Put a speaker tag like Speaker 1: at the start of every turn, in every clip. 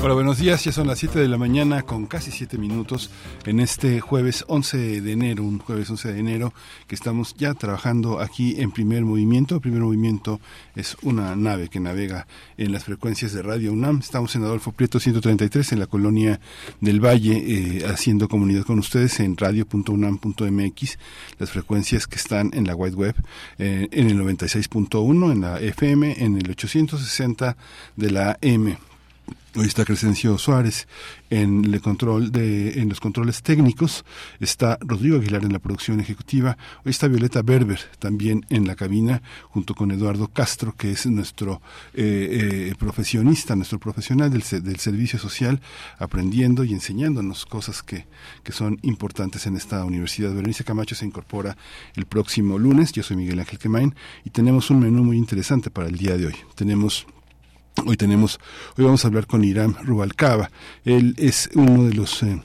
Speaker 1: Hola, buenos días. Ya son las 7 de la mañana con casi 7 minutos en este jueves 11 de enero, un jueves 11 de enero que estamos ya trabajando aquí en primer movimiento. Primer movimiento es una nave que navega en las frecuencias de Radio UNAM. Estamos en Adolfo Prieto 133 en la colonia del Valle eh, haciendo comunidad con ustedes en radio.unam.mx. Las frecuencias que están en la White Web eh, en el 96.1 en la FM, en el 860 de la M. Hoy está Crescencio Suárez en el control de, en los controles técnicos, está Rodrigo Aguilar en la producción ejecutiva, hoy está Violeta Berber también en la cabina, junto con Eduardo Castro, que es nuestro eh, eh, profesionista, nuestro profesional del, del, servicio social, aprendiendo y enseñándonos cosas que, que son importantes en esta universidad. Berenice Camacho se incorpora el próximo lunes, yo soy Miguel Ángel Quemain, y tenemos un menú muy interesante para el día de hoy. Tenemos Hoy tenemos, hoy vamos a hablar con Irán Rubalcaba. Él es uno de los eh,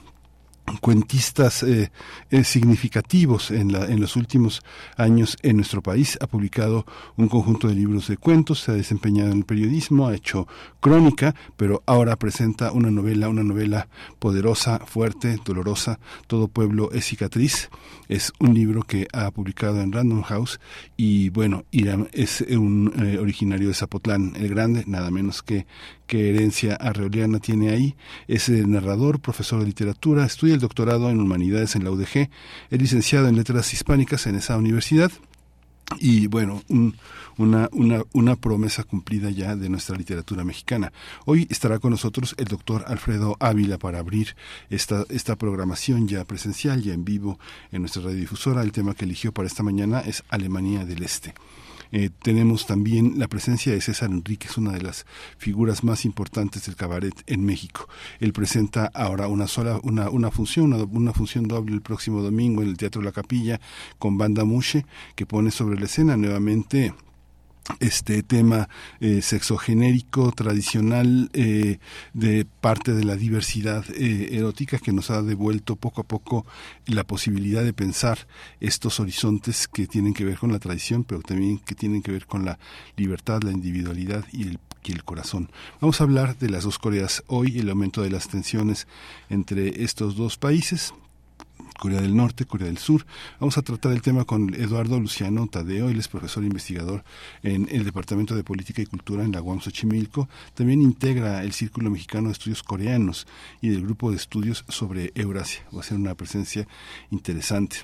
Speaker 1: cuentistas eh, eh, significativos en, la, en los últimos años en nuestro país. Ha publicado un conjunto de libros de cuentos, se ha desempeñado en el periodismo, ha hecho crónica, pero ahora presenta una novela, una novela poderosa, fuerte, dolorosa, Todo pueblo es cicatriz. Es un libro que ha publicado en Random House y bueno, Irán es un eh, originario de Zapotlán el Grande, nada menos que qué herencia arreoliana tiene ahí. Es narrador, profesor de literatura, estudia el doctorado en humanidades en la UDG, es licenciado en letras hispánicas en esa universidad. Y bueno, una, una, una promesa cumplida ya de nuestra literatura mexicana. Hoy estará con nosotros el doctor Alfredo Ávila para abrir esta, esta programación ya presencial, ya en vivo en nuestra radiodifusora. El tema que eligió para esta mañana es Alemania del Este. Eh, tenemos también la presencia de César Enríquez, una de las figuras más importantes del cabaret en México. Él presenta ahora una sola, una, una función, una, una función doble el próximo domingo en el Teatro La Capilla con Banda Mushe, que pone sobre la escena nuevamente este tema eh, sexogenérico tradicional eh, de parte de la diversidad eh, erótica que nos ha devuelto poco a poco la posibilidad de pensar estos horizontes que tienen que ver con la tradición pero también que tienen que ver con la libertad, la individualidad y el y el corazón. Vamos a hablar de las dos Coreas hoy, el aumento de las tensiones entre estos dos países. Corea del Norte, Corea del Sur. Vamos a tratar el tema con Eduardo Luciano Tadeo, él es profesor investigador en el Departamento de Política y Cultura en la UAM Xochimilco. También integra el Círculo Mexicano de Estudios Coreanos y del Grupo de Estudios sobre Eurasia. Va a ser una presencia interesante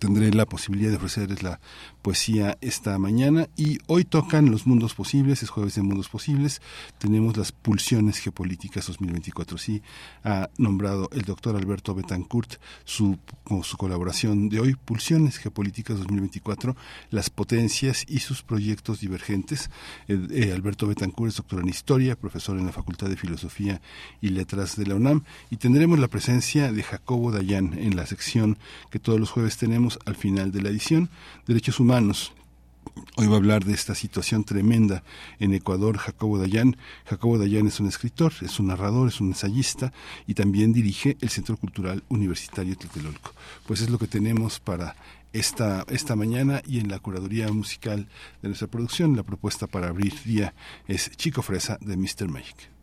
Speaker 1: tendré la posibilidad de ofrecerles la poesía esta mañana y hoy tocan los mundos posibles, es jueves de mundos posibles, tenemos las pulsiones geopolíticas 2024. Sí, ha nombrado el doctor Alberto Betancourt su, su colaboración de hoy, Pulsiones geopolíticas 2024, las potencias y sus proyectos divergentes. Eh, Alberto Betancourt es doctor en historia, profesor en la Facultad de Filosofía y Letras de la UNAM y tendremos la presencia de Jacobo Dayan en la sección que todos los jueves tenemos al final de la edición, Derechos Humanos Hoy va a hablar de esta situación tremenda en Ecuador, Jacobo Dayan. Jacobo Dayan es un escritor, es un narrador, es un ensayista y también dirige el Centro Cultural Universitario Tlatelolco. Pues es lo que tenemos para esta, esta mañana y en la curaduría musical de nuestra producción. La propuesta para abrir día es Chico Fresa de Mr. Magic.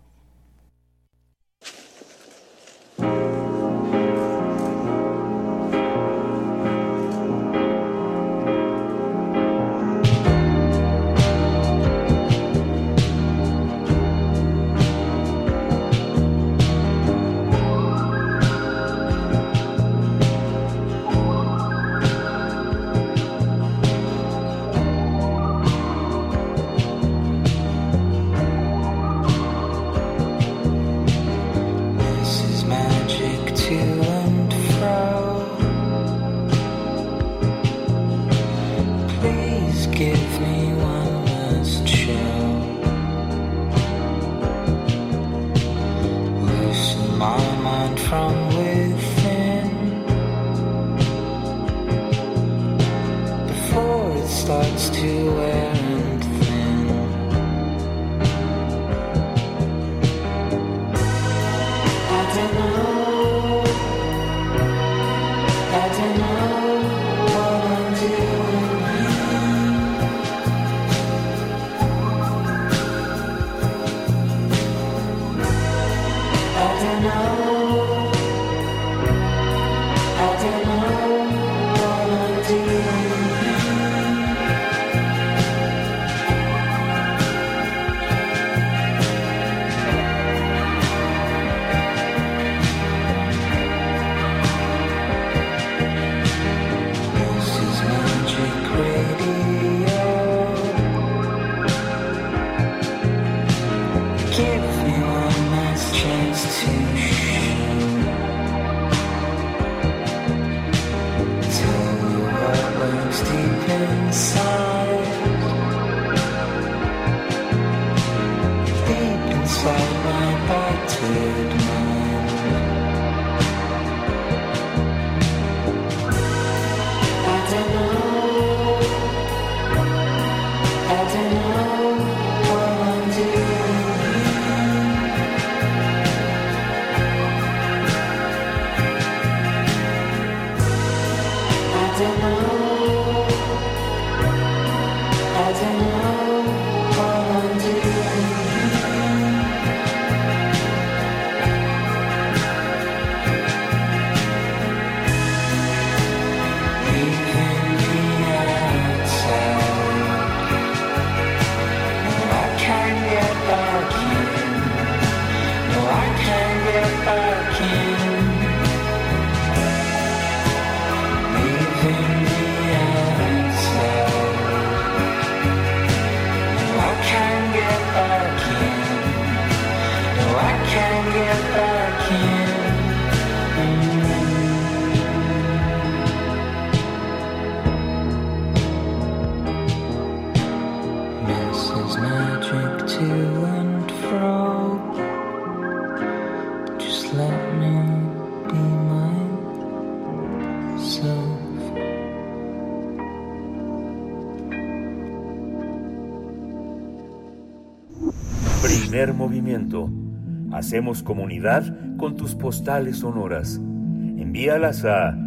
Speaker 2: Hacemos comunidad con tus postales sonoras. Envíalas a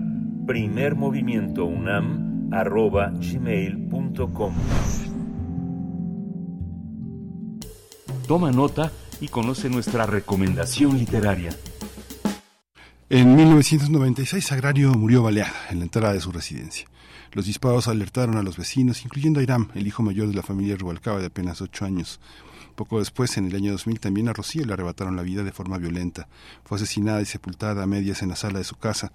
Speaker 2: primermovimientounam.gmail.com Toma nota y conoce nuestra recomendación literaria.
Speaker 1: En 1996, Agrario murió baleada en la entrada de su residencia. Los disparos alertaron a los vecinos, incluyendo a Iram, el hijo mayor de la familia Rubalcaba de apenas ocho años. Poco después, en el año 2000, también a Rocío le arrebataron la vida de forma violenta. Fue asesinada y sepultada a medias en la sala de su casa.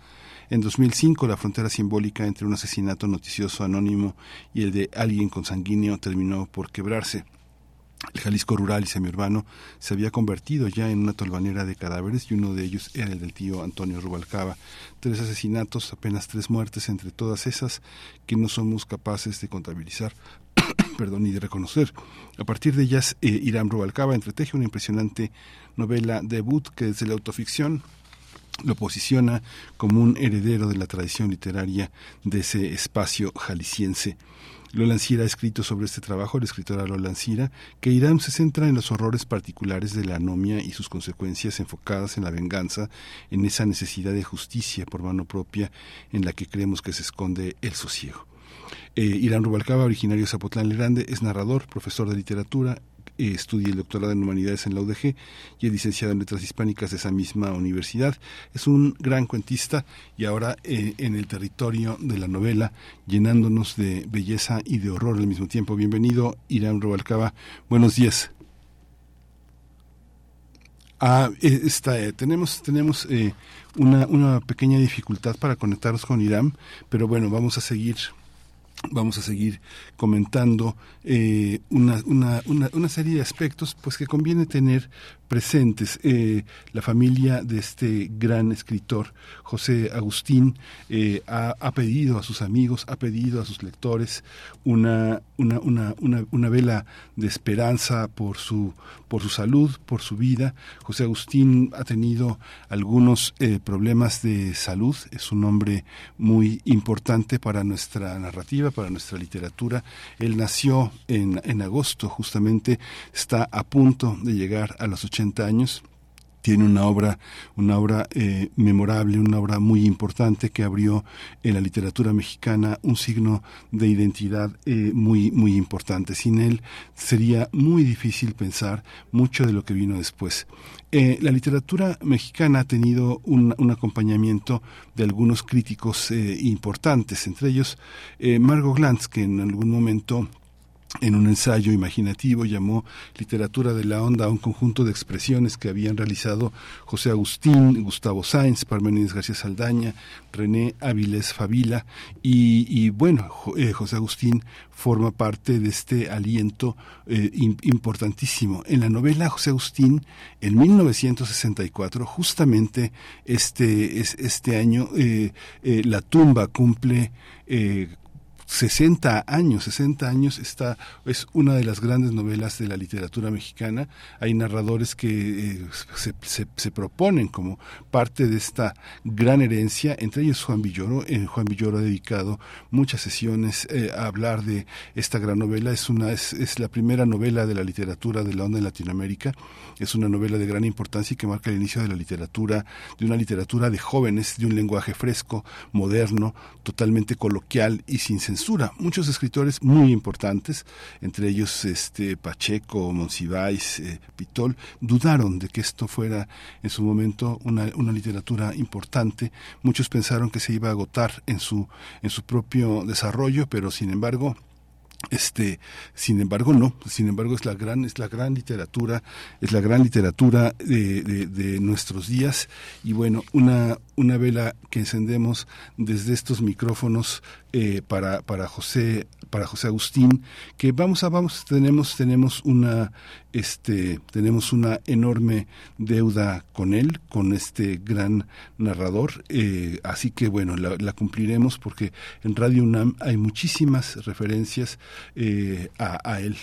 Speaker 1: En 2005, la frontera simbólica entre un asesinato noticioso anónimo y el de alguien consanguíneo terminó por quebrarse. El Jalisco rural y semiurbano se había convertido ya en una tolvanera de cadáveres y uno de ellos era el del tío Antonio Rubalcaba. Tres asesinatos, apenas tres muertes entre todas esas que no somos capaces de contabilizar perdón, y de reconocer. A partir de ellas, eh, Irán Rubalcaba entreteje una impresionante novela debut que desde la autoficción lo posiciona como un heredero de la tradición literaria de ese espacio jalisciense. Lola Ancira ha escrito sobre este trabajo, la escritora Lola Ancira, que Irán se centra en los horrores particulares de la anomia y sus consecuencias enfocadas en la venganza, en esa necesidad de justicia por mano propia en la que creemos que se esconde el sosiego. Eh, Irán Rubalcaba, originario de Zapotlán Lerande, es narrador, profesor de literatura, eh, estudia el doctorado en humanidades en la UDG y es licenciado en letras hispánicas de esa misma universidad. Es un gran cuentista y ahora eh, en el territorio de la novela, llenándonos de belleza y de horror al mismo tiempo. Bienvenido, Irán Rubalcaba. Buenos días. Ah, tenemos tenemos una, una pequeña dificultad para conectarnos con Irán, pero bueno, vamos a seguir vamos a seguir comentando eh, una, una, una, una, serie de aspectos pues que conviene tener presentes. Eh, la familia de este gran escritor, José Agustín, eh, ha, pedido a sus amigos, ha pedido a sus lectores una, una, una, una, vela de esperanza por su, por su salud, por su vida. José Agustín ha tenido algunos problemas de salud, es un hombre muy importante para nuestra narrativa, para nuestra literatura. Él nació en, en agosto, justamente está a punto de llegar a los 80 años tiene una obra, una obra eh, memorable, una obra muy importante que abrió en la literatura mexicana un signo de identidad eh, muy, muy importante. Sin él sería muy difícil pensar mucho de lo que vino después. Eh, la literatura mexicana ha tenido un, un acompañamiento de algunos críticos importantes, entre ellos Margot Glantz, que en algún momento en un ensayo imaginativo llamó Literatura de la Onda a un conjunto de expresiones que habían realizado José Agustín, Gustavo Sáenz, Parmenides García Saldaña, René Áviles Favila y, bueno, eh, José Agustín forma parte de este aliento eh, importantísimo. En la novela José Agustín, en 1964, justamente este, este año, eh, La tumba cumple 60 años, 60 años, está, es una de las grandes novelas de la literatura mexicana. Hay narradores que eh, se, se, proponen como parte de esta gran herencia, entre ellos Juan Villoro. Eh, Juan Villoro ha dedicado muchas sesiones eh, a hablar de esta gran novela. Es, una, es, es la primera novela de la literatura de la onda en Latinoamérica. Es una novela de gran importancia y que marca el inicio de la literatura, de una literatura de jóvenes, de un lenguaje fresco, moderno, totalmente coloquial y sin censura Muchos escritores muy importantes, entre ellos este Pacheco, Monsiváis, eh, Pitol, dudaron de que esto fuera en su momento una, una literatura importante. Muchos pensaron que se iba a agotar en su, en su propio desarrollo, pero sin embargo este sin embargo no. Sin embargo es la gran es la gran literatura es la gran literatura de, nuestros días. Y bueno una una vela que encendemos desde estos micrófonos eh, para para José para José Agustín que vamos a vamos tenemos tenemos una este tenemos una enorme deuda con él con este gran narrador eh, así que bueno la, la, cumpliremos porque en Radio UNAM hay muchísimas referencias eh, a, a, él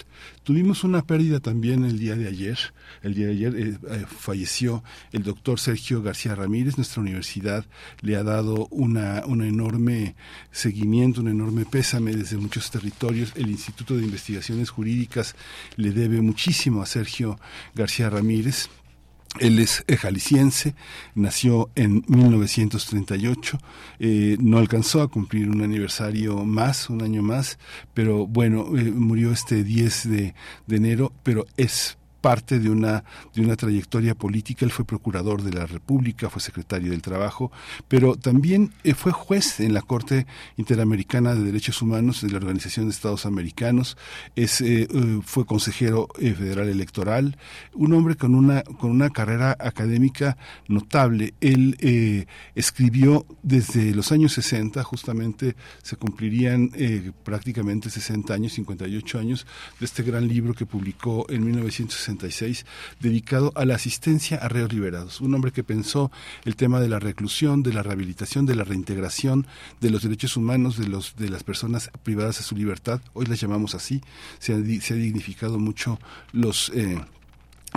Speaker 1: tuvimos una pérdida también el día de ayer. El día de ayer eh, falleció el doctor Sergio García Ramírez. Nuestra universidad le ha dado una un enorme seguimiento un enorme pésame desde muchos territorios. El Instituto de Investigaciones Jurídicas le debe muchísimo a Sergio García Ramírez. Él es jalisciense, nació en 1938, eh, no alcanzó a cumplir un aniversario más, un año más, pero bueno, eh, murió este 10 de, de enero, pero es parte de una, de una trayectoria política. Él fue procurador de la República, fue secretario del Trabajo, pero también eh, fue juez en la Corte Interamericana de Derechos Humanos de la Organización de Estados Americanos, es, eh, eh, fue consejero federal electoral, un hombre con una, con una carrera académica notable. Él escribió desde los años 60, justamente se cumplirían prácticamente 60 años, 58 años, de este gran libro que publicó en 1960 dedicado a la asistencia a reos liberados. Un hombre que pensó el tema de la reclusión, de la rehabilitación, de la reintegración, de los derechos humanos de, los, de las personas privadas de su libertad. Hoy las llamamos así. Se ha, dignificado mucho los... Eh,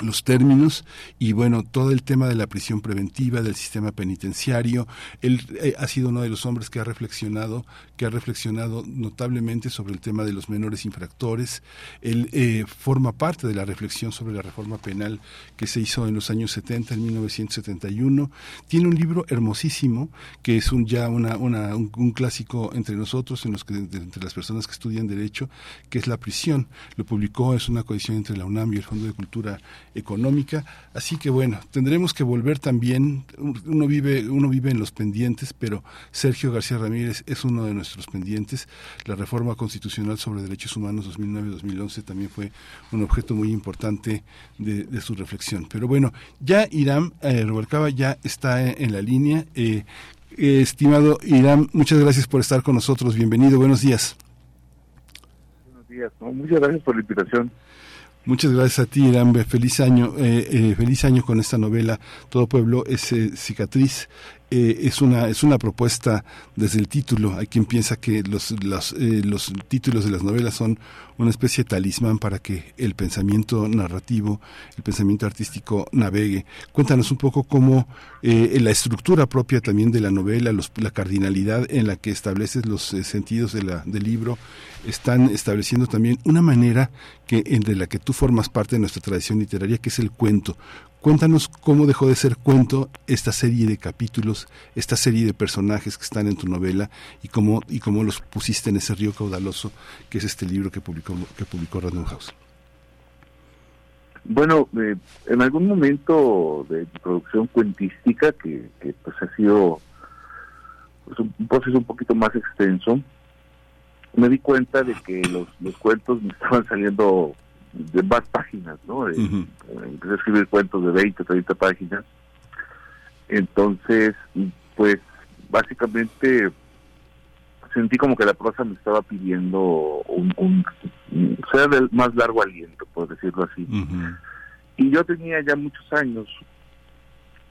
Speaker 1: los términos y bueno, todo el tema de la prisión preventiva, del sistema penitenciario. Él eh, ha sido uno de los hombres que ha reflexionado, que ha reflexionado notablemente sobre el tema de los menores infractores. Él eh, forma parte de la reflexión sobre la reforma penal que se hizo en los años 70, en 1971. Tiene un libro hermosísimo que es un ya una, un, clásico entre nosotros, en los que, entre las personas que estudian derecho, que es La prisión. Lo publicó, es una coedición entre la UNAM y el Fondo de Cultura económica. Así que bueno, tendremos que volver también, uno vive, uno vive en los pendientes, pero Sergio García Ramírez es uno de nuestros pendientes. La reforma constitucional sobre derechos humanos 2009-2011 también fue un objeto muy importante de, su reflexión. Pero bueno, ya Irán eh, ya está en, la línea. Eh, eh, estimado Irán, muchas gracias por estar con nosotros. Bienvenido, buenos días.
Speaker 3: Buenos días, muchas gracias por la invitación.
Speaker 1: Muchas gracias a ti, Irán. Feliz año, eh, eh, feliz año con esta novela. Todo pueblo es cicatriz. Eh, es una es una propuesta desde el título. Hay quien piensa que los los, eh, los títulos de las novelas son una especie de talismán para que el pensamiento narrativo, el pensamiento artístico navegue. Cuéntanos un poco cómo eh, la estructura propia también de la novela, los, la cardinalidad en la que estableces los sentidos de la, del libro, están estableciendo también una manera que entre la que tú formas parte de nuestra tradición literaria, que es el cuento Cuéntanos cómo dejó de ser cuento esta serie de capítulos, esta serie de personajes que están en tu novela y cómo, y cómo los pusiste en ese río caudaloso que es este libro que publicó, que publicó Random House.
Speaker 3: Bueno, eh, en algún momento de producción cuentística, que, pues ha sido pues, un, proceso un poquito más extenso, me di cuenta de que los, los cuentos me estaban saliendo de más páginas, ¿no? Empecé a escribir cuentos de 20, 30 páginas. Entonces, pues básicamente sentí como que la prosa me estaba pidiendo un, un, sea del más largo aliento, por decirlo así. Y yo tenía ya muchos años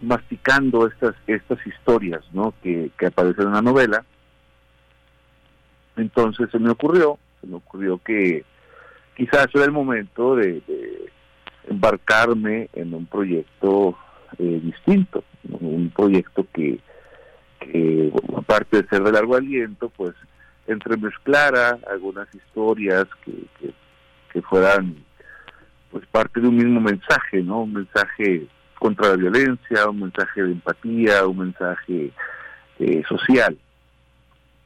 Speaker 3: masticando estas estas historias, ¿no? Que, que aparecen en la novela. Entonces se me ocurrió, se me ocurrió que quizás era el momento de, embarcarme en un proyecto eh, distinto, un proyecto que, aparte de ser de largo aliento, pues entremezclara algunas historias que, fueran pues parte de un mismo mensaje, ¿no? Un mensaje contra la violencia, un mensaje de empatía, un mensaje eh, social.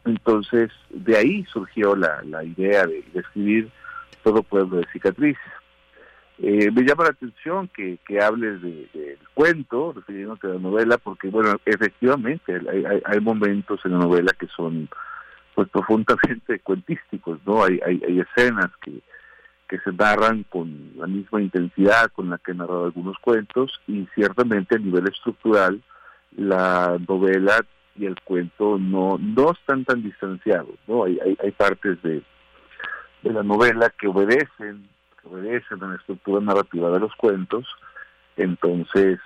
Speaker 3: Entonces, de ahí surgió la, la idea de, de escribir todo pueblo de cicatrices. Eh, me llama la atención que, que hables del de, cuento, refiriéndote a la novela, porque, bueno, efectivamente hay, momentos en la novela que son pues profundamente cuentísticos, ¿no? Hay, hay, hay escenas que, que se narran con la misma intensidad con la que he narrado algunos cuentos y ciertamente a nivel estructural la novela y el cuento no, no están tan distanciados, ¿no? Hay, hay, hay partes de, de la novela que obedecen, que obedecen a la estructura narrativa de los cuentos, entonces,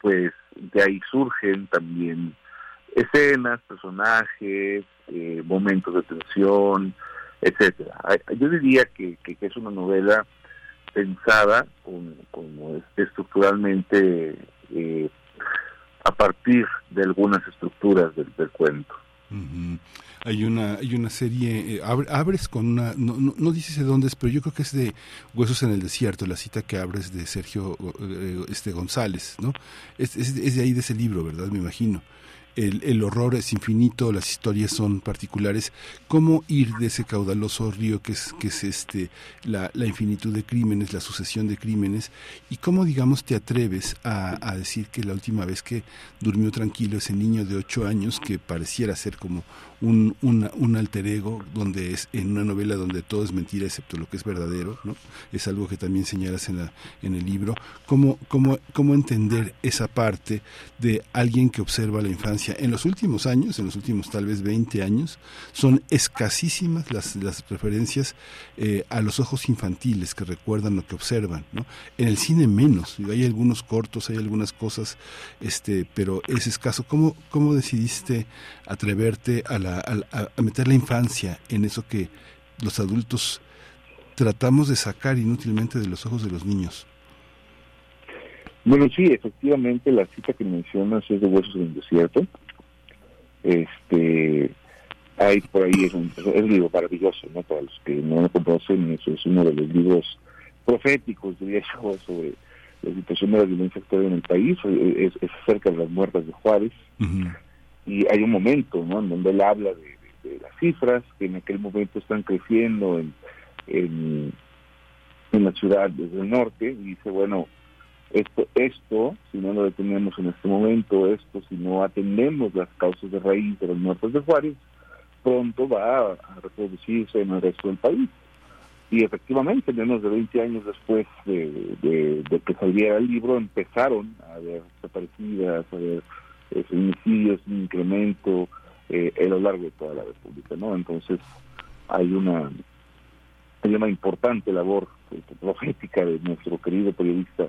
Speaker 3: pues de ahí surgen también escenas, personajes, eh, momentos de tensión, etcétera. Yo diría que, que, es una novela pensada como, como estructuralmente eh, a partir de algunas estructuras del, del cuento.
Speaker 1: Hay una, hay una serie, eh, abres con una, no, no, dices de dónde es, pero yo creo que es de Huesos en el Desierto, la cita que abres de Sergio eh, este González, ¿no? Es, es, es, de ahí de ese libro, ¿verdad? Me imagino el, el, horror es infinito, las historias son particulares. ¿Cómo ir de ese caudaloso río que es, que es este, la, la infinitud de crímenes, la sucesión de crímenes? ¿Y cómo, digamos, te atreves a, a, decir que la última vez que durmió tranquilo ese niño de ocho años, que pareciera ser como un, un alter ego, donde es en una novela donde todo es mentira excepto lo que es verdadero, ¿no? Es algo que también señalas en, la, en el libro. ¿Cómo, cómo, ¿Cómo entender esa parte de alguien que observa la infancia? En los últimos años, en los últimos tal vez 20 años, son escasísimas las, las referencias eh, a los ojos infantiles que recuerdan lo que observan. ¿no? En el cine menos, hay algunos cortos, hay algunas cosas, este, pero es escaso. ¿Cómo, cómo decidiste atreverte a, la, a meter la infancia en eso que los adultos tratamos de sacar inútilmente de los ojos de los niños?
Speaker 3: Bueno, sí, efectivamente la cita que mencionas es de Huesos en el Desierto. Este, hay por ahí, es un, libro maravilloso, ¿no? Para los que no lo conocen, eso es uno de los libros proféticos, diría yo, sobre la situación de la violencia actual en el país, es, es acerca de las muertes de Juárez. Y hay un momento, ¿no? En donde él habla de, las cifras, que en aquel momento están creciendo en, en, la ciudad desde el norte, y dice, bueno, esto, esto, si no lo detenemos en este momento, esto, si no atendemos las causas de raíz de los muertos de Juárez, pronto va a, reproducirse en el resto del país. Y efectivamente, menos de 20 años después de, que saliera el libro, empezaron a haber desaparecidas, a haber eh, feminicidios, un incremento eh, a lo largo de toda la República, ¿no? Entonces, hay una, hay importante labor eh, profética de nuestro querido periodista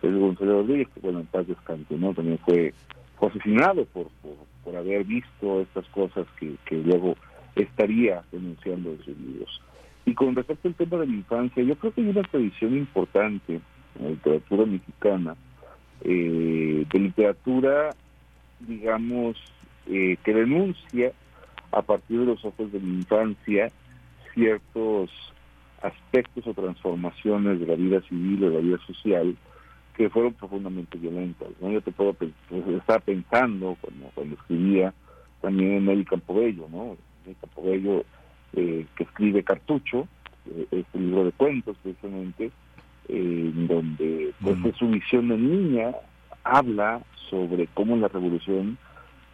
Speaker 3: Pedro Gonzalo Rodríguez, que bueno, en paz descanse, ¿no? También fue, asesinado por, por, haber visto estas cosas que, que luego estaría denunciando en sus libros. Y con respecto al tema de la infancia, yo creo que hay una tradición importante en la literatura mexicana, eh, de literatura, digamos, eh, que denuncia a partir de los ojos de la infancia ciertos aspectos o transformaciones de la vida civil o de la vida social que fueron profundamente violentas. ¿no? Yo te puedo pues, estar pensando cuando, cuando escribía también en Nelly Campobello, ¿no? Nelly Campobello eh, que escribe Cartucho, eh, este libro de cuentos precisamente, eh, donde pues mm. su visión de niña habla sobre cómo la revolución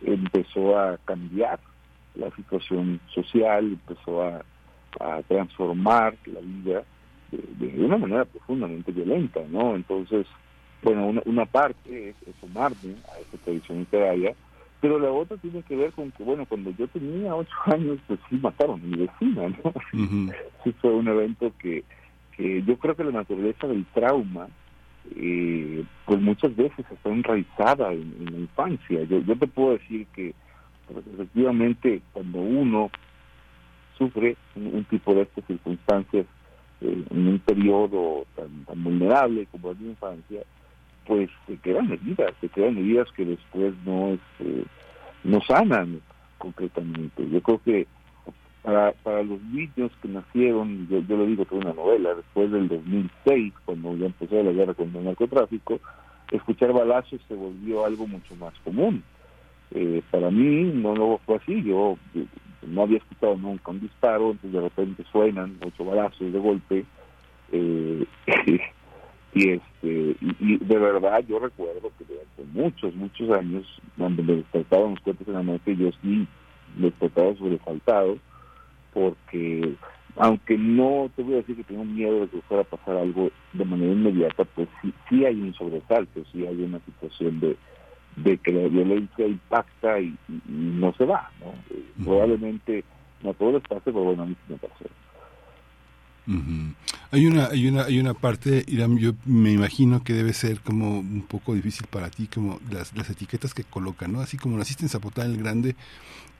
Speaker 3: empezó a cambiar la situación social, empezó a, transformar la vida de, una manera profundamente violenta, ¿no? Entonces, bueno, una, una parte es, sumarme a esa tradición literaria, pero la otra tiene que ver con que, bueno, cuando yo tenía ocho años, pues sí mataron a mi vecina, ¿no? Sí fue un evento que, que yo creo que la naturaleza del trauma, eh, pues muchas veces está enraizada en, la infancia. Yo, yo te puedo decir que pues, efectivamente cuando uno sufre un, tipo de estas circunstancias eh, en un periodo tan, tan vulnerable como la infancia, pues se quedan heridas, se quedan heridas que después no este, no sanan concretamente. Yo creo que para, para los niños que nacieron, yo, yo lo digo toda una novela, después del 2006, cuando ya empezó la guerra contra el narcotráfico, escuchar balazos se volvió algo mucho más común. Eh, para mí no lo fue así, yo, no había escuchado nunca un disparo, entonces de repente suenan ocho balazos de golpe, eh, y este y, de verdad yo recuerdo que durante muchos muchos años cuando me despertaban los cuentos en la noche yo sí despertaba sobresaltado porque aunque no te voy a decir que tengo miedo de que fuera a pasar algo de manera inmediata pues sí, sí hay un sobresalto sí hay una situación de de que la violencia impacta y, no se va no probablemente no a todos les pase pero bueno a mí sí me pasó
Speaker 1: hay una, hay una, hay una parte, yo me imagino que debe ser como un poco difícil para ti, como las, las etiquetas que colocan, ¿no? Así como naciste en Zapotán el Grande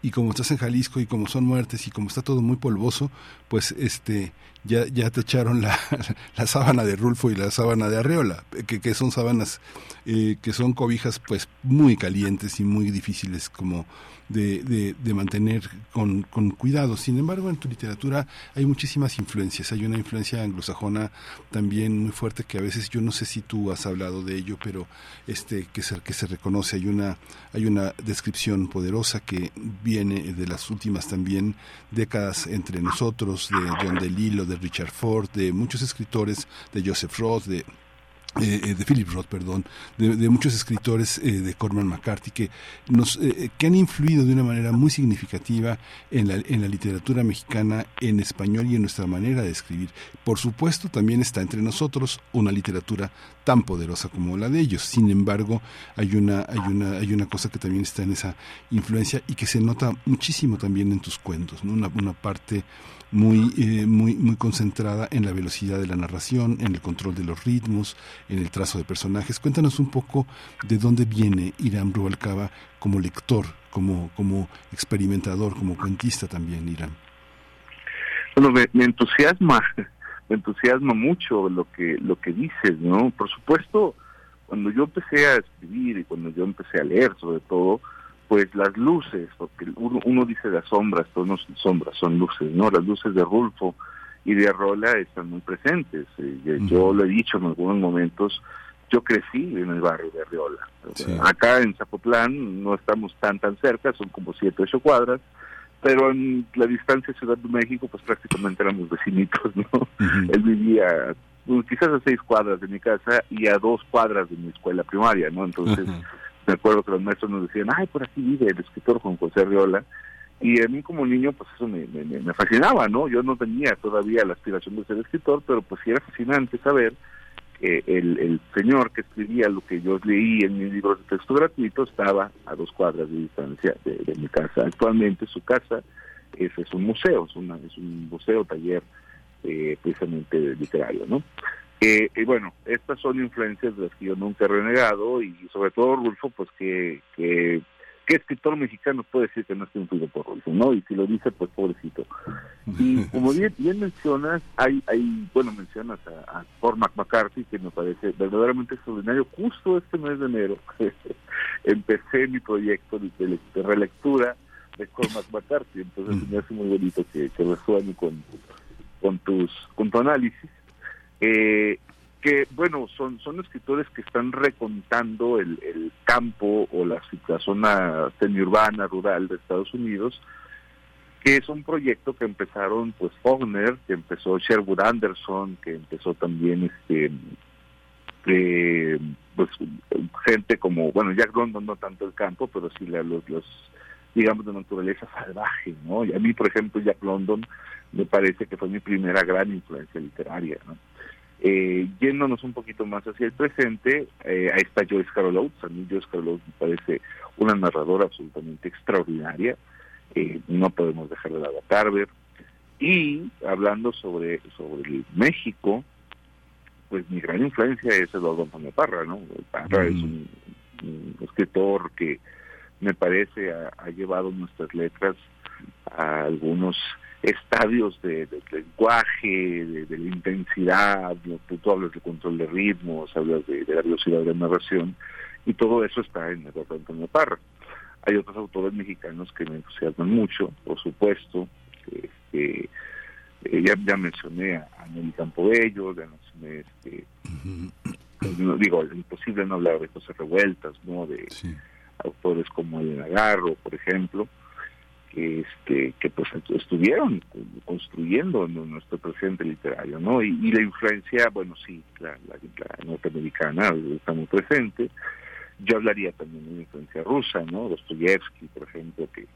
Speaker 1: y como estás en Jalisco y como son muertes y como está todo muy polvoso, pues este ya, ya te echaron la, la sábana de Rulfo y la sábana de Arreola, que, que son sábanas eh, que son cobijas pues muy calientes y muy difíciles como de, de, mantener con, con, cuidado. Sin embargo, en tu literatura hay muchísimas influencias. Hay una influencia anglosajona también muy fuerte que a veces yo no sé si tú has hablado de ello, pero este que se, que se reconoce. Hay una, hay una descripción poderosa que viene de las últimas también décadas entre nosotros, de John DeLillo, de Richard Ford, de muchos escritores, de Joseph Roth, de eh, eh, de Philip Roth, perdón, de, muchos escritores eh, de Corman McCarthy que nos que han influido de una manera muy significativa en la, en la literatura mexicana en español y en nuestra manera de escribir. Por supuesto, también está entre nosotros una literatura tan poderosa como la de ellos. Sin embargo, hay una hay una hay una cosa que también está en esa influencia y que se nota muchísimo también en tus cuentos, ¿no? Una, una parte muy, eh, muy, muy concentrada en la velocidad de la narración, en el control de los ritmos, en el trazo de personajes. Cuéntanos un poco de dónde viene Irán Rubalcaba como lector, como, como experimentador, como cuentista también, Irán.
Speaker 3: Bueno, me, entusiasma, me entusiasma mucho lo que, lo que dices, ¿no? Por supuesto, cuando yo empecé a escribir y cuando yo empecé a leer, sobre todo, pues las luces, porque uno, dice las sombras, pero no son sombras, son luces, ¿no? Las luces de Rulfo y de Arrola están muy presentes. Eh, yo lo he dicho en algunos momentos, yo crecí en el barrio de Arreola. Acá en Zapotlán no estamos tan tan cerca, son como siete, ocho cuadras, pero en la distancia Ciudad de México, pues prácticamente éramos vecinitos, ¿no? Él vivía quizás a seis cuadras de mi casa y a dos cuadras de mi escuela primaria, ¿no? Entonces me acuerdo que los maestros nos decían, ay, por aquí vive el escritor Juan José Arriola, y a mí como niño, pues eso me, me, fascinaba, ¿no? Yo no tenía todavía la aspiración de ser escritor, pero pues sí era fascinante saber que el, el señor que escribía lo que yo leí en mi libro de texto gratuito estaba a dos cuadras de distancia de, mi casa. Actualmente su casa es, es un museo, es, una, es un museo, taller eh, precisamente literario, ¿no? Eh, y bueno, estas son influencias de las que yo nunca he renegado y sobre todo Rulfo, pues que, que ¿qué escritor mexicano puede decir que no esté influido por Rulfo? ¿no? Y si lo dice, pues pobrecito. Y como bien, bien mencionas, hay, hay bueno, mencionas a, a Cormac McCarthy, que me parece verdaderamente extraordinario. Justo este mes de enero empecé mi proyecto de, relectura de Cormac McCarthy, entonces me hace muy bonito que, que resuene con, con, tus, con tu análisis. Eh, que bueno, son, son escritores que están recontando el, el campo o la, la zona semiurbana, rural de Estados Unidos, que es un proyecto que empezaron pues Faulkner, que empezó Sherwood Anderson, que empezó también este pues gente como, bueno, Jack London no tanto el campo, pero sí los, los digamos de naturaleza salvaje, ¿no? Y a mí, por ejemplo, Jack London me parece que fue mi primera gran influencia literaria, ¿no? Eh, yéndonos un poquito más hacia el presente, eh, ahí está Joyce Carol Oates. A mí Joyce Carol Oates me parece una narradora absolutamente extraordinaria. Eh, no podemos dejar de lado a Carver. Y hablando sobre, sobre México, pues mi gran influencia es Eduardo Antonio Parra, ¿no? Parra es un, escritor que me parece ha llevado nuestras letras a algunos estadios de, lenguaje, de, la intensidad, tú, hablas de control de ritmos, hablas de, la velocidad de narración, y todo eso está en Eduardo Antonio Parra. Hay otros autores mexicanos que me entusiasman mucho, por supuesto, este, eh, ya, ya mencioné a, Nelly Campobello, ya mencioné, este, digo, es imposible no hablar de José Revueltas, ¿no? de autores como Elena Garro, por ejemplo, que este que pues estuvieron construyendo nuestro presente literario no y, la influencia bueno sí la, norteamericana está muy presente. Yo hablaría también de la influencia rusa no Dostoyevsky por ejemplo que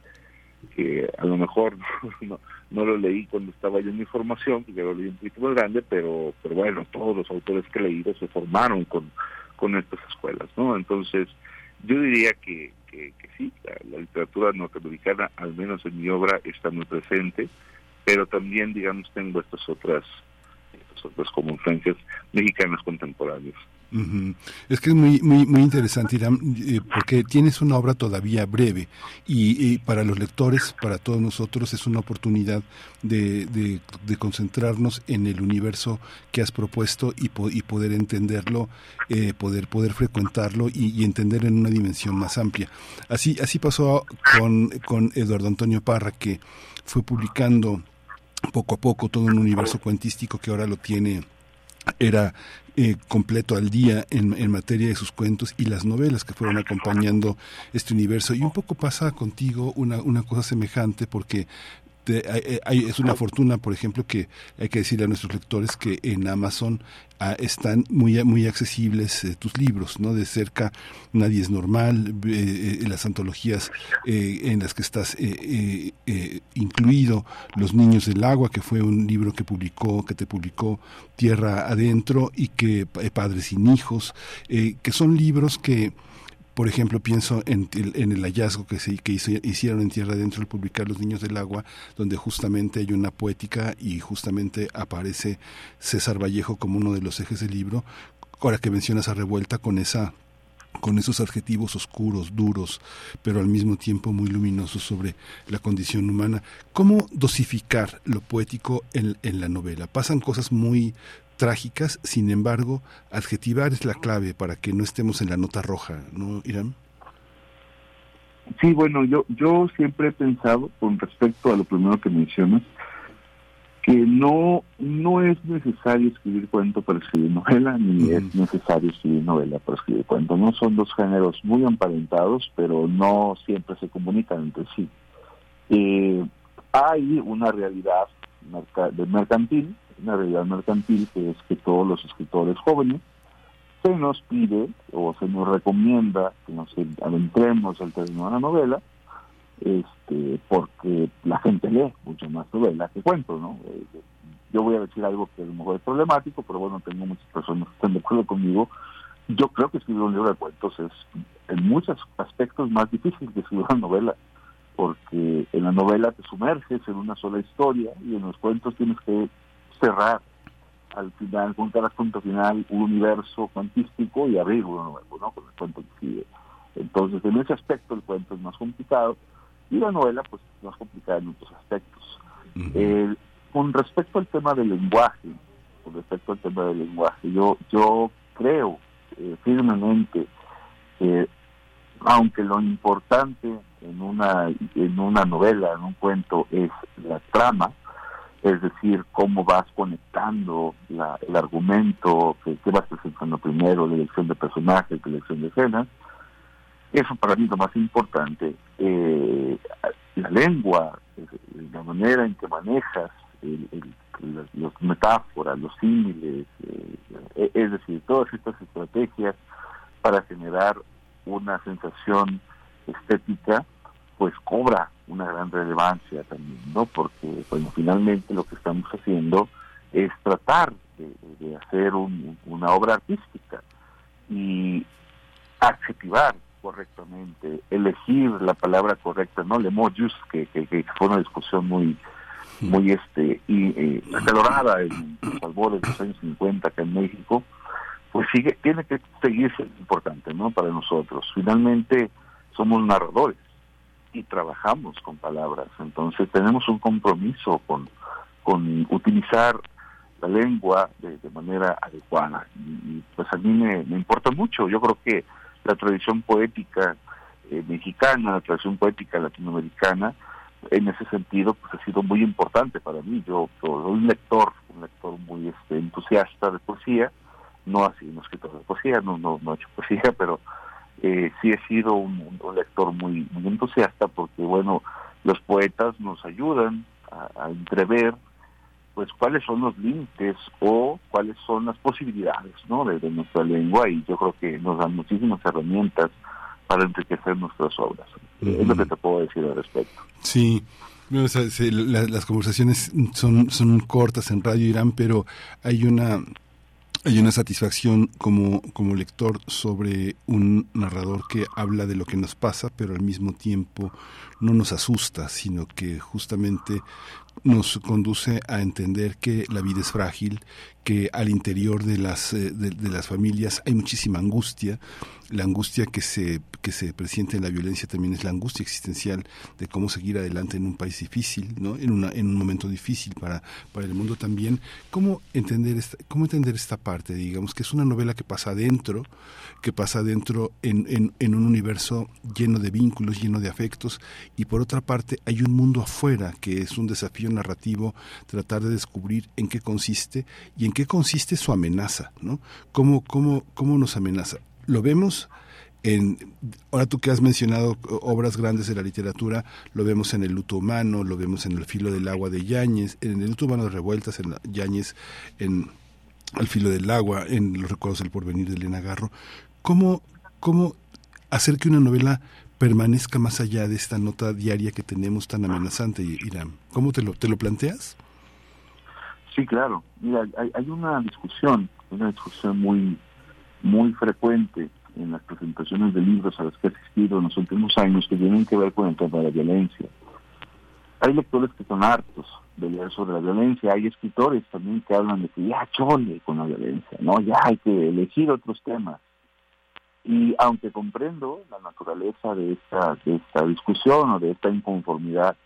Speaker 3: que a lo mejor no, no lo leí cuando estaba yo en mi formación porque lo leí un poquito más grande pero pero bueno todos los autores que he leído se formaron con con estas escuelas no entonces yo diría que, que, sí, la, literatura norteamericana, al menos en mi obra, está muy presente, pero también, digamos, tengo estas otras, estas otras como influencias mexicanas contemporáneas.
Speaker 1: Es que es muy, muy, muy interesante, Irán, eh, porque tienes una obra todavía breve y, para los lectores, para todos nosotros, es una oportunidad de, de, concentrarnos en el universo que has propuesto y, poder entenderlo, eh, poder, poder frecuentarlo y, y, entender en una dimensión más amplia. Así, así pasó con, con Eduardo Antonio Parra, que fue publicando poco a poco todo un universo cuentístico que ahora lo tiene era eh, completo al día en, en, materia de sus cuentos y las novelas que fueron acompañando este universo. Y un poco pasa contigo una, una cosa semejante porque es una fortuna, por ejemplo, que hay que decirle a nuestros lectores que en Amazon ah, están muy muy accesibles eh, tus libros, ¿no? De cerca, Nadie es normal, eh, eh, las antologías en las que estás incluido, Los niños del agua, que fue un libro que publicó, que te publicó Tierra Adentro, y que Padres sin hijos, que son libros que por ejemplo, pienso en, el hallazgo que, se, hicieron en Tierra Adentro al publicar Los Niños del Agua, donde justamente hay una poética y justamente aparece César Vallejo como uno de los ejes del libro. Ahora que mencionas a Revuelta con esa con esos adjetivos oscuros, duros, pero al mismo tiempo muy luminosos sobre la condición humana. ¿Cómo dosificar lo poético en la novela? Pasan cosas muy trágicas, sin embargo, adjetivar es la clave para que no estemos en la nota roja, ¿no, Irán?
Speaker 3: Sí, bueno, yo, yo siempre he pensado, con respecto a lo primero que mencionas, que no, no es necesario escribir cuento para escribir novela, ni es necesario escribir novela para escribir cuento. No son dos géneros muy emparentados, pero no siempre se comunican entre sí. Eh, hay una realidad de mercantil una realidad mercantil que es que todos los escritores jóvenes se nos pide o se nos recomienda que nos adentremos al término de la novela, este, porque la gente lee mucho más novela que cuentos, ¿no? Eh, yo voy a decir algo que a lo mejor es problemático, pero bueno, tengo muchas personas que están de acuerdo conmigo. Yo creo que escribir un libro de cuentos es en muchos aspectos más difícil que escribir una novela, porque en la novela te sumerges en una sola historia y en los cuentos tienes que cerrar al final, con cada punto final, un universo cuantístico y abrir uno nuevo, ¿no? Con el cuento que sigue. Entonces, en ese aspecto el cuento es más complicado y la novela, pues, es más complicada en otros aspectos. Eh, con respecto al tema del lenguaje, con respecto al tema del lenguaje, yo, yo creo eh, firmemente que, aunque lo importante en una, en una novela, en un cuento, es la trama, es decir, cómo vas conectando el argumento, que, vas presentando primero, la elección de personajes, la elección de escenas. Eso para mí lo más importante. Eh, la lengua, la manera en que manejas las, metáforas, los símiles, eh, es decir, todas estas estrategias para generar una sensación estética, pues cobra una gran relevancia también, ¿no? Porque, bueno, finalmente lo que estamos haciendo es tratar de, hacer una obra artística y adjetivar correctamente, elegir la palabra correcta, no le que, que, fue una discusión muy muy este y eh, acalorada en los albores de los años 50 acá en México, pues sigue tiene que seguir siendo importante, ¿no? Para nosotros. Finalmente somos narradores y trabajamos con palabras, entonces tenemos un compromiso con con utilizar la lengua de, manera adecuada y, pues a mí me, importa mucho. Yo creo que la tradición poética eh, mexicana, la tradición poética latinoamericana, en ese sentido pues ha sido muy importante para mí. Yo, soy un lector, un lector muy este, entusiasta de poesía, no así un escritor de poesía, no, no, no he hecho poesía, pero eh, sí he sido un, lector muy, muy entusiasta porque bueno, los poetas nos ayudan a entrever pues cuáles son los límites o cuáles son las posibilidades ¿no? de, nuestra lengua y yo creo que nos dan muchísimas herramientas para enriquecer nuestras obras. Es lo que te puedo decir al respecto.
Speaker 1: Sí. las conversaciones son, son cortas en Radio Irán, pero hay una hay una satisfacción como, como lector sobre un narrador que habla de lo que nos pasa, pero al mismo tiempo no nos asusta, sino que justamente nos conduce a entender que la vida es frágil, que al interior de las, eh, de, las familias hay muchísima angustia. La angustia que se, que se presiente en la violencia también es la angustia existencial de cómo seguir adelante en un país difícil, ¿no? en, una, en un momento difícil para, para el mundo también. ¿Cómo entender, esta, ¿Cómo entender esta parte? Digamos que es una novela que pasa adentro, que pasa adentro en, en, en un universo lleno de vínculos, lleno de afectos, y por otra parte hay un mundo afuera que es un desafío narrativo tratar de descubrir en qué consiste y en qué consiste su amenaza? ¿no? ¿Cómo, cómo, cómo nos amenaza? Lo vemos en, ahora tú que has mencionado obras grandes de la literatura, lo vemos en El luto humano, lo vemos en El filo del agua de Yáñez, en El luto humano de revueltas, en Yáñez, en Al filo del agua, en Los recuerdos del porvenir de Elena Garro. ¿Cómo, ¿Cómo hacer que una novela permanezca más allá de esta nota diaria que tenemos tan amenazante, Irán? ¿Cómo te lo, te lo planteas?
Speaker 3: Sí, claro. Mira, hay, una discusión, una discusión muy, muy frecuente en las presentaciones de libros a las que he asistido en los últimos años que tienen que ver con el tema de la violencia. Hay lectores que son hartos de leer sobre la violencia, hay escritores también que hablan de que ya chole con la violencia, ¿no? Ya hay que elegir otros temas. Y aunque comprendo la naturaleza de esta, de esta discusión o de esta inconformidad,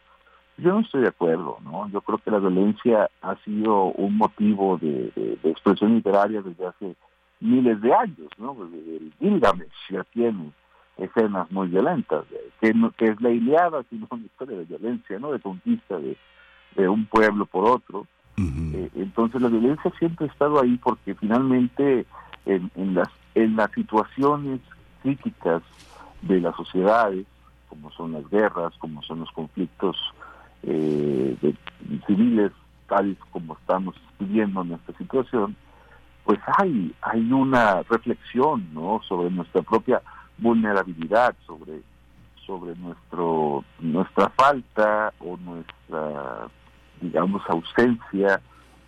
Speaker 3: yo no estoy de acuerdo, ¿no? Yo creo que la violencia ha sido un motivo de, expresión literaria desde hace miles de años, ¿no? Pues, el Gilgamesh ya tiene escenas muy violentas, que, que es la Iliada, sino una historia de violencia, ¿no? De conquista de, un pueblo por otro. Eh, entonces la violencia siempre ha estado ahí porque finalmente en, en, las, en las situaciones críticas de las sociedades, como son las guerras, como son los conflictos eh, de civiles tal como estamos viviendo en esta situación, pues hay, hay una reflexión ¿no? sobre nuestra propia vulnerabilidad, sobre, sobre nuestro, nuestra falta o nuestra, digamos, ausencia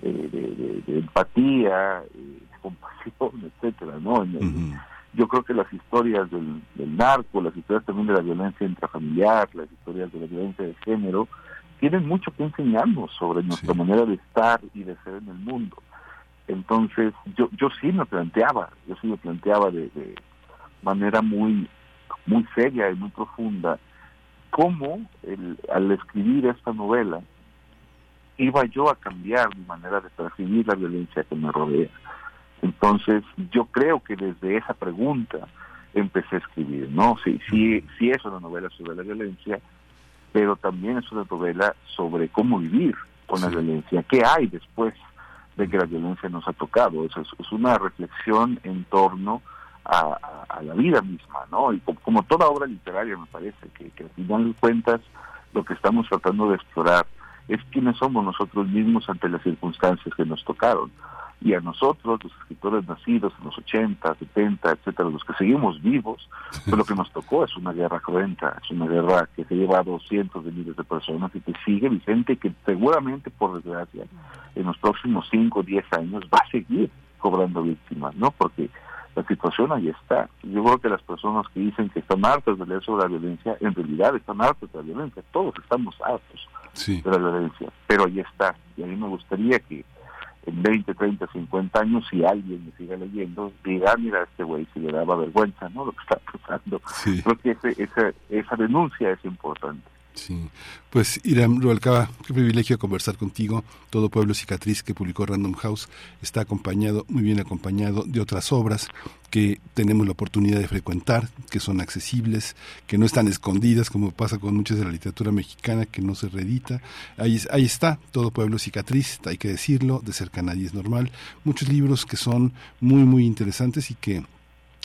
Speaker 3: eh, de, empatía, eh, compasión, etcétera, ¿no? Yo creo que las historias del, del narco, las historias también de la violencia intrafamiliar, las historias de la violencia de género, tienen mucho que enseñarnos sobre nuestra manera de estar y de ser en el mundo. Entonces, yo, yo sí me planteaba, yo sí me planteaba de, manera muy, muy seria y muy profunda cómo el, al escribir esta novela iba yo a cambiar mi manera de percibir la violencia que me rodea. Entonces, yo creo que desde esa pregunta empecé a escribir, ¿no? Si, si, si es una novela sobre la violencia, pero también es una novela sobre cómo vivir con la violencia? ¿Qué hay después de que la violencia nos ha tocado? Eso es, una reflexión en torno a, la vida misma, ¿no? Y como, toda obra literaria me parece que, que al final de cuentas lo que estamos tratando de explorar es quiénes somos nosotros mismos ante las circunstancias que nos tocaron. Y a nosotros, los escritores nacidos en los 80, 70, etcétera, los que seguimos vivos, pues lo que nos tocó es una guerra cruenta, es una guerra que se lleva a cientos de miles de personas y que sigue vigente y que seguramente, por desgracia, en los próximos 5 o 10 años va a seguir cobrando víctimas, ¿no? Porque la situación ahí está. Yo creo que las personas que dicen que están hartas de leer sobre la violencia, en realidad están hartas de la violencia. Todos estamos hartos de la violencia, pero ahí está. Y a mí me gustaría que en 20, 30, 50 años, si alguien me siga leyendo, diga, mira, este güey si le daba vergüenza, ¿no? Lo que está pasando. Creo que esa, esa denuncia es importante.
Speaker 1: Sí, pues Iram Rualcaba, qué privilegio conversar contigo. Todo Pueblo Cicatriz que publicó Random House está acompañado, muy bien acompañado de otras obras que tenemos la oportunidad de frecuentar, que son accesibles, que no están escondidas como pasa con muchas de la literatura mexicana que no se reedita. Ahí, ahí está, Todo Pueblo Cicatriz, hay que decirlo, de cerca nadie es normal. Muchos libros que son muy, muy interesantes y que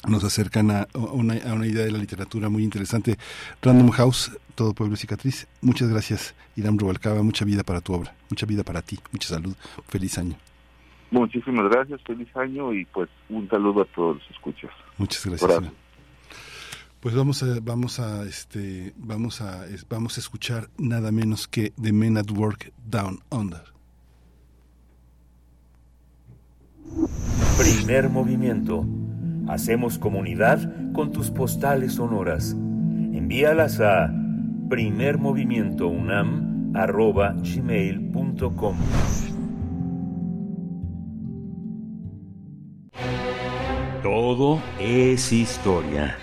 Speaker 1: nos acercan a una, a una, idea de la literatura muy interesante. Random House, Todo Pueblo Cicatriz. Muchas gracias, Irán Rubalcaba. Mucha vida para tu obra, mucha vida para ti, mucha salud. Feliz año.
Speaker 3: Muchísimas gracias, feliz año y pues un saludo a todos los escuchas.
Speaker 1: Muchas gracias. Pues vamos a vamos a este vamos a vamos a escuchar nada menos que The Men at Work Down Under.
Speaker 2: Primer movimiento Hacemos comunidad con tus postales sonoras. Envíalas a primermovimientounam.gmail.com Todo es historia.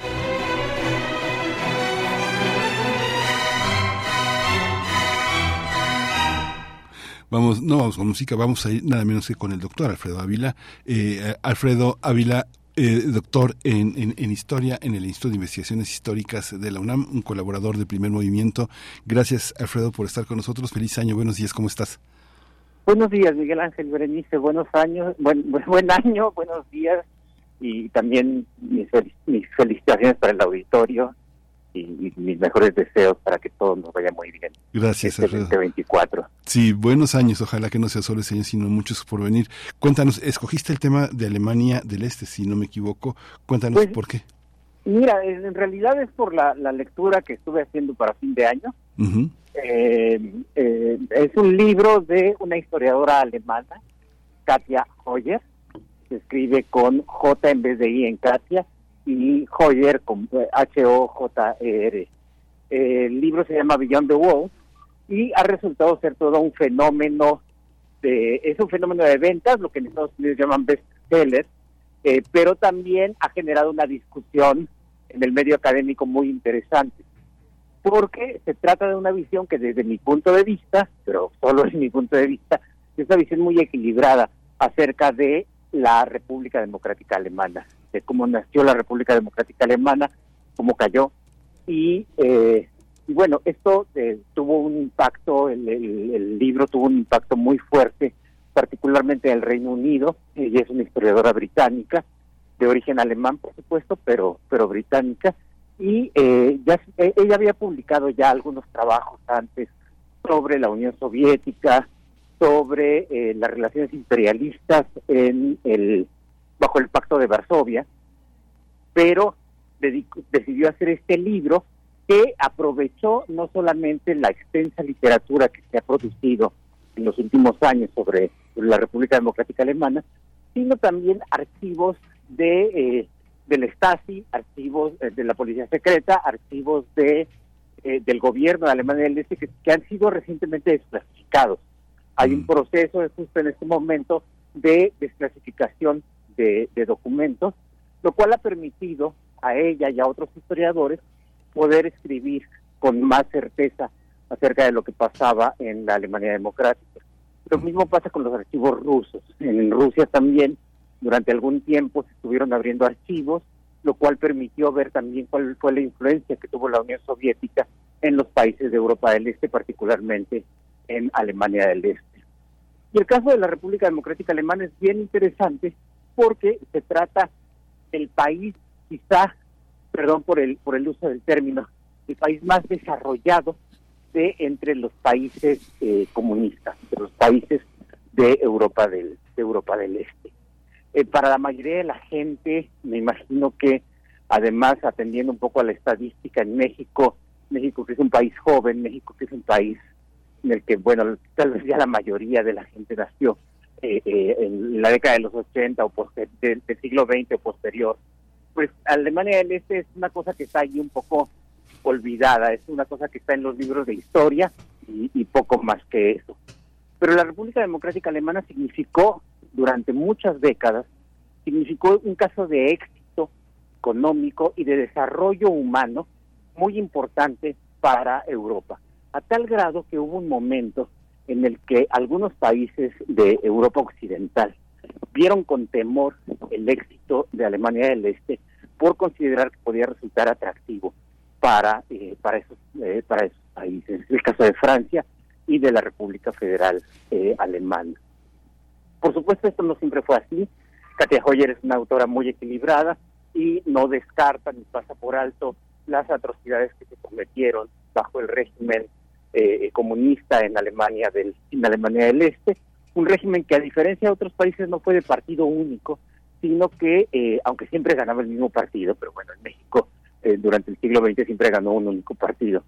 Speaker 1: Vamos, no vamos con música, vamos a ir nada menos que con el doctor Alfredo Ávila. Eh, Alfredo Ávila eh, doctor en, en, historia en el Instituto de Investigaciones Históricas de la UNAM, un colaborador de Primer Movimiento. Gracias, Alfredo, por estar con nosotros. Feliz año, buenos días, ¿cómo estás?
Speaker 4: Buenos días, Miguel Ángel Berenice, buenos años, buen, buen año, buenos días y también mis, mis felicitaciones para el auditorio y, mis mejores deseos para que todo nos vaya muy bien.
Speaker 1: Gracias,
Speaker 4: este 2024.
Speaker 1: Sí, buenos años, ojalá que no sea solo ese año, sino muchos por venir. Cuéntanos, escogiste el tema de Alemania del Este, si no me equivoco. Cuéntanos pues, por qué.
Speaker 4: Mira, en realidad es por la, lectura que estuve haciendo para fin de año. Eh, eh, es un libro de una historiadora alemana, Katia Hoyer, se escribe con J en vez de I en Katia, y Hoyer con H-O-J-E-R. El libro se llama Beyond the Wall y ha resultado ser todo un fenómeno, de, es un fenómeno de ventas, lo que en Estados Unidos llaman bestsellers, eh, pero también ha generado una discusión en el medio académico muy interesante, porque se trata de una visión que desde mi punto de vista, pero solo es mi punto de vista, es una visión muy equilibrada acerca de la República Democrática Alemana de cómo nació la República Democrática Alemana, cómo cayó. Y, eh, y bueno, esto eh, tuvo un impacto, el, libro tuvo un impacto muy fuerte, particularmente en el Reino Unido. Ella es una historiadora británica, de origen alemán, por supuesto, pero, pero británica. Y eh, ya, ella había publicado ya algunos trabajos antes sobre la Unión Soviética, sobre las relaciones imperialistas en el bajo el Pacto de Varsovia, pero decidió hacer este libro que aprovechó no solamente la extensa literatura que se ha producido en los últimos años sobre la República Democrática Alemana, sino también archivos de eh, del Stasi, archivos eh, de la Policía Secreta, archivos de eh, del gobierno de Alemania del Este que, que, han sido recientemente desclasificados. Hay un mm. proceso justo en este momento de desclasificación de, documentos, lo cual ha permitido a ella y a otros historiadores poder escribir con más certeza acerca de lo que pasaba en la Alemania democrática. Lo mismo pasa con los archivos rusos. En Rusia también durante algún tiempo se estuvieron abriendo archivos, lo cual permitió ver también cuál fue la influencia que tuvo la Unión Soviética en los países de Europa del Este, particularmente en Alemania del Este. Y el caso de la República Democrática Alemana es bien interesante porque se trata del país, quizá, perdón por el, por el uso del término, el país más desarrollado de entre los países eh, comunistas, de los países de Europa del, de Europa del Este. Eh, para la mayoría de la gente, me imagino que además atendiendo un poco a la estadística en México, México que es un país joven, México que es un país en el que, bueno, tal vez ya la mayoría de la gente nació eh, eh, en la década de los 80 o del, siglo XX o posterior, pues Alemania del Este es una cosa que está ahí un poco olvidada, es una cosa que está en los libros de historia y, y poco más que eso. Pero la República Democrática Alemana significó durante muchas décadas, significó un caso de éxito económico y de desarrollo humano muy importante para Europa, a tal grado que hubo un momento en el que algunos países de Europa Occidental vieron con temor el éxito de Alemania del Este por considerar que podía resultar atractivo para eh, para esos eh, para esos países. el caso de Francia y de la República Federal eh, Alemana. Por supuesto, esto no siempre fue así. Katia Hoyer es una autora muy equilibrada y no descarta ni pasa por alto las atrocidades que se cometieron bajo el régimen eh, comunista en Alemania del en Alemania del Este, un régimen que a diferencia de otros países no fue de partido único, sino que eh, aunque siempre ganaba el mismo partido, pero bueno, en México eh, durante el siglo XX siempre ganó un único partido.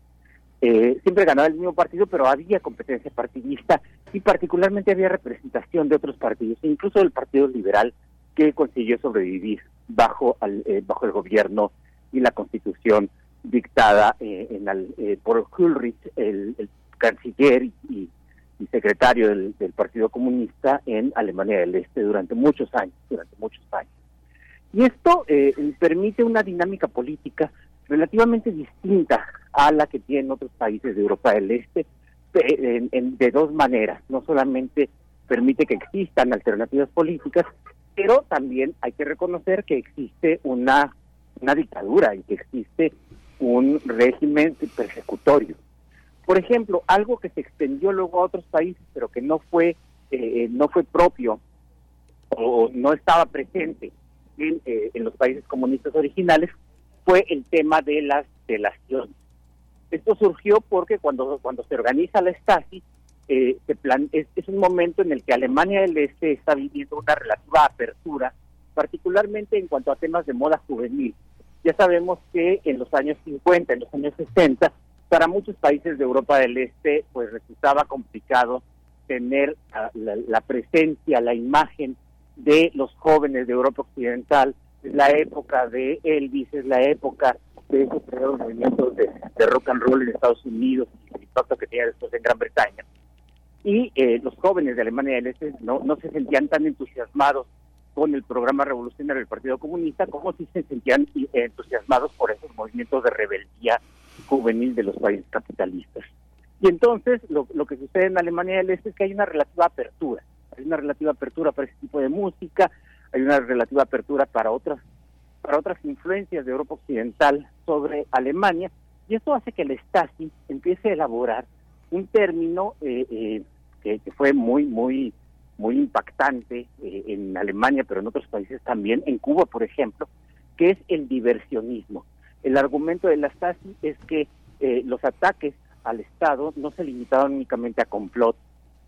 Speaker 4: siempre ganaba el mismo partido, pero había competencia partidista y particularmente había representación de otros partidos, incluso del Partido Liberal que consiguió sobrevivir bajo bajo el gobierno y la constitución dictada eh, en eh, por Ulrich, el, canciller y, secretario del, Partido Comunista en Alemania del Este durante muchos años, durante muchos años. Y esto eh, permite una dinámica política relativamente distinta a la que tienen otros países de Europa del Este, de dos maneras. No solamente permite que existan alternativas políticas, pero también hay que reconocer que existe una, una dictadura y que existe un régimen persecutorio. Por ejemplo, algo que se extendió luego a otros países, pero que no fue eh, no fue propio o no estaba presente en, eh, en, los países comunistas originales, fue el tema de las delaciones. Esto surgió porque cuando, cuando se organiza la Stasi, eh, es, es, un momento en el que Alemania del Este está viviendo una relativa apertura, particularmente en cuanto a temas de moda juvenil. Ya sabemos que en los años 50, en los años 60, para muchos países de Europa del Este, pues resultaba complicado tener la, presencia, la imagen de los jóvenes de Europa Occidental. Es la época de Elvis, es la época de esos movimientos de, rock and roll en Estados Unidos y el impacto que tenía después en Gran Bretaña. Y eh, los jóvenes de Alemania del Este no se sentían tan entusiasmados con el programa revolucionario del Partido Comunista, como si se sentían entusiasmados por esos movimientos de rebeldía juvenil de los países capitalistas. Y entonces lo, que sucede en Alemania del Este es que hay una relativa apertura, hay una relativa apertura para ese tipo de música, hay una relativa apertura para otras para otras influencias de Europa Occidental sobre Alemania, y esto hace que el Stasi empiece a elaborar un término eh, eh, que, fue muy, muy muy impactante eh, en Alemania, pero en otros países también, en Cuba, por ejemplo, que es el diversionismo. El argumento de la Stasi es que eh, los ataques al Estado no se limitaban únicamente a complot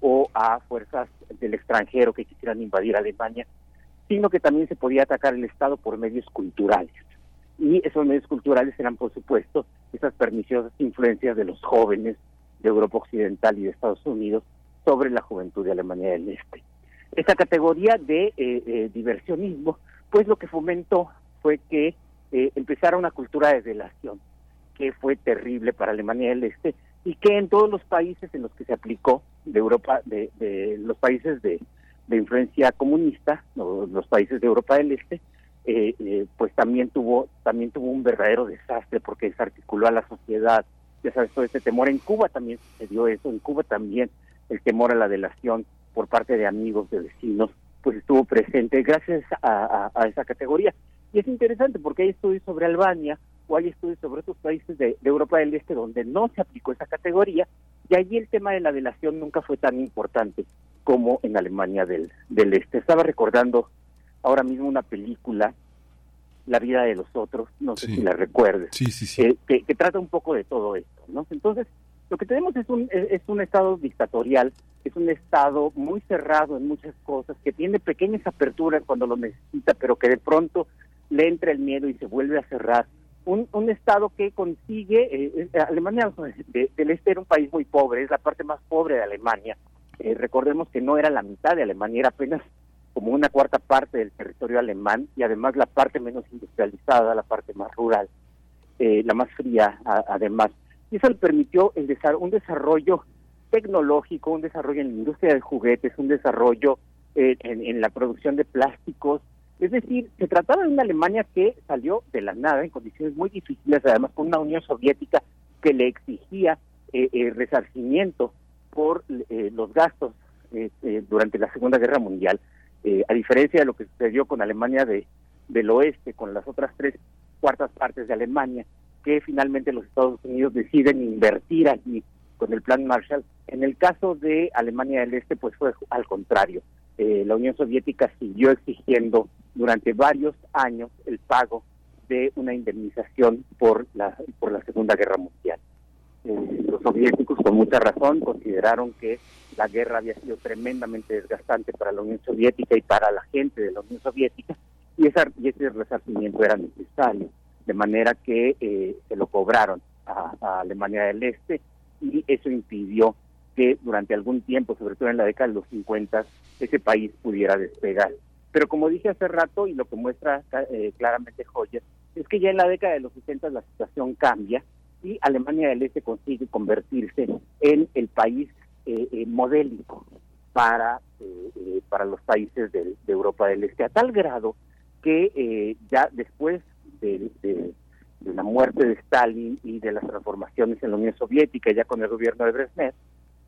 Speaker 4: o a fuerzas del extranjero que quisieran invadir Alemania, sino que también se podía atacar el Estado por medios culturales. Y esos medios culturales eran, por supuesto, esas perniciosas influencias de los jóvenes de Europa Occidental y de Estados Unidos sobre la juventud de Alemania del Este. Esta categoría de eh, eh, diversionismo, pues lo que fomentó fue que eh, empezara una cultura de delación, que fue terrible para Alemania del Este y que en todos los países en los que se aplicó de Europa, de, los países de, de influencia comunista, los países de Europa del Este, pues también tuvo también tuvo un verdadero desastre porque desarticuló a la sociedad. Ya sabes, todo este temor. En Cuba también sucedió eso. En Cuba también el temor a la delación por parte de amigos, de vecinos, pues estuvo presente gracias a, esa categoría. Y es interesante porque hay estudios sobre Albania o hay estudios sobre otros países de, Europa del Este donde no se aplicó esa categoría y allí el tema de la delación nunca fue tan importante como en Alemania del, del Este. Estaba recordando ahora mismo una película, La vida de los otros, no sé si la recuerdes,
Speaker 1: eh,
Speaker 4: que, que, trata un poco de todo esto. ¿no? Entonces, lo que tenemos es un, es un estado dictatorial, es un estado muy cerrado en muchas cosas, que tiene pequeñas aperturas cuando lo necesita, pero que de pronto le entra el miedo y se vuelve a cerrar. Un, un estado que consigue, eh, eh, Alemania del Este era un país muy pobre, es la parte más pobre de Alemania. Eh, recordemos que no era la mitad de Alemania, era apenas como una cuarta parte del territorio alemán y además la parte menos industrializada, la parte más rural, la más fría además y eso le permitió el un desarrollo tecnológico, un desarrollo en la industria de juguetes, un desarrollo eh, en, la producción de plásticos. Es decir, se trataba de una Alemania que salió de la nada en condiciones muy difíciles, además con una Unión Soviética que le exigía eh, eh resarcimiento por eh, los gastos durante la Segunda Guerra Mundial. a diferencia de lo que sucedió con Alemania de, del Oeste, con las otras tres cuartas partes de Alemania, que finalmente los Estados Unidos deciden invertir allí con el plan Marshall. En el caso de Alemania del Este, pues fue al contrario. Eh, la Unión Soviética siguió exigiendo durante varios años el pago de una indemnización por la por la Segunda Guerra Mundial. Eh, los soviéticos, con mucha razón, consideraron que la guerra había sido tremendamente desgastante para la Unión Soviética y para la gente de la Unión Soviética, y, esa, y ese resarcimiento era necesario de manera que eh, se lo cobraron a, Alemania del Este y eso impidió que durante algún tiempo, sobre todo en la década de los 50, ese país pudiera despegar. Pero como dije hace rato y lo que muestra eh, claramente Hoyer, es que ya en la década de los 60 la situación cambia y Alemania del Este consigue convertirse en el país eh, modélico para, para los países de, de, Europa del Este, a tal grado que ya después de, la muerte de Stalin y de las transformaciones en la Unión Soviética, ya con el gobierno de Brezhnev,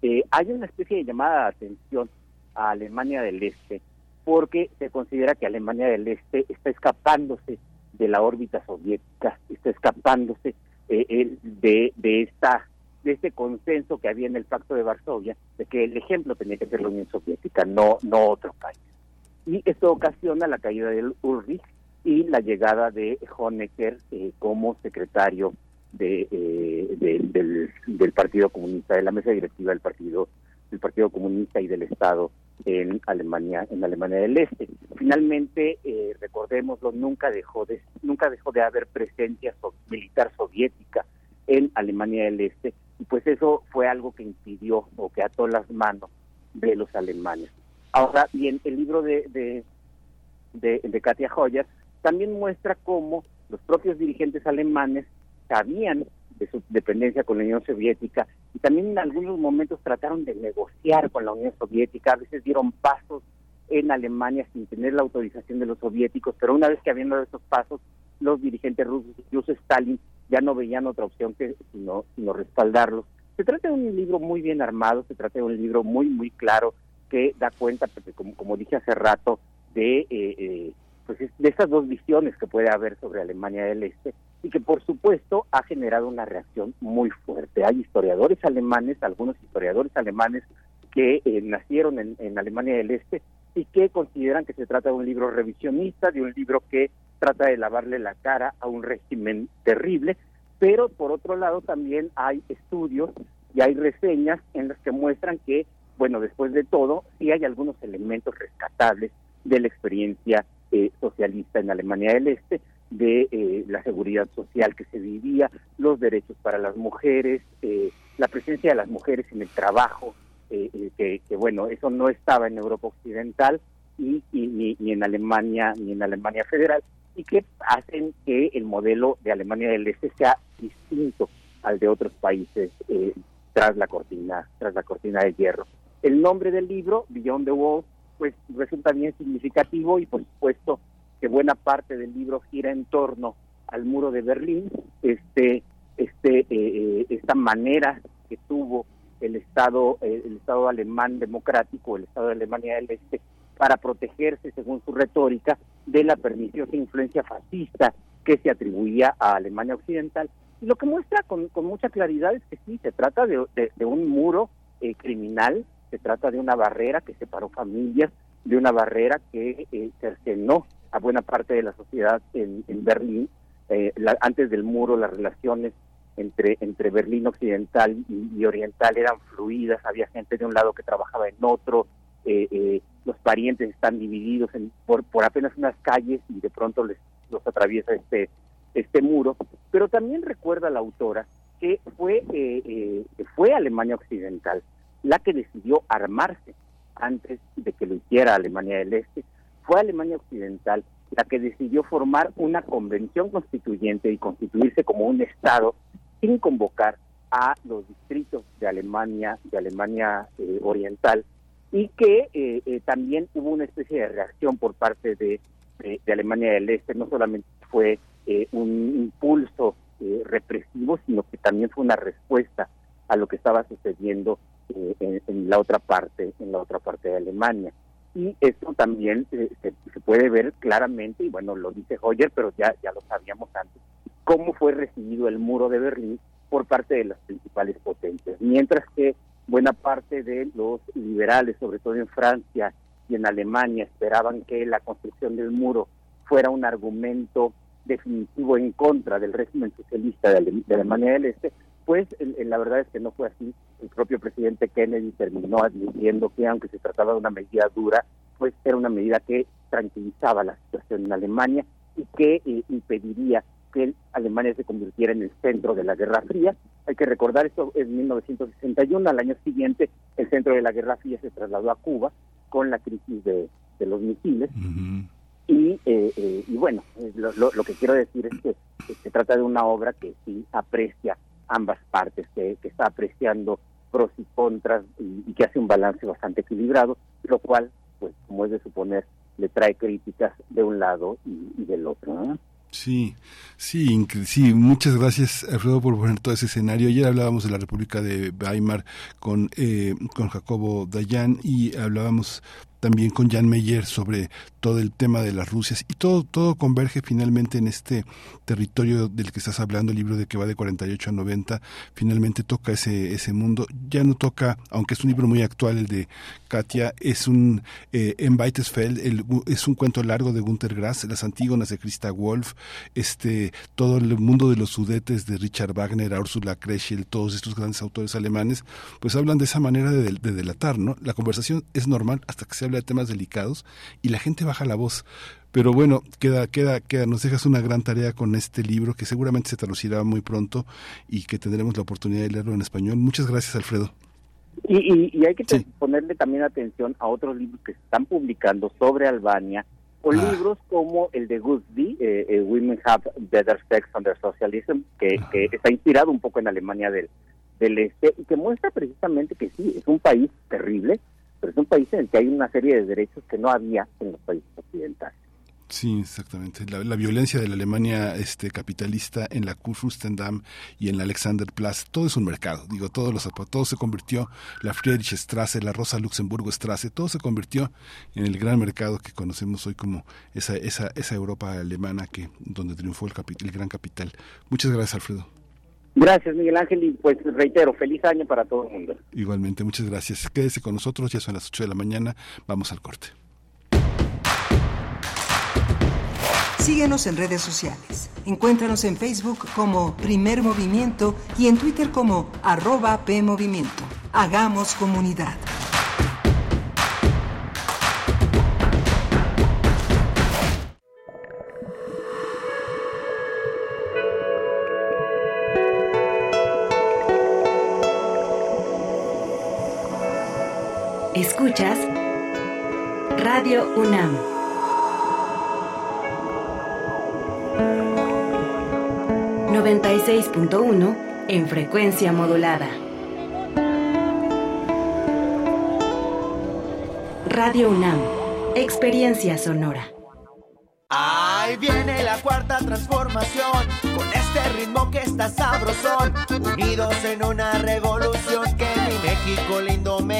Speaker 4: eh, hay una especie de llamada de atención a Alemania del Este, porque se considera que Alemania del Este está escapándose de la órbita soviética, está escapándose eh, de, de esta de este consenso que había en el Pacto de Varsovia, de que el ejemplo tenía que ser la Unión Soviética, no, no otro país. Y esto ocasiona la caída del Ulrich y la llegada de Honecker eh, como secretario de, eh, del, Partido Comunista, de la mesa directiva del Partido del Partido Comunista y del Estado en Alemania, en Alemania del Este. Finalmente, eh, recordémoslo, nunca dejó de nunca dejó de haber presencia militar soviética en Alemania del Este y pues eso fue algo que impidió o que ató las manos de los alemanes. Ahora bien, el libro de, de, de, de Katia Joyas también muestra cómo los propios dirigentes alemanes sabían de su dependencia con la Unión Soviética y también en algunos momentos trataron de negociar con la Unión Soviética, a veces dieron pasos en Alemania sin tener la autorización de los soviéticos, pero una vez que habían dado esos pasos, los dirigentes rusos, incluso Stalin, ya no veían otra opción que sino, sino respaldarlos. Se trata de un libro muy bien armado, se trata de un libro muy, muy claro que da cuenta, porque como, como dije hace rato, de eh, eh, pues de esas dos visiones que puede haber sobre Alemania del Este y que por supuesto ha generado una reacción muy fuerte. Hay historiadores alemanes, algunos historiadores alemanes que eh, nacieron en, Alemania del Este y que consideran que se trata de un libro revisionista, de un libro que trata de lavarle la cara a un régimen terrible, pero por otro lado también hay estudios y hay reseñas en las que muestran que, bueno, después de todo, sí hay algunos elementos rescatables de la experiencia eh, socialista en Alemania del Este, de eh, la seguridad social que se vivía, los derechos para las mujeres, eh, la presencia de las mujeres en el trabajo, que, bueno, eso no estaba en Europa Occidental y, ni, en Alemania ni en Alemania Federal y que hacen que el modelo de Alemania del Este sea distinto al de otros países tras la cortina tras la cortina de hierro. El nombre del libro, Beyond the Wall, pues resulta bien significativo y por supuesto que buena parte del libro gira en torno al muro de Berlín, este, este, eh, eh, esta manera que tuvo el Estado, eh, el Estado alemán democrático, el Estado de Alemania del Este, para protegerse, según su retórica, de la perniciosa influencia fascista que se atribuía a Alemania Occidental. Y lo que muestra con, con mucha claridad es que sí, se trata de, de, un muro criminal, se trata de una barrera que separó familias, de una barrera que eh, cercenó a buena parte de la sociedad en, Berlín. Eh, antes del muro, las relaciones entre, entre Berlín occidental y, oriental eran fluidas, había gente de un lado que trabajaba en otro, eh, eh, los parientes están divididos en, por, por apenas unas calles y de pronto les los atraviesa este, este muro, pero también recuerda la autora que fue, fue Alemania Occidental la que decidió armarse antes de que lo hiciera Alemania del Este, fue Alemania Occidental la que decidió formar una convención constituyente y constituirse como un Estado sin convocar a los distritos de Alemania, de Alemania eh, Oriental, y que eh, eh, también hubo una especie de reacción por parte de, de Alemania del Este, no solamente fue un impulso represivo, sino que también fue una respuesta a lo que estaba sucediendo en, en, la otra parte, en la otra parte de Alemania y esto también se, se, puede ver claramente, y bueno, lo dice Hoyer, pero ya, ya lo sabíamos antes, cómo fue recibido el muro de Berlín por parte de las principales potencias. Mientras que buena parte de los liberales, sobre todo en Francia y en Alemania, esperaban que la construcción del muro fuera un argumento definitivo en contra del régimen socialista de, Alemania del Este, pues la verdad es que no fue así. El propio presidente Kennedy terminó admitiendo que aunque se trataba de una medida dura, pues era una medida que tranquilizaba la situación en Alemania y que eh, impediría que Alemania se convirtiera en el centro de la Guerra Fría. Hay que recordar esto en 1961, al año siguiente el centro de la Guerra Fría se trasladó a Cuba con la crisis de, los misiles. y, eh, eh, y bueno, eh, lo, que quiero decir es que, se trata de una obra que sí aprecia ambas partes, que, está apreciando pros y contras y, que hace un balance bastante equilibrado, lo cual, pues como es de suponer, le trae críticas de un lado y, del otro.
Speaker 1: Sí, sí, sí, muchas gracias Alfredo por poner todo ese escenario. Ayer hablábamos de la República de Weimar con, eh, con Jacobo Dayan y hablábamos también con Jan Meyer sobre todo el tema de las Rusias. Y todo todo converge finalmente en este territorio del que estás hablando, el libro de que va de 48 a 90, finalmente toca ese ese mundo, ya no toca, aunque es un libro muy actual el de Katia, es un eh, en Weitesfeld, el, es un cuento largo de Günter Grass, las Antígonas de Christa Wolf, este todo el mundo de los sudetes de Richard Wagner, a Ursula Kreschel, todos estos grandes autores alemanes, pues hablan de esa manera de, de delatar, ¿no? La conversación es normal hasta que se de temas delicados y la gente baja la voz. Pero bueno, queda, queda, queda, nos dejas una gran tarea con este libro que seguramente se traducirá muy pronto y que tendremos la oportunidad de leerlo en español. Muchas gracias, Alfredo.
Speaker 4: Y, hay que ponerle también atención a otros libros que se están publicando sobre Albania, o ah. libros como el de Gus eh, eh, Women Have Better Sex Under Socialism, que, que, está inspirado un poco en Alemania del, del Este, y que muestra precisamente que sí, es un país terrible, pero es un país en el que hay una serie de derechos que no había en los países occidentales.
Speaker 1: Sí, exactamente. La, violencia de la Alemania este, capitalista en la Kurfürstendamm y en la Alexanderplatz, todo es un mercado. Digo, todos los, todo se convirtió, la Friedrichstraße, la Rosa Luxemburgo Straße, todo se convirtió en el gran mercado que conocemos hoy como esa, esa, esa Europa alemana que donde triunfó el, el gran capital. Muchas gracias, Alfredo.
Speaker 4: Gracias, Miguel Ángel, y pues reitero, feliz año para todo el mundo.
Speaker 1: Igualmente, muchas gracias. Quédese con nosotros, ya son las 8 de la mañana, vamos al corte.
Speaker 5: Síguenos en redes sociales. Encuéntranos en Facebook como Primer Movimiento y en Twitter como arroba PMovimiento. Hagamos comunidad.
Speaker 6: Escuchas Radio UNAM. ...96.1 en frecuencia modulada. Radio UNAM, experiencia sonora.
Speaker 7: Ahí viene la cuarta transformación, con este ritmo que está sabrosón, unidos en una revolución que mi México lindo merece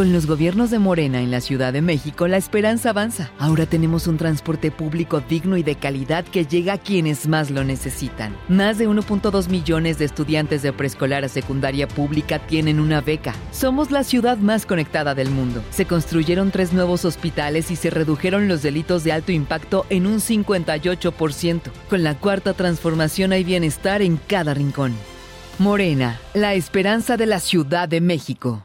Speaker 8: Con los gobiernos de Morena en la Ciudad de México, la esperanza avanza. Ahora tenemos un transporte público digno y de calidad que llega a quienes más lo necesitan. Más de 1.2 millones de estudiantes de preescolar a secundaria pública tienen una beca. Somos la ciudad más conectada del mundo. Se construyeron tres nuevos hospitales y se redujeron los delitos de alto impacto en un 58%. Con la cuarta transformación hay bienestar en cada rincón. Morena, la esperanza de la Ciudad de México.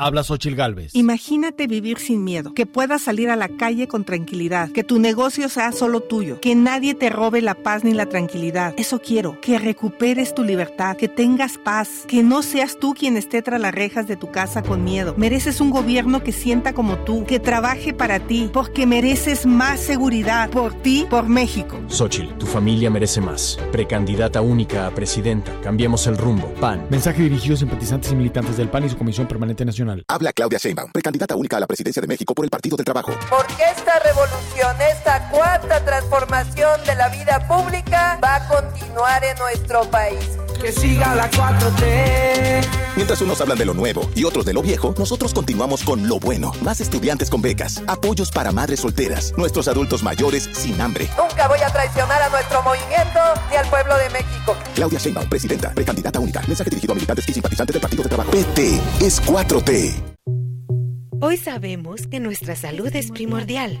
Speaker 9: Habla Xochil Gálvez.
Speaker 10: Imagínate vivir sin miedo, que puedas salir a la calle con tranquilidad, que tu negocio sea solo tuyo, que nadie te robe la paz ni la tranquilidad. Eso quiero, que recuperes tu libertad, que tengas paz, que no seas tú quien esté tras las rejas de tu casa con miedo. Mereces un gobierno que sienta como tú, que trabaje para ti, porque mereces más seguridad por ti, por México.
Speaker 9: Xochil, tu familia merece más. Precandidata única a presidenta. Cambiemos el rumbo. PAN. Mensaje dirigido a simpatizantes y militantes del PAN y su Comisión Permanente Nacional.
Speaker 11: Habla Claudia Sheinbaum, precandidata única a la presidencia de México por el Partido del Trabajo.
Speaker 12: Porque esta revolución, esta cuarta transformación de la vida pública va a continuar en nuestro país.
Speaker 13: Que siga la 4T.
Speaker 11: Mientras unos hablan de lo nuevo y otros de lo viejo, nosotros continuamos con lo bueno. Más estudiantes con becas, apoyos para madres solteras, nuestros adultos mayores sin hambre.
Speaker 12: Nunca voy a traicionar a nuestro movimiento ni al pueblo de México.
Speaker 11: Claudia Sheinbaum, presidenta, precandidata única. Mensaje dirigido a militantes y simpatizantes del Partido del Trabajo. PT es 4T.
Speaker 14: Hoy sabemos que nuestra salud es primordial.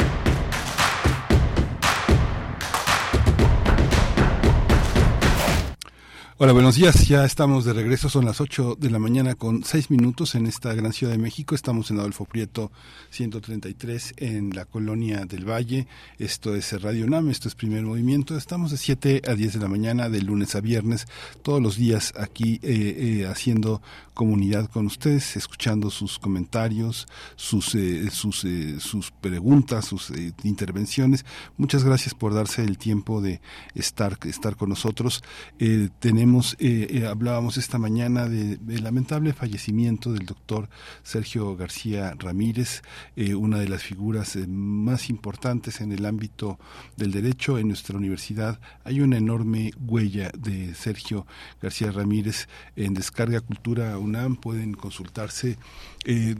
Speaker 1: Hola, buenos días. Ya estamos de regreso. Son las 8 de la mañana con 6 minutos en esta gran ciudad de México. Estamos en Adolfo Prieto 133 en la colonia del Valle. Esto es Radio UNAM, esto es Primer Movimiento. Estamos de 7 a 10 de la mañana, de lunes a viernes, todos los días aquí eh, eh, haciendo comunidad con ustedes, escuchando sus comentarios, sus, eh, sus, eh, sus preguntas, sus eh, intervenciones. Muchas gracias por darse el tiempo de estar, estar con nosotros. tenemos tenemos, eh, eh, hablábamos esta mañana del lamentable fallecimiento del doctor Sergio García Ramírez, una de las figuras más importantes en el ámbito del derecho en nuestra universidad. Hay una enorme huella de Sergio García Ramírez en Descarga Cultura UNAM. Pueden consultarse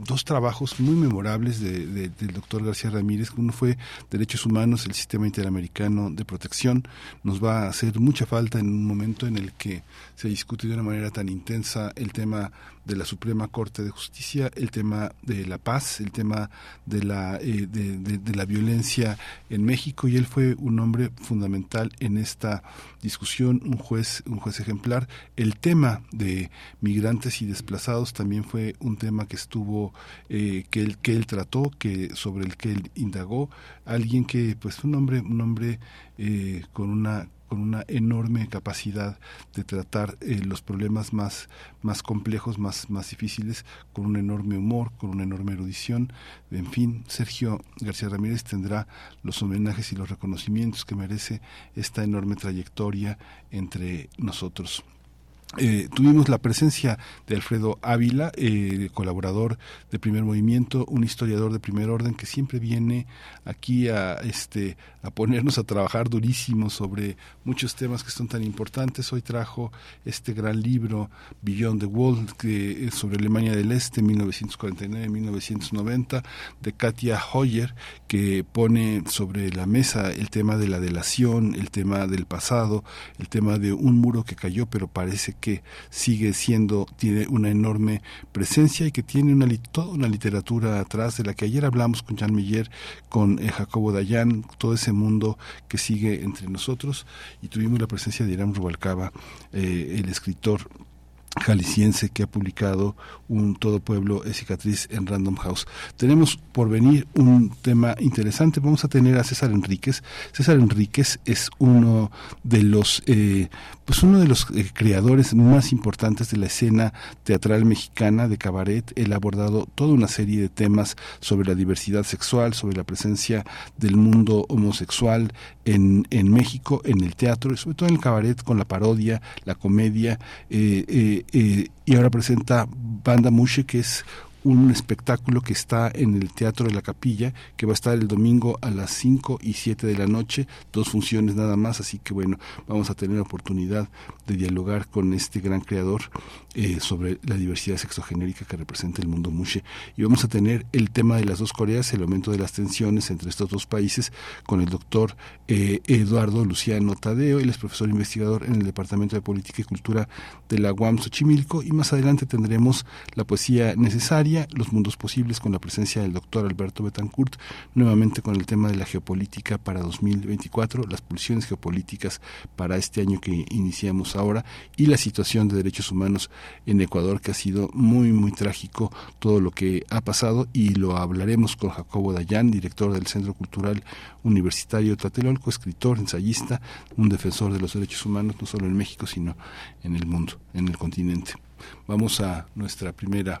Speaker 1: dos trabajos muy memorables del doctor García Ramírez. Uno fue Derechos Humanos, el Sistema Interamericano de Protección. Nos va a hacer mucha falta en un momento en el que se discute de una manera tan intensa el tema de la Suprema Corte de Justicia, el tema de la paz, el tema de la, eh, de, la violencia en México y él fue un hombre fundamental en esta discusión, un juez, un juez ejemplar. El tema de migrantes y desplazados también fue un tema que estuvo, eh, que él, que él trató, que sobre el que él indagó, alguien que pues un hombre, un hombre eh, con una con una enorme capacidad de tratar eh, los problemas más, más complejos, más, más difíciles, con un enorme humor, con una enorme erudición. En fin, Sergio García Ramírez tendrá los homenajes y los reconocimientos que merece esta enorme trayectoria entre nosotros. Eh, tuvimos la presencia de Alfredo Ávila, eh, colaborador de Primer Movimiento, un historiador de primer orden que siempre viene aquí a, este, a ponernos a trabajar durísimo sobre muchos temas que son tan importantes. Hoy trajo este gran libro, Beyond the Wall, que sobre Alemania del Este, 1949-1990, de Katia Hoyer, que pone sobre la mesa el tema de la delación, el tema del pasado, el tema de un muro que cayó, pero parece que sigue siendo, tiene una enorme presencia y que tiene una, toda una literatura atrás de la que ayer hablamos con Jean Miller, con eh, Jacobo Dayan, todo ese mundo que sigue entre nosotros. Y tuvimos la presencia de Irán Rubalcaba, eh, el escritor jalisciense que ha publicado un Todo Pueblo es cicatriz en Random House. Tenemos por venir un tema interesante. Vamos a tener a César Enríquez. César Enríquez es uno de los, eh, pues uno de los eh, creadores más importantes de la escena teatral mexicana de cabaret. Él ha abordado toda una serie de temas sobre la diversidad sexual, sobre la presencia del mundo homosexual en, en México, en el teatro y sobre todo en el cabaret con la parodia, la comedia. Eh, eh, y ahora presenta Banda Mushe, que es un espectáculo que está en el Teatro de la Capilla, que va a estar el domingo a las 5 y 7 de la noche, dos funciones nada más, así que bueno, vamos a tener la oportunidad de dialogar con este gran creador eh, sobre la diversidad sexogenérica que representa el mundo mushe. Y vamos a tener el tema de las dos Coreas, el aumento de las tensiones entre estos dos países, con el doctor eh, Eduardo Luciano Tadeo, él es profesor investigador en el Departamento de Política y Cultura de la UAM Xochimilco, y más adelante tendremos la poesía necesaria los mundos posibles con la presencia del doctor Alberto Betancourt, nuevamente con el tema de la geopolítica para 2024, las pulsiones geopolíticas para este año que iniciamos ahora y la situación de derechos humanos en Ecuador que ha sido muy muy trágico todo lo que ha pasado y lo hablaremos con Jacobo Dayan, director del Centro Cultural Universitario Tlatelolco, escritor, ensayista, un defensor de los derechos humanos no solo en México sino en el mundo, en el continente. Vamos a nuestra primera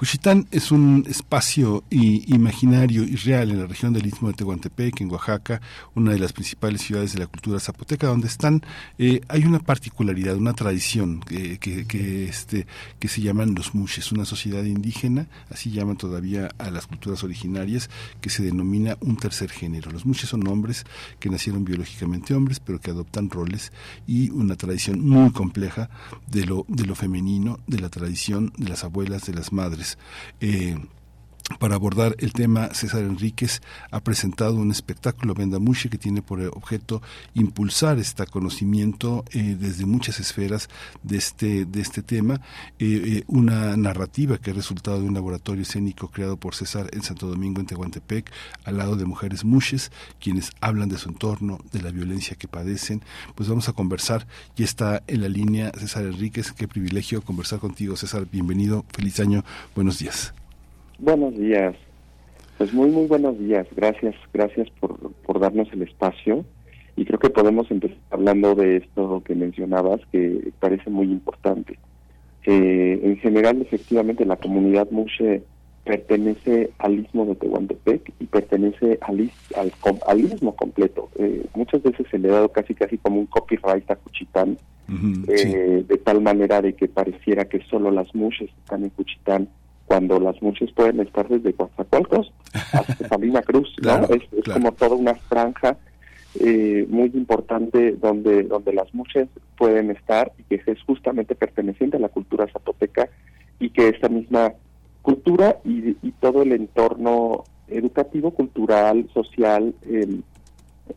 Speaker 1: Juchitán es un espacio imaginario y real en la región del Istmo de Tehuantepec, en Oaxaca, una de las principales ciudades de la cultura zapoteca, donde están, eh, hay una particularidad, una tradición que, que, este, que se llaman los mushes, una sociedad indígena, así llaman todavía a las culturas originarias, que se denomina un tercer género. Los mushes son hombres que nacieron biológicamente hombres, pero que adoptan roles y una tradición muy compleja de lo, de lo femenino, de la tradición de las abuelas, de las madres eh, para abordar el tema, César Enríquez ha presentado un espectáculo Vendamuche que tiene por objeto impulsar este conocimiento eh, desde muchas esferas de este, de este tema. Eh, una narrativa que es resultado de un laboratorio escénico creado por César en Santo Domingo, en Tehuantepec, al lado de mujeres muches, quienes hablan de su entorno, de la violencia que padecen. Pues vamos a conversar. Ya está en la línea César Enríquez. Qué privilegio conversar contigo, César. Bienvenido. Feliz año. Buenos días.
Speaker 15: Buenos días. Pues muy, muy buenos días. Gracias, gracias por, por darnos el espacio. Y creo que podemos empezar hablando de esto que mencionabas, que parece muy importante. Eh, en general, efectivamente, la comunidad Mushe pertenece al istmo de Tehuantepec y pertenece al, al, al istmo completo. Eh, muchas veces se le ha dado casi casi como un copyright a Cuchitán, eh, de tal manera de que pareciera que solo las mushes están en Cuchitán, cuando las mushes pueden estar desde Coatzacoalcos hasta Sabina Cruz, ¿no? Es, como toda una franja eh, muy importante donde donde las mushes pueden estar y que es justamente perteneciente a la cultura zapoteca y que esta misma cultura y, todo el entorno educativo, cultural, social eh,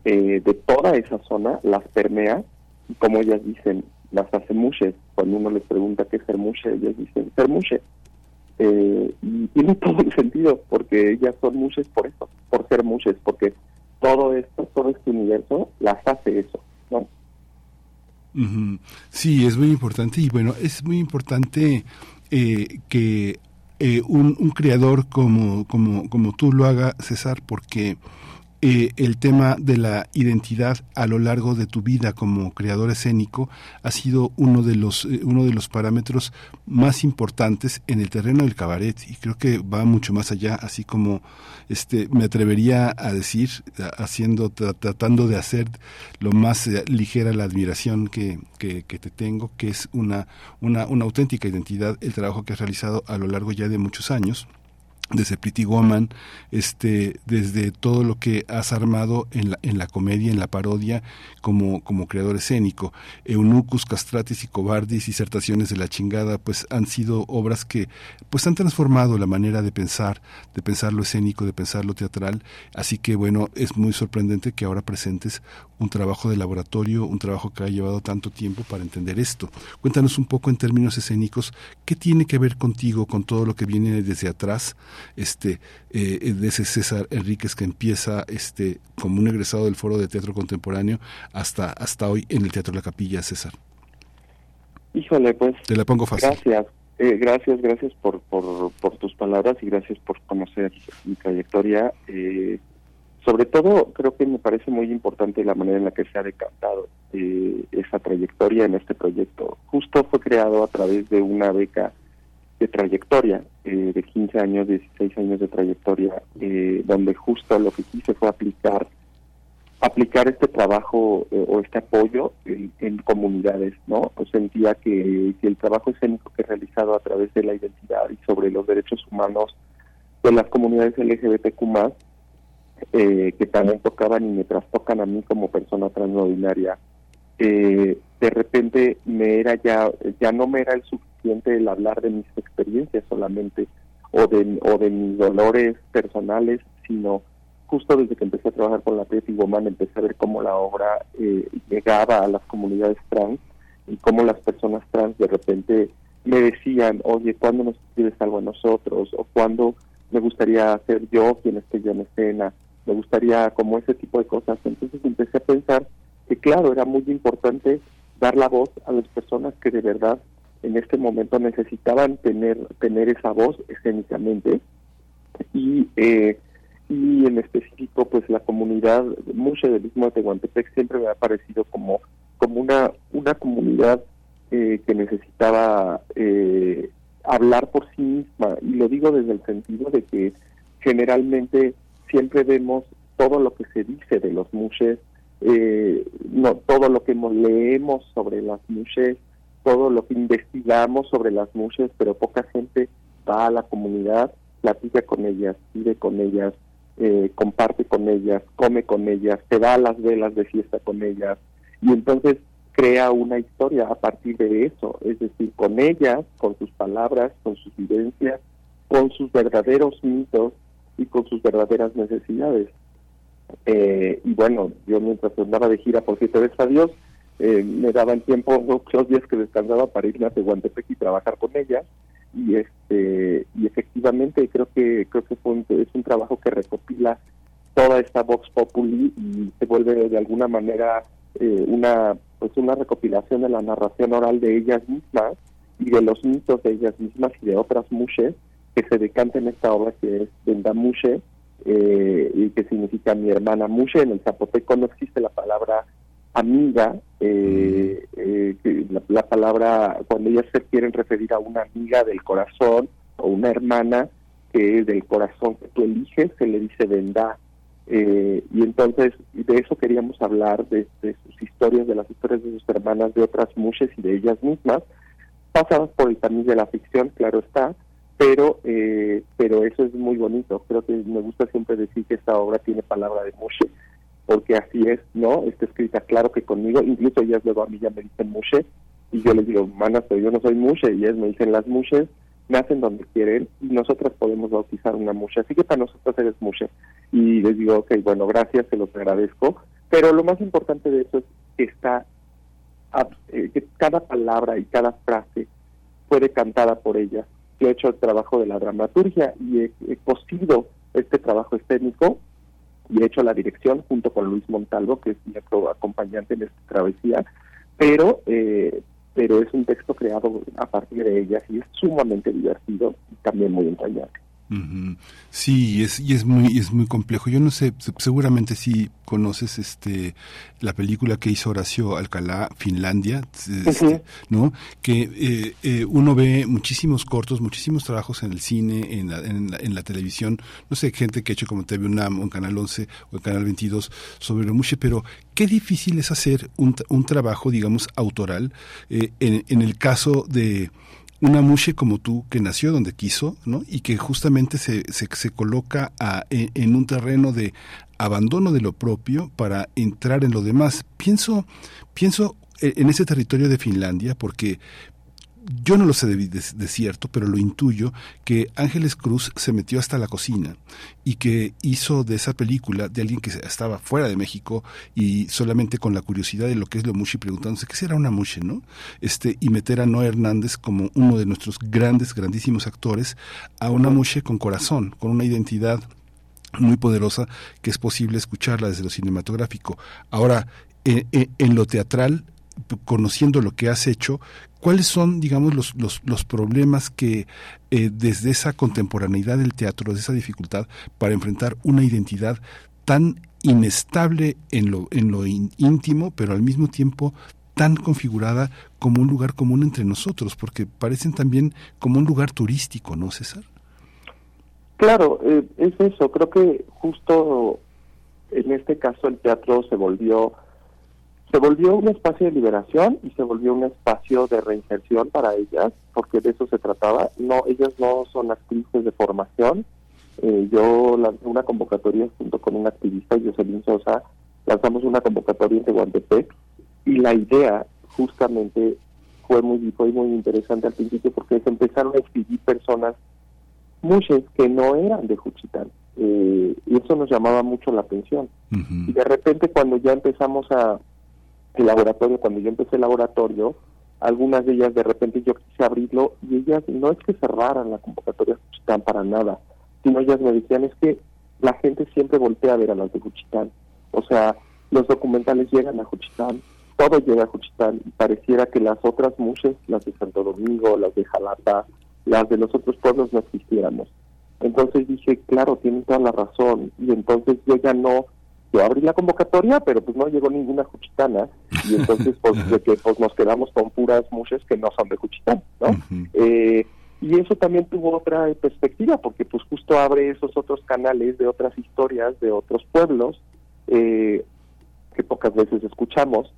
Speaker 15: de toda esa zona las permea y como ellas dicen, las hace mushes. Cuando uno les pregunta qué es ser mushe, ellas dicen ser mushe. Eh, y tiene todo el sentido, porque ellas son mushes por eso, por ser mushes, porque todo esto, todo este universo las hace eso, ¿no?
Speaker 1: Sí, es muy importante y bueno, es muy importante eh, que eh, un, un, creador como, como, como tú lo haga, César, porque eh, el tema de la identidad a lo largo de tu vida como creador escénico ha sido uno de los eh, uno de los parámetros más importantes en el terreno del cabaret y creo que va mucho más allá así como este me atrevería a decir haciendo tratando de hacer lo más eh, ligera la admiración que, que, que, te tengo que es una, una una auténtica identidad el trabajo que has realizado a lo largo ya de muchos años desde Pretty Woman, este, desde todo lo que has armado en la, en la comedia, en la parodia, como, como creador escénico. Eunucus, Castratis y Cobardis, disertaciones de la chingada, pues han sido obras que pues han transformado la manera de pensar, de pensar lo escénico, de pensar lo teatral. Así que bueno, es muy sorprendente que ahora presentes un trabajo de laboratorio, un trabajo que ha llevado tanto tiempo para entender esto. Cuéntanos un poco en términos escénicos, ¿qué tiene que ver contigo, con todo lo que viene desde atrás? Este eh, de ese César Enríquez que empieza este como un egresado del Foro de Teatro Contemporáneo hasta hasta hoy en el Teatro La Capilla, César.
Speaker 15: Híjole, pues.
Speaker 1: Te la pongo fácil.
Speaker 15: Gracias. Eh, gracias, gracias por, por, por, tus palabras y gracias por conocer mi trayectoria. Eh, sobre todo, creo que me parece muy importante la manera en la que se ha decantado esa trayectoria en este proyecto. Justo fue creado a través de una beca de trayectoria, eh, de 15 años, 16 años de trayectoria, eh, donde justo lo que quise fue aplicar aplicar este trabajo eh, o este apoyo en, comunidades, ¿no? Pues sentía que, el trabajo escénico que he realizado a través de la identidad y sobre los derechos humanos de las comunidades LGBTQ+, que también tocaban y me trastocan a mí como persona transnodinaria, de repente me era ya, ya no me era el suficiente el hablar de mis experiencias solamente o de, o de mis dolores personales, sino justo desde que empecé a trabajar con la y Woman empecé a ver cómo la obra eh, llegaba a las comunidades trans y cómo las personas trans de repente me decían, oye, ¿cuándo nos escribes algo a nosotros? O ¿cuándo me gustaría ser yo quien esté yo en escena? Me gustaría como ese tipo de cosas. Entonces empecé a pensar que claro, era muy importante dar la voz a las personas que de verdad en este momento necesitaban tener tener esa voz escénicamente y eh, y en específico pues la comunidad mucho del mismo de Tehuantepec siempre me ha parecido como como una una comunidad eh, que necesitaba eh, hablar por sí misma. Y lo digo desde el sentido de que generalmente siempre vemos todo lo que se dice de los mushes no todo lo que leemos sobre las mushes todo lo que investigamos sobre las mujeres, pero poca gente va a la comunidad, platica con ellas, vive con ellas, eh, comparte con ellas, come con ellas, se da a las velas de fiesta con ellas y entonces crea una historia a partir de eso, es decir, con ellas, con sus palabras, con sus vivencias, con sus verdaderos mitos y con sus verdaderas necesidades. Eh, y bueno, yo mientras andaba de gira por siete veces a Dios, eh, me daban tiempo los días que descansaba para irme a Tehuantepec y trabajar con ella y este y efectivamente creo que creo que fue es un trabajo que recopila toda esta vox populi y se vuelve de alguna manera eh, una pues una recopilación de la narración oral de ellas mismas y de los mitos de ellas mismas y de otras mushes que se decanten en esta obra que es Vendamushe eh, y que significa mi hermana Mushe. En el zapoteco no existe la palabra amiga, eh, eh, la, palabra, cuando ellas se quieren referir a una amiga del corazón o una hermana que es del corazón que tú eliges, se le dice vendá. y entonces de eso queríamos hablar, de, sus historias, de las historias de sus hermanas, de otras mushes y de ellas mismas, pasadas por el tamiz de la ficción, claro está, pero eh, pero eso es muy bonito. Creo que me gusta siempre decir que esta obra tiene palabra de Mushe, porque así es, ¿no? Está escrita claro que conmigo, incluso ellas luego a mí ya me dicen Mushe, y yo les digo, manas, pero yo no soy Mushe, y ellas me dicen las Mushes, nacen donde quieren, y nosotras podemos bautizar una Mushe, así que para nosotros eres Mushe. Y les digo, ok, bueno, gracias, se los agradezco, pero lo más importante de eso es que está, eh, que cada palabra y cada frase puede cantada por ellas he hecho el trabajo de la dramaturgia y he, he cosido este trabajo escénico y he hecho la dirección junto con Luis Montalvo, que es mi acompañante en esta travesía, pero eh, pero es un texto creado a partir de ellas y es sumamente divertido y también muy entrañable.
Speaker 1: Sí, y es, y es muy, es muy complejo. Yo no sé, seguramente sí conoces este la película que hizo Horacio Alcalá, Finlandia, este, ¿no? Que eh, eh, uno ve muchísimos cortos, muchísimos trabajos en el cine, en la, en la, televisión, no sé, gente que ha hecho como TV UNAM, o en Canal 11 o en Canal 22 sobre lo mucho, pero qué difícil es hacer un, un trabajo, digamos, autoral. Eh, en, en el caso de una mushe como tú que nació donde quiso, ¿no? Y que justamente se, se, se coloca a, en, un terreno de abandono de lo propio para entrar en lo demás. Pienso, pienso en ese territorio de Finlandia porque yo no lo sé de, cierto, pero lo intuyo, que Ángeles Cruz se metió hasta la cocina y que hizo de esa película de alguien que estaba fuera de México y solamente con la curiosidad de lo que es lo mushi preguntándose qué será una mushi, ¿no? Este, y meter a Noé Hernández como uno de nuestros grandes, grandísimos actores a una mushi con corazón, con una identidad muy poderosa que es posible escucharla desde lo cinematográfico. Ahora, en lo teatral, conociendo lo que has hecho, ¿cuáles son, digamos, los, los, los problemas que eh, desde esa contemporaneidad del teatro, desde esa dificultad para enfrentar una identidad tan inestable en lo, en lo íntimo, pero al mismo tiempo tan configurada como un lugar común entre nosotros, porque parecen también como un lugar turístico, ¿no, César?
Speaker 15: Claro, eh, es eso. Creo que justo en este caso el teatro se volvió se volvió un espacio de liberación y se volvió un espacio de reinserción para ellas, porque de eso se trataba. No, ellas no son actrices de formación. Eh, yo lancé una convocatoria junto con un activista, Jocelyn Sosa, lanzamos una convocatoria en Tehuantepec y la idea justamente fue muy, fue muy interesante al principio porque se empezaron a escribir personas, muchas que no eran de Juchitán. Eh, y eso nos llamaba mucho la atención. Y de repente cuando ya empezamos a el laboratorio, cuando yo empecé el laboratorio, algunas de ellas de repente yo quise abrirlo y ellas no es que cerraran la convocatoria Juchitán para nada, sino ellas me decían es que la gente siempre voltea a ver a las de Juchitán. O sea, los documentales llegan a Juchitán, todo llega a Juchitán y pareciera que las otras muchas, las de Santo Domingo, las de Jalapa, las de los otros pueblos no existiéramos. Entonces dije, claro, tienen toda la razón y entonces yo ya no yo abrí la convocatoria, pero pues no llegó ninguna Juchitana. Y entonces pues, de que, pues nos quedamos con puras mujeres que no son de Juchitán, ¿no? eh, y eso también tuvo otra perspectiva, porque pues justo abre esos otros canales de otras historias, de otros pueblos, eh, que pocas veces escuchamos,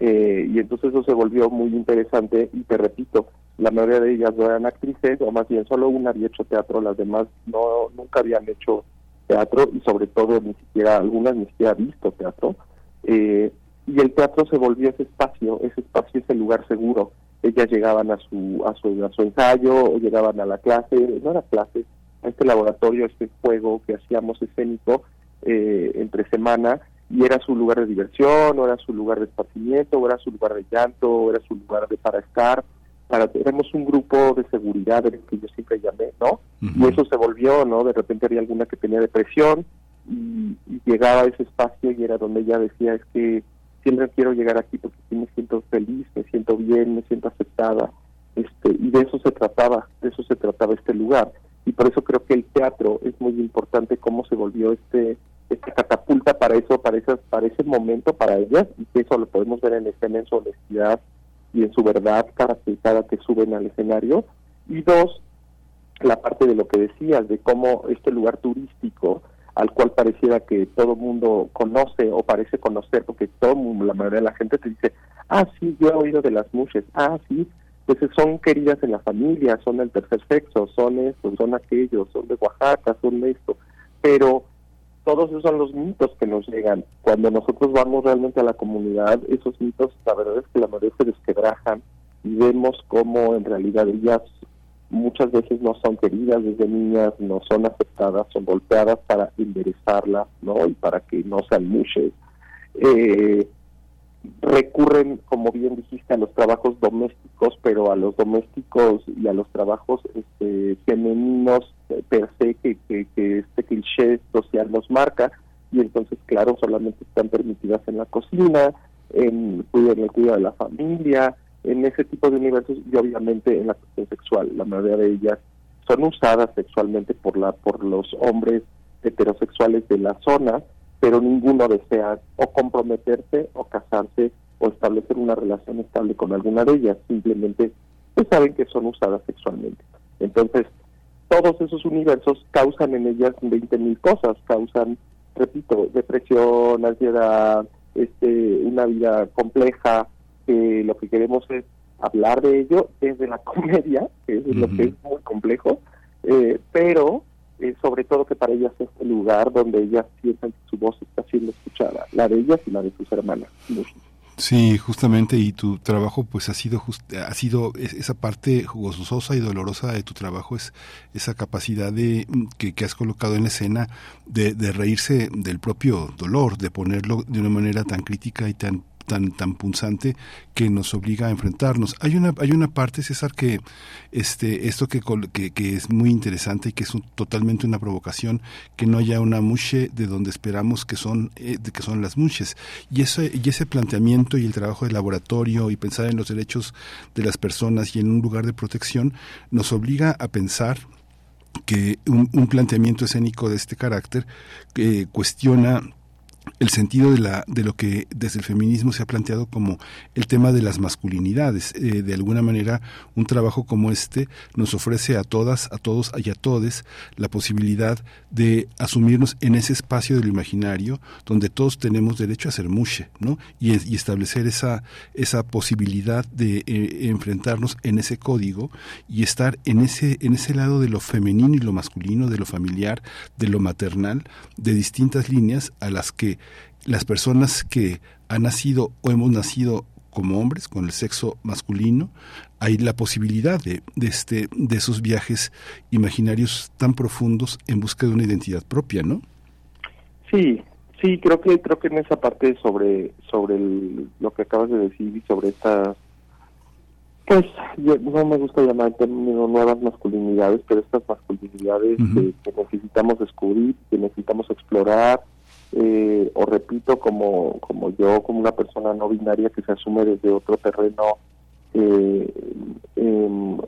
Speaker 15: eh, y entonces eso se volvió muy interesante, y te repito, la mayoría de ellas no eran actrices, o más bien solo una había hecho teatro, las demás no nunca habían hecho teatro y sobre todo ni siquiera, algunas ni siquiera visto teatro. Eh, y el teatro se volvió ese espacio, ese espacio, ese lugar seguro. Ellas llegaban a su, a su, a su ensayo o llegaban a la clase, no era clase, a este laboratorio, a este juego que hacíamos escénico eh, entre semana y era su lugar de diversión, o era su lugar de esparcimiento, o era su lugar de llanto, o era su lugar de para estar para tenemos un grupo de seguridad el que yo siempre llamé, ¿no? Y eso se volvió, ¿no? De repente había alguna que tenía depresión y, llegaba a ese espacio y era donde ella decía, es que siempre quiero llegar aquí porque me siento feliz, me siento bien, me siento aceptada, este, y de eso se trataba, de eso se trataba este lugar. y por eso creo que el teatro es muy importante cómo se volvió este esta catapulta para eso, para esas, para ese momento para ellas, y que eso lo podemos ver en escena en su honestidad y en su verdad cada que suben al escenario. Y dos, la parte de lo que decías, de cómo este lugar turístico al cual pareciera que todo mundo conoce o parece conocer, porque todo mundo, la mayoría de la gente te dice, ah, sí, yo he oído de las muches, ah, sí, pues son queridas en la familia, son del tercer sexo, son estos, son aquellos, son de Oaxaca, son esto, pero todos esos son los mitos que nos llegan. Cuando nosotros vamos realmente a la comunidad, esos mitos, la verdad es que la mayoría se desquebrajan y vemos cómo en realidad ellas muchas veces no son queridas desde niñas, no son aceptadas, son golpeadas para enderezarlas, ¿no? Y para que no sean muchas. Eh, recurren, como bien dijiste, a los trabajos domésticos, pero a los domésticos y a los trabajos este, femeninos per se que, que, este cliché social nos marca, y entonces, claro, solamente están permitidas en la cocina, en, en el cuidado de la familia, en ese tipo de universos. Y obviamente en la cuestión sexual. La mayoría de ellas son usadas sexualmente por, la, por los hombres heterosexuales de la zona, pero ninguno desea o comprometerse o casarse o establecer una relación estable con alguna de ellas, simplemente pues saben que son usadas sexualmente. Entonces, todos esos universos causan en ellas 20 mil cosas, causan, repito, depresión, ansiedad, este, una vida compleja, que lo que queremos es hablar de ello desde la comedia, que es lo que es muy complejo, eh, pero eh, sobre todo que para ellas es el lugar donde ellas sientan que su voz está siendo escuchada, la de ellas y la de sus hermanas.
Speaker 1: Sí, justamente, y tu trabajo pues ha sido ha sido esa parte gozosa y dolorosa de tu trabajo es esa capacidad de mm, que, que has colocado en la escena de, de reírse del propio dolor, de ponerlo de una manera tan crítica y tan tan tan punzante que nos obliga a enfrentarnos. Hay una hay una parte César que este esto que que, es muy interesante y que es totalmente una provocación que no haya una mushe de donde esperamos que son eh, que son las mushes y ese y ese planteamiento y el trabajo de laboratorio y pensar en los derechos de las personas y en un lugar de protección nos obliga a pensar que un, un planteamiento escénico de este carácter que cuestiona el sentido de, la, de lo que desde el feminismo se ha planteado como el tema de las masculinidades. Eh, de alguna manera, un trabajo como este nos ofrece a todas, a todos y a todes la posibilidad de asumirnos en ese espacio del imaginario donde todos tenemos derecho a ser mushe, ¿no? Y, y establecer esa, esa posibilidad de eh, enfrentarnos en ese código y estar en ese, en ese lado de lo femenino y lo masculino, de lo familiar, de lo maternal, de distintas líneas a las que las personas que han nacido o hemos nacido como hombres con el sexo masculino hay la posibilidad de, de este de esos viajes imaginarios tan profundos en busca de una identidad propia no
Speaker 15: sí sí creo que creo que en esa parte sobre sobre lo que acabas de decir y sobre estas pues no me gusta llamar el término nuevas masculinidades pero estas masculinidades que, necesitamos descubrir que necesitamos explorar eh, o repito, como, como yo, como una persona no binaria que se asume desde otro terreno, eh, em,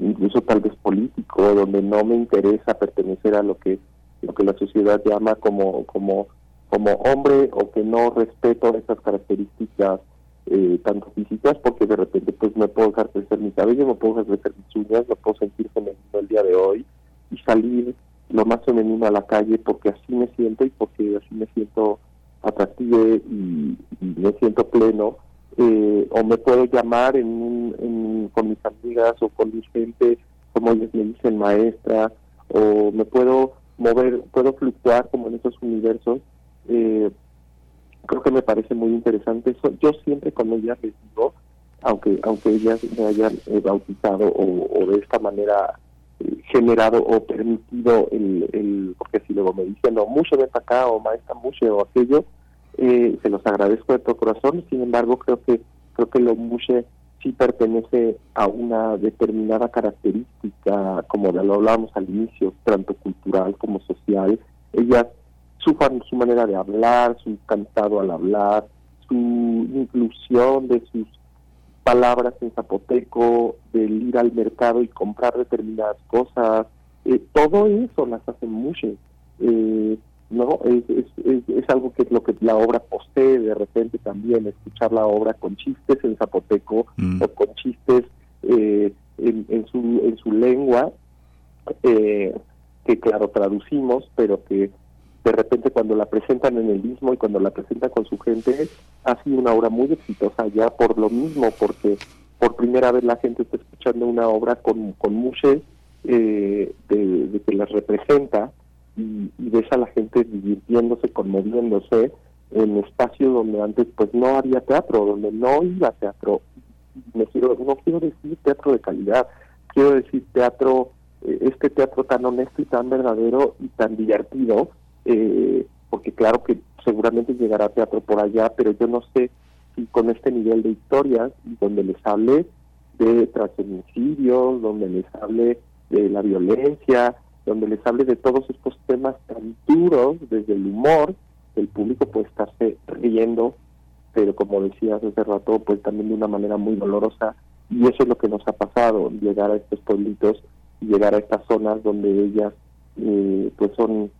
Speaker 15: incluso tal vez político, donde no me interesa pertenecer a lo que lo que la sociedad llama como como como hombre o que no respeto esas características eh, tanto físicas porque de repente pues me puedo dejar crecer mi cabello, me puedo dejar crecer mis uñas, me puedo sentir femenino el día de hoy y salir lo más femenino a la calle porque así me siento y porque así me siento atractivo y, me siento pleno eh, o me puedo llamar en, con mis amigas o con mi gente como ellos me dicen maestra o me puedo mover puedo fluctuar como en esos universos eh, creo que me parece muy interesante eso. Yo siempre con ellas les digo aunque aunque ellas me hayan eh, bautizado o de esta manera generado o permitido el, el porque si luego me dicen no mucho ven acá o maestra mucho o aquello eh, se los agradezco de todo corazón. Sin embargo creo que creo que lo mucho sí pertenece a una determinada característica como lo hablábamos al inicio tanto cultural como social. Ellas su su manera de hablar su cantado al hablar su inclusión de sus palabras en zapoteco, del ir al mercado y comprar determinadas cosas, eh, todo eso las hace mucho. Eh, no es, es, algo que es lo que la obra posee de repente también escuchar la obra con chistes en zapoteco mm. o con chistes eh, en, su en su lengua eh, que claro traducimos pero que de repente cuando la presentan en el mismo y cuando la presentan con su gente ha sido una obra muy exitosa ya por lo mismo porque por primera vez la gente está escuchando una obra con con muchos eh, de, de que las representa y, y ves a la gente divirtiéndose, conmoviéndose en espacios donde antes pues no había teatro, donde no iba teatro. Me quiero, no quiero decir teatro de calidad, quiero decir teatro, eh, este teatro tan honesto y tan verdadero y tan divertido, eh, porque claro que seguramente llegará teatro por allá, pero yo no sé si con este nivel de historias, donde les hable de transfeminicidios, donde les hable de la violencia, donde les hable de todos estos temas tan duros desde el humor, el público puede estarse riendo, pero como decías hace rato, pues también de una manera muy dolorosa, y eso es lo que nos ha pasado, llegar a estos pueblitos llegar a estas zonas donde ellas eh, pues son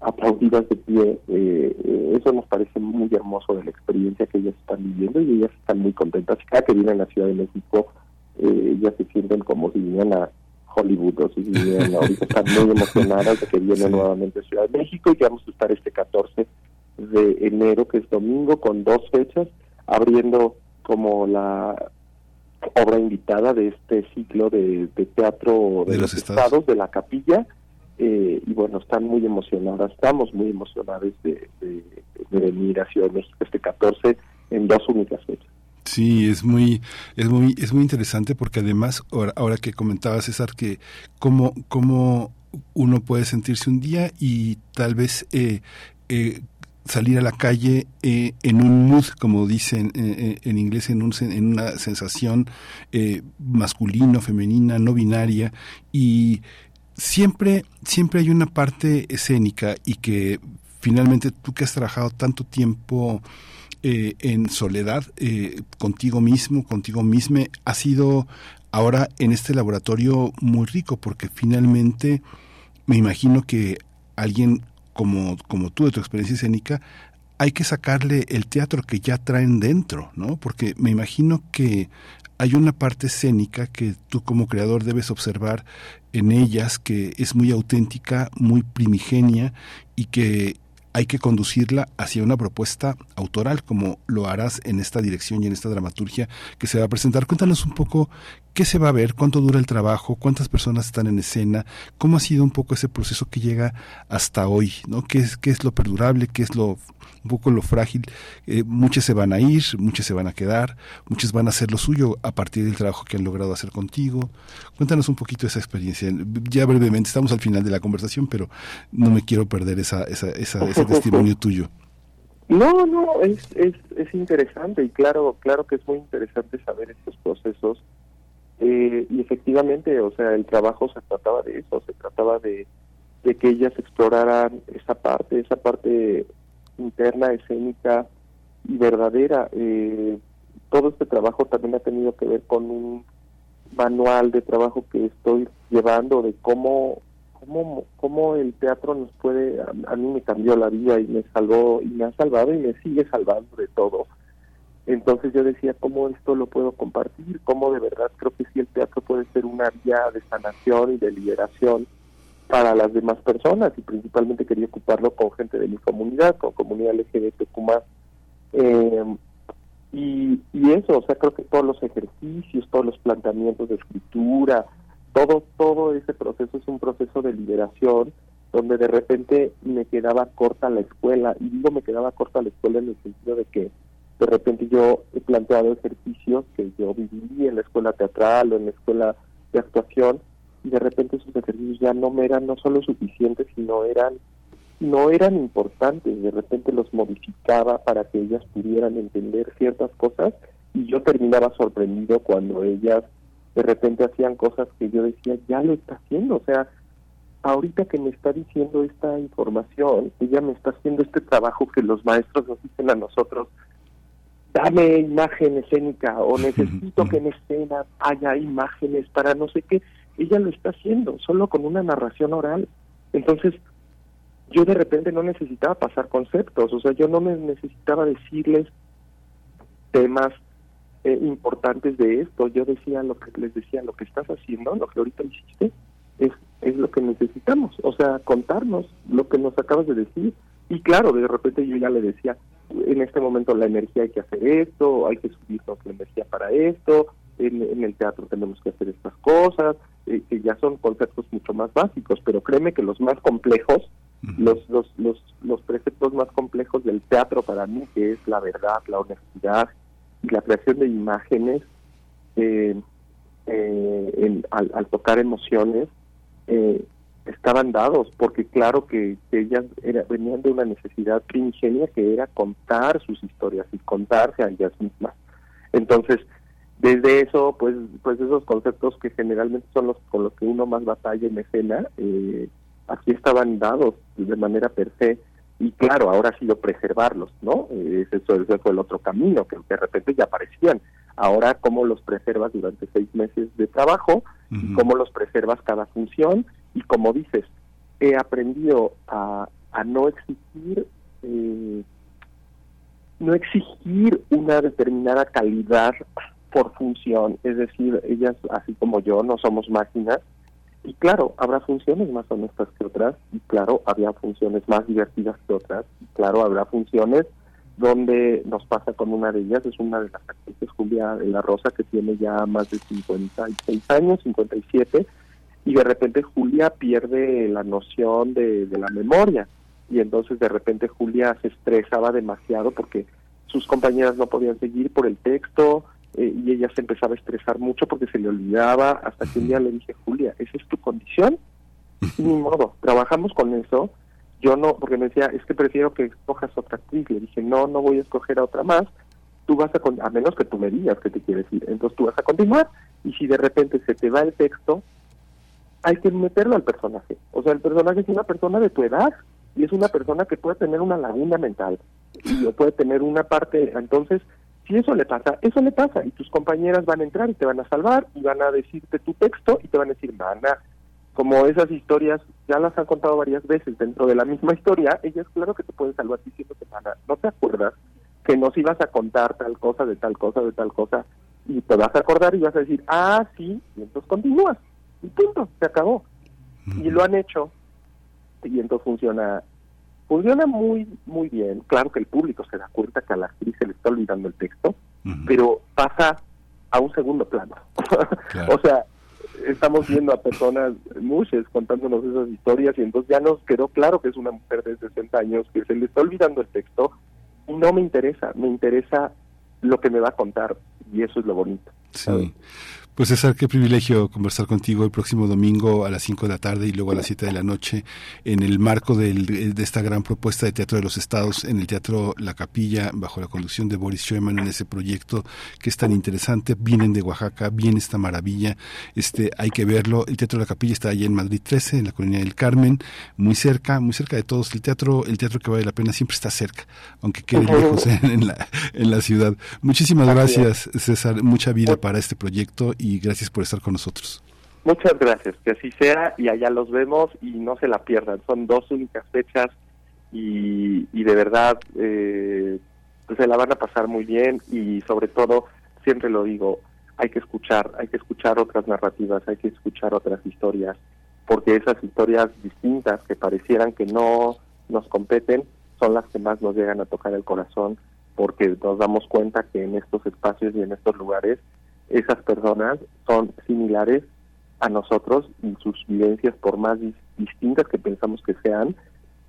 Speaker 15: aplaudidas de pie, eh, eh, eso nos parece muy hermoso de la experiencia que ellas están viviendo y ellas están muy contentas. Cada que vienen a la Ciudad de México, ellas se sienten como si vinieran a, Hollywood, o si bien ahorita están muy emocionadas de que viene nuevamente a Ciudad de México y que vamos a estar este 14 de enero, que es domingo, con dos fechas, abriendo como la obra invitada de este ciclo de, teatro de, los, estados. de la capilla, eh, y bueno, están muy emocionadas, estamos muy emocionadas de, de venir México este 14 en dos únicas fechas.
Speaker 1: Sí, es muy, es muy, es muy interesante porque además, ahora, que comentaba César, que cómo, cómo uno puede sentirse un día y tal vez eh, eh, salir a la calle eh, en un mood, como dicen en inglés, en, un, en una sensación masculino, femenina, no binaria, y siempre, siempre hay una parte escénica y que finalmente tú que has trabajado tanto tiempo eh, en soledad eh, contigo mismo, contigo misma, ha sido ahora en este laboratorio muy rico porque finalmente me imagino que alguien como, como tú de tu experiencia escénica hay que sacarle el teatro que ya traen dentro, ¿no? Porque me imagino que hay una parte escénica que tú como creador debes observar en ellas que es muy auténtica, muy primigenia y que hay que conducirla hacia una propuesta autoral, como lo harás en esta dirección y en esta dramaturgia que se va a presentar. Cuéntanos un poco qué se va a ver, cuánto dura el trabajo, cuántas personas están en escena, cómo ha sido un poco ese proceso que llega hasta hoy, ¿no? ¿Qué es, qué es lo perdurable, qué es lo un poco lo frágil. Eh, muchas se van a ir, muchas se van a quedar, muchas van a hacer lo suyo a partir del trabajo que han logrado hacer contigo. Cuéntanos un poquito esa experiencia. Ya brevemente, estamos al final de la conversación, pero no me quiero perder esa, esa, ese testimonio tuyo.
Speaker 15: No, no, es, es, es interesante y claro, claro que es muy interesante saber estos procesos. Eh, y efectivamente, o sea, el trabajo se trataba de eso, se trataba de, que ellas exploraran esa parte, esa parte interna, escénica y verdadera. Eh, todo este trabajo también ha tenido que ver con un manual de trabajo que estoy llevando de cómo cómo, cómo el teatro nos puede, a, mí me cambió la vida y me salvó y me ha salvado y me sigue salvando de todo. Entonces yo decía, ¿cómo esto lo puedo compartir? ¿Cómo de verdad creo que sí el teatro puede ser una vía de sanación y de liberación para las demás personas y principalmente quería ocuparlo con gente de mi comunidad, con comunidad LGBTQ+. Eh, y, y eso, o sea, creo que todos los ejercicios, todos los planteamientos de escritura, todo, todo ese proceso es un proceso de liberación donde de repente me quedaba corta la escuela, y digo me quedaba corta la escuela en el sentido de que de repente yo he planteado ejercicios que yo viví en la escuela teatral o en la escuela de actuación, y de repente esos ejercicios ya no me eran no solo suficientes, sino eran no eran importantes, de repente los modificaba para que ellas pudieran entender ciertas cosas y yo terminaba sorprendido cuando ellas de repente hacían cosas que yo decía, ya lo está haciendo, o sea, ahorita que me está diciendo esta información, ella me está haciendo este trabajo que los maestros nos dicen a nosotros, dame imagen escénica o necesito que en escena haya imágenes para no sé qué, ella lo está haciendo, solo con una narración oral. Entonces, yo de repente no necesitaba pasar conceptos, o sea, yo no me necesitaba decirles temas eh, importantes de esto, yo decía lo que les decía, lo que estás haciendo, lo que ahorita hiciste, es, es lo que necesitamos, o sea, contarnos lo que nos acabas de decir. Y claro, de repente yo ya le decía, en este momento la energía hay que hacer esto, hay que subirnos la energía para esto, en, el teatro tenemos que hacer estas cosas, eh, que ya son conceptos mucho más básicos, pero créeme que los más complejos, los, los, los, los preceptos más complejos del teatro para mí, que es la verdad, la honestidad y la creación de imágenes, eh, eh, al, tocar emociones, estaban dados, porque claro que, ellas era, venían de una necesidad primigenia que era contar sus historias y contarse a ellas mismas. Entonces, desde eso, pues, pues esos conceptos que generalmente son los con los que uno más batalla en escena, eh, aquí estaban dados de manera per se y claro, ahora ha sido preservarlos, ¿no? Eh, eso, ese fue el otro camino, que de repente ya aparecían. Ahora, ¿cómo los preservas durante seis meses de trabajo? ¿Cómo los preservas cada función? Y como dices, he aprendido a, a no exigir... Eh, no exigir una determinada calidad por función, es decir, ellas, así como yo, no somos máquinas, y claro, habrá funciones más honestas que otras, y claro, había funciones más divertidas que otras, y claro, habrá funciones donde nos pasa con una de ellas, es una de las actrices, Julia de la Rosa, que tiene ya más de 56 años, 57, y de repente Julia pierde la noción de, de la memoria, y entonces de repente Julia se estresaba demasiado porque sus compañeras no podían seguir por el texto, eh, y ella se empezaba a estresar mucho porque se le olvidaba, hasta que un día le dije, Julia, ¿esa es tu condición? Ni modo, trabajamos con eso. Yo no, porque me decía, es que prefiero que escojas otra actriz. Le dije, no, no voy a escoger a otra más. Tú vas a, a menos que tú me digas que te quieres ir. Entonces tú vas a continuar. Y si de repente se te va el texto, hay que meterlo al personaje. O sea, el personaje es una persona de tu edad y es una persona que puede tener una laguna mental y puede tener una parte, entonces si eso le pasa, eso le pasa y tus compañeras van a entrar y te van a salvar y van a decirte tu texto y te van a decir, mana, como esas historias ya las han contado varias veces dentro de la misma historia, ellas claro que te pueden salvar diciéndote, mana, ¿no te acuerdas que nos ibas a contar tal cosa, de tal cosa, de tal cosa? Y te vas a acordar y vas a decir, ah, sí, y entonces continúas. Y punto, se acabó. Y lo han hecho. Y entonces funciona Funciona muy, muy bien. Claro que el público se da cuenta que a la actriz se le está olvidando el texto, pero pasa a un segundo plano. o sea, estamos viendo a personas, muchas, contándonos esas historias y entonces ya nos quedó claro que es una mujer de 60 años que se le está olvidando el texto y no me interesa, me interesa lo que me va a contar y eso es lo bonito.
Speaker 1: Sí. Pues César, qué privilegio conversar contigo el próximo domingo a las 5 de la tarde y luego a las 7 de la noche en el marco de esta gran propuesta de Teatro de los Estados en el Teatro La Capilla bajo la conducción de Boris Schoeman en ese proyecto que es tan interesante. Vienen de Oaxaca, viene esta maravilla, este hay que verlo. El Teatro La Capilla está allí en Madrid 13, en la Colonia del Carmen, muy cerca, muy cerca de todos. El teatro, el teatro que vale la pena siempre está cerca, aunque quede lejos en la, en la ciudad. Muchísimas gracias, César. Mucha vida para este proyecto y gracias por estar con nosotros.
Speaker 15: Muchas gracias, que así sea y allá los vemos y no se la pierdan. Son dos únicas fechas y, de verdad eh, pues se la van a pasar muy bien y sobre todo, siempre lo digo, hay que escuchar, hay que escuchar otras narrativas, hay que escuchar otras historias, porque esas historias distintas que parecieran que no nos competen son las que más nos llegan a tocar el corazón, porque nos damos cuenta que en estos espacios y en estos lugares esas personas son similares a nosotros y sus vivencias, por más distintas que pensamos que sean,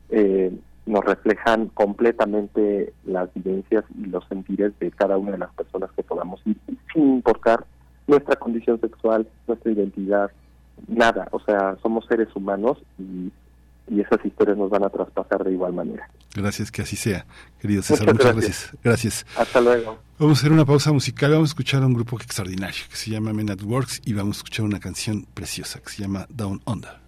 Speaker 15: eh, nos reflejan completamente las vivencias y los sentires de cada una de las personas que podamos ir, sin importar nuestra condición sexual, nuestra identidad, nada. O sea, somos seres humanos y y esas historias nos van a traspasar de igual manera.
Speaker 1: Gracias, que así sea, querido César. Muchas, gracias. gracias.
Speaker 15: Hasta luego.
Speaker 1: Vamos a hacer una pausa musical, vamos a escuchar a un grupo extraordinario que se llama Men at Works y vamos a escuchar una canción preciosa que se llama Down Under.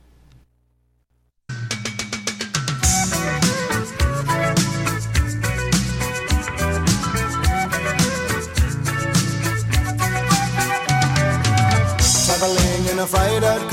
Speaker 16: in a fighter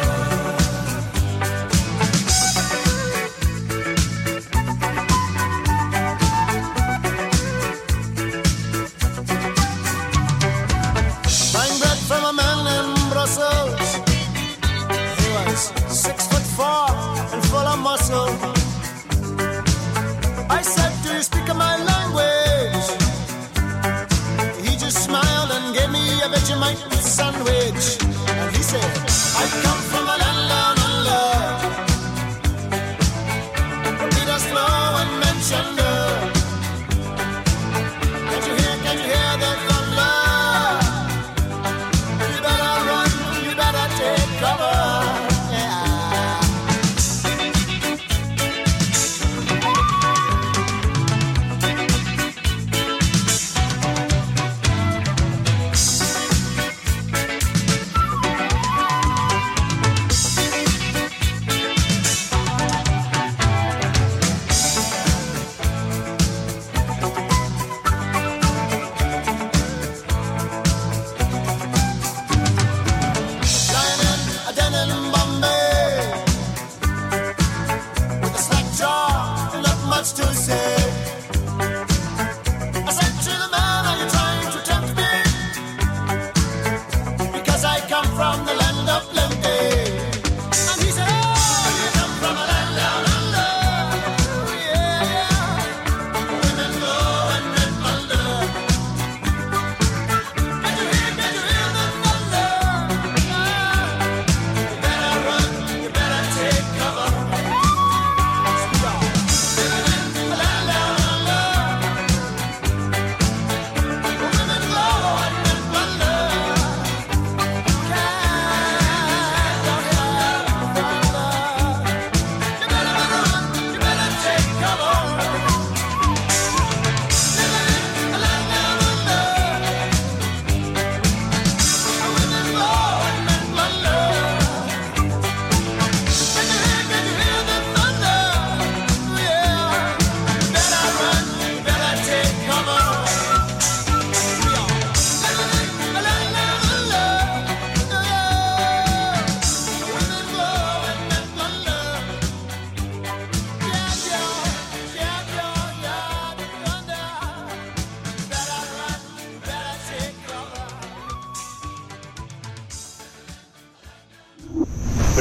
Speaker 16: Sandwich.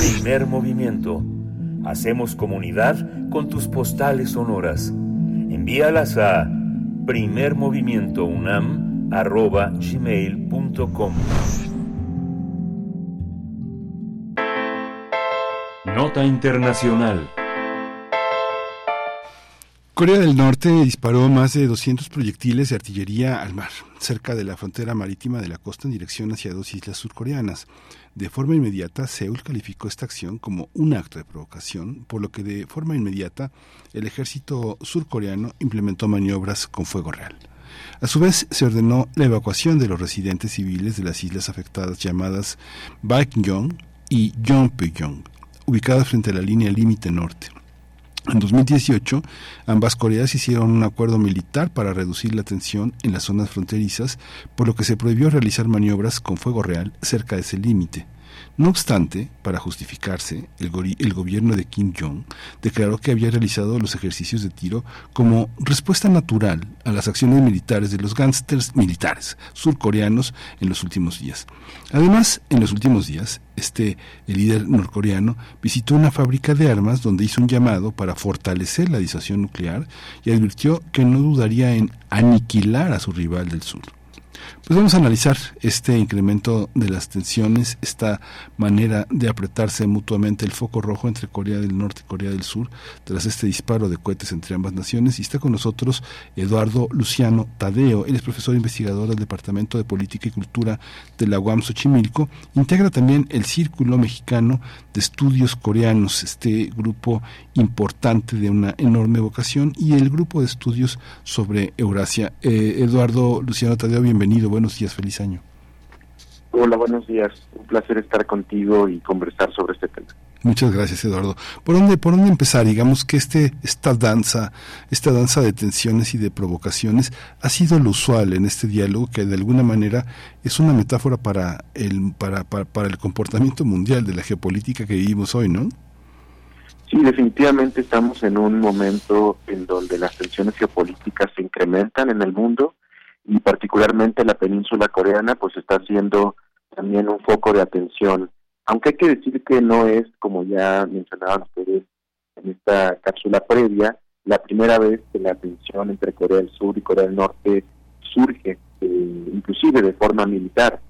Speaker 2: Primer movimiento. Hacemos comunidad con tus postales sonoras. Envíalas a primermovimientounam.gmail.com Nota Internacional.
Speaker 1: Corea del Norte disparó más de 200 proyectiles de artillería al mar, cerca de la frontera marítima de la costa en dirección hacia dos islas surcoreanas. De forma inmediata, Seúl calificó esta acción como un acto de provocación, por lo que de forma inmediata el ejército surcoreano implementó maniobras con fuego real. A su vez, se ordenó la evacuación de los residentes civiles de las islas afectadas llamadas Baekjeong y Yongbyon, ubicadas frente a la línea límite norte. En 2018, ambas Coreas hicieron un acuerdo militar para reducir la tensión en las zonas fronterizas, por lo que se prohibió realizar maniobras con fuego real cerca de ese límite. No obstante, para justificarse, el, gobierno de Kim Jong declaró que había realizado los ejercicios de tiro como respuesta natural a las acciones militares de los gángsters militares surcoreanos en los últimos días. Además, en los últimos días, este el líder norcoreano visitó una fábrica de armas donde hizo un llamado para fortalecer la disuasión nuclear y advirtió que no dudaría en aniquilar a su rival del sur. Pues vamos a analizar este incremento de las tensiones, esta manera de apretarse mutuamente el foco rojo entre Corea del Norte y Corea del Sur tras este disparo de cohetes entre ambas naciones. Y está con nosotros Eduardo Luciano Tadeo. Él es profesor investigador del Departamento de Política y Cultura de la UAM Xochimilco. Integra también el Círculo Mexicano de Estudios Coreanos, este grupo importante de una enorme vocación, y el grupo de estudios sobre Eurasia. Eh, Eduardo Luciano Tadeo, bienvenido. Buenos días, feliz año.
Speaker 17: Hola, buenos días. Un placer estar contigo y conversar sobre este tema.
Speaker 1: Muchas gracias, Eduardo. ¿Por dónde, por dónde empezar? Digamos que este, esta danza, esta danza de tensiones y de provocaciones ha sido lo usual en este diálogo que de alguna manera es una metáfora para el, para, para, para el comportamiento mundial de la geopolítica que vivimos hoy, ¿no?
Speaker 17: Sí, definitivamente estamos en un momento en donde las tensiones geopolíticas se incrementan en el mundo y particularmente la península coreana pues está siendo también un foco de atención. Aunque hay que decir que no es, como ya mencionaban ustedes en esta cápsula previa, la primera vez que la tensión entre Corea del Sur y Corea del Norte surge, eh, inclusive de forma militar.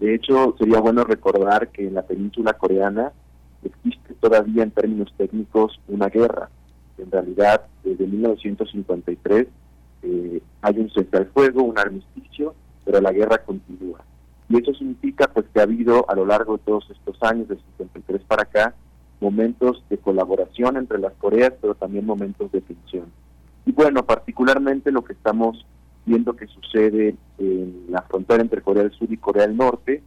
Speaker 17: De hecho, sería bueno recordar que en la península coreana existe todavía en términos técnicos una guerra. En realidad, desde 1953 eh, hay un cese al fuego, un armisticio, pero la guerra continúa. Y eso significa pues que ha habido a lo largo de todos estos años, de 53 para acá, momentos de colaboración entre las Coreas, pero también momentos de tensión. Y bueno, particularmente lo que estamos viendo que sucede en la frontera entre Corea del Sur y Corea del Norte,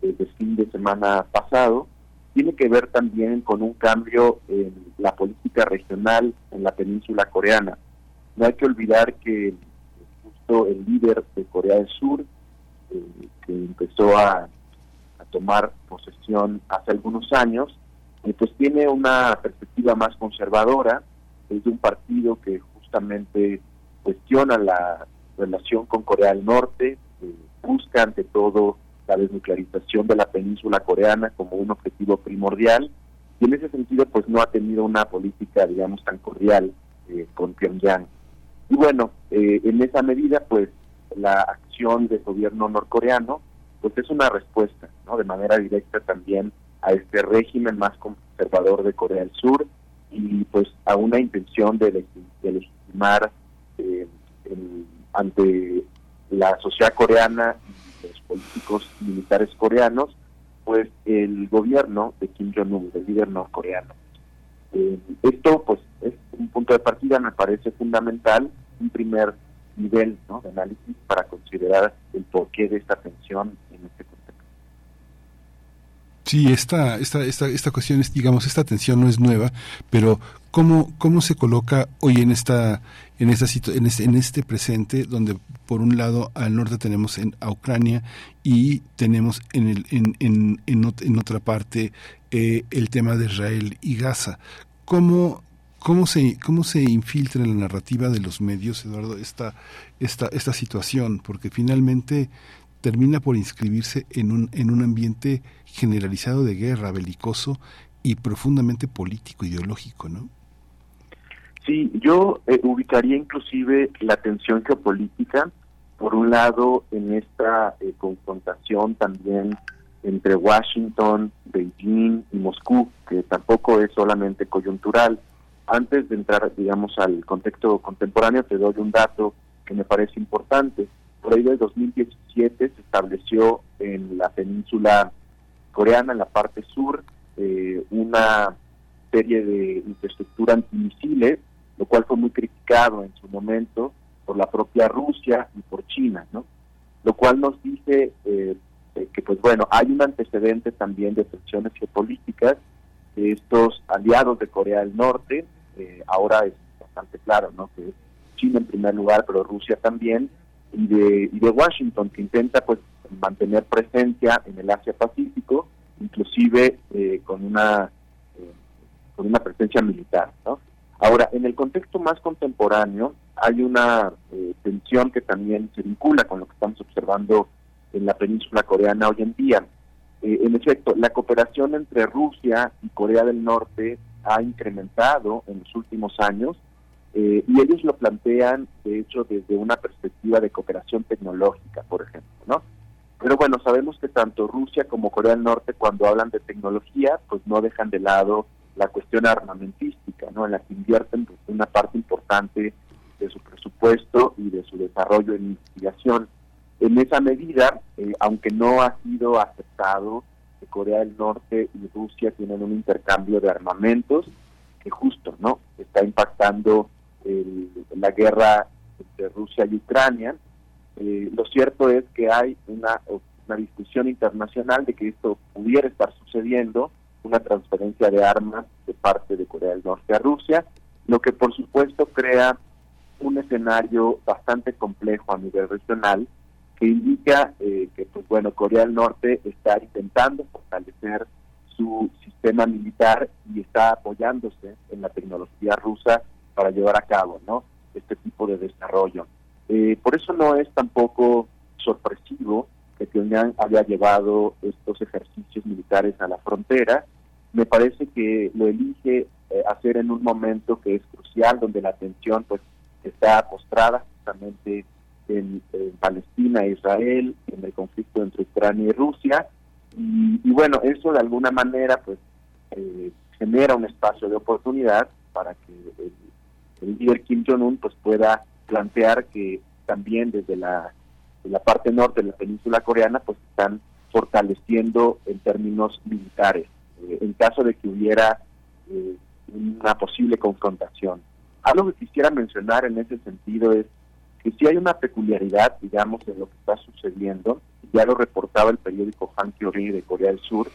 Speaker 17: desde el fin de semana pasado, tiene que ver también con un cambio en la política regional en la península coreana. No hay que olvidar que justo el líder de Corea del Sur, eh, que empezó a, tomar posesión hace algunos años, pues tiene una perspectiva más conservadora, es de un partido que justamente cuestiona la relación con Corea del Norte, eh, busca ante todo la desnuclearización de la península coreana como un objetivo primordial y en ese sentido pues no ha tenido una política digamos tan cordial eh, con Pyongyang. Y bueno, eh, en esa medida pues la acción del gobierno norcoreano pues es una respuesta, ¿no? De manera directa también a este régimen más conservador de Corea del Sur y pues a una intención de, de legitimar eh, el, ante la sociedad coreana y los políticos militares coreanos, pues el gobierno de Kim Jong-un, el líder norcoreano. Eh, esto pues es un punto de partida, me parece fundamental, un primer nivel ¿no? de análisis para considerar el porqué de esta tensión en este contexto.
Speaker 1: Sí, esta, esta, esta, esta cuestión, es, digamos, esta tensión no es nueva, pero ¿cómo, cómo se coloca hoy en esta, en esta en este, en este presente, donde por un lado al norte tenemos en, a Ucrania y tenemos en, el, en, en, en, otra parte eh, el tema de Israel y Gaza? ¿Cómo, ¿Cómo se, ¿Cómo se infiltra en la narrativa de los medios, Eduardo, esta, esta, esta situación? Porque finalmente termina por inscribirse en un, en un ambiente generalizado de guerra, belicoso y profundamente político, ideológico, ¿no?
Speaker 17: Sí, yo eh, ubicaría inclusive la tensión geopolítica, por un lado, en esta eh, confrontación también entre Washington, Beijing y Moscú, que tampoco es solamente coyuntural. Antes de entrar, digamos, al contexto contemporáneo, te doy un dato que me parece importante. Por ahí del 2017 se estableció en la península coreana, en la parte sur, eh, una serie de infraestructura antimisiles, lo cual fue muy criticado en su momento por la propia Rusia y por China, ¿no? Lo cual nos dice eh, que, pues bueno, hay un antecedente también de tensiones geopolíticas de estos aliados de Corea del Norte, eh, ahora es bastante claro, ¿no? Que es China en primer lugar, pero Rusia también, y de, y de Washington, que intenta pues mantener presencia en el Asia-Pacífico, inclusive eh, con una eh, con una presencia militar, ¿no? Ahora, en el contexto más contemporáneo, hay una eh, tensión que también se vincula con lo que estamos observando en la península coreana hoy en día. Eh, en efecto, la cooperación entre Rusia y Corea del Norte ha incrementado en los últimos años eh, y ellos lo plantean, de hecho, desde una perspectiva de cooperación tecnológica, por ejemplo, ¿no? pero bueno, sabemos que tanto Rusia como Corea del Norte cuando hablan de tecnología, pues no dejan de lado la cuestión armamentística, ¿no? En la que invierten pues, una parte importante de su presupuesto y de su desarrollo en investigación. En esa medida, eh, aunque no ha sido aceptado Corea del Norte y Rusia tienen un intercambio de armamentos, que justo, ¿no? Está impactando el- la guerra entre Rusia y Ucrania. Eh, lo cierto es que hay una, una discusión internacional de que esto pudiera estar sucediendo, una transferencia de armas de parte de Corea del Norte a Rusia, lo que por supuesto crea un escenario bastante complejo a nivel regional que indica eh, que pues bueno Corea del Norte está intentando fortalecer su sistema militar y está apoyándose en la tecnología rusa para llevar a cabo no este tipo de desarrollo. Eh, por eso no es tampoco sorpresivo que Pyongyang haya llevado estos ejercicios militares a la frontera. Me parece que lo elige eh, hacer en un momento que es crucial donde la atención pues está postrada justamente en, Palestina e Israel, en el conflicto entre Ucrania y Rusia. Y, bueno, eso de alguna manera pues eh, genera un espacio de oportunidad para que el, líder Kim Jong-un pues pueda plantear que también desde la, la parte norte de la península coreana pues están fortaleciendo en términos militares, eh, en caso de que hubiera eh, una posible confrontación. Algo que quisiera mencionar en ese sentido es que sí hay una peculiaridad, digamos, en lo que está sucediendo, ya lo reportaba el periódico Hankyoreh de Corea del Sur,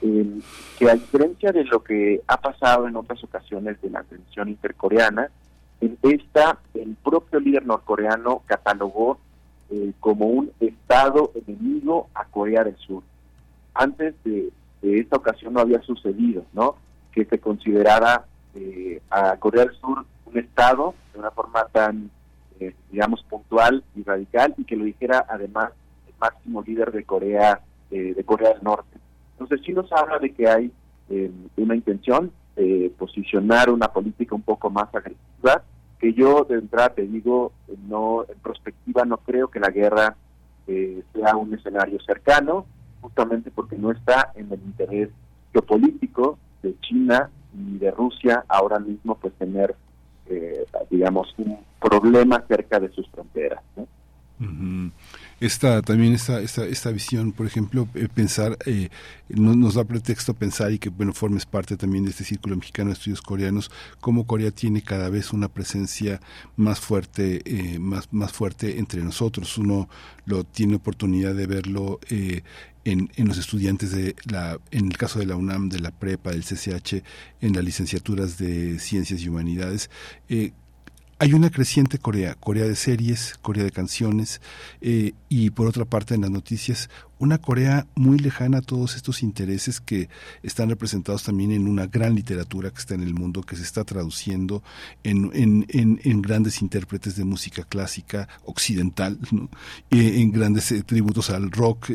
Speaker 17: que a diferencia de lo que ha pasado en otras ocasiones de la tensión intercoreana, en esta el propio líder norcoreano catalogó eh, como un estado enemigo a Corea del Sur. Antes de, de esta ocasión no había sucedido, ¿no? Que se considerara eh, a Corea del Sur un estado de una forma tan, eh, digamos, puntual y radical y que lo dijera además el máximo líder de Corea, eh, de Corea del Norte. Entonces sí nos habla de que hay eh, una intención de posicionar una política un poco más agresiva, que yo de entrada te digo, eh, no en perspectiva no creo que la guerra eh, sea un escenario cercano, justamente porque no está en el interés geopolítico de China y de Rusia ahora mismo pues tener eh, digamos un problema cerca de sus fronteras.
Speaker 1: Esta también esta esta, esta visión, por ejemplo, eh, pensar eh, no- nos da pretexto pensar y que bueno formes parte también de este círculo mexicano de estudios coreanos, cómo Corea tiene cada vez una presencia más fuerte, eh, más más fuerte entre nosotros. Uno lo tiene oportunidad de verlo eh, en, en los estudiantes de la, en el caso de la UNAM, de la prepa, del CCH, en las licenciaturas de Ciencias y Humanidades. Eh, hay una creciente Corea, Corea de series, Corea de canciones, eh, y por otra parte en las noticias, una Corea muy lejana a todos estos intereses que están representados también en una gran literatura que está en el mundo, que se está traduciendo en, en, en, en grandes intérpretes de música clásica occidental, ¿no? Eh, en grandes eh, tributos al rock.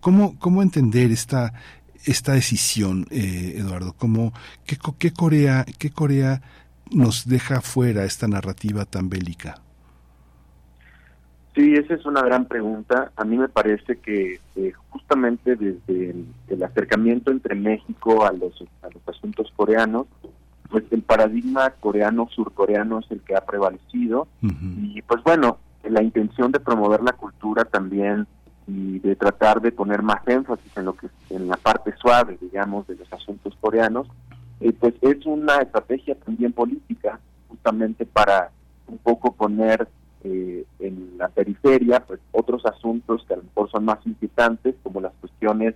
Speaker 1: ¿cómo, ¿Cómo entender esta, esta decisión, Eduardo? ¿Cómo, qué, qué Corea, qué Corea nos deja fuera esta narrativa tan bélica?
Speaker 17: Sí, esa es una gran pregunta. A mí me parece que eh, justamente desde el, el acercamiento entre México a los, a los asuntos coreanos, pues el paradigma coreano-surcoreano es el que ha prevalecido. Y pues bueno, la intención de promover la cultura también y de tratar de poner más énfasis en lo que en la parte suave, digamos, de los asuntos coreanos, eh, pues es una estrategia también política, justamente para un poco poner eh, en la periferia pues otros asuntos que a lo mejor son más inquietantes, como las cuestiones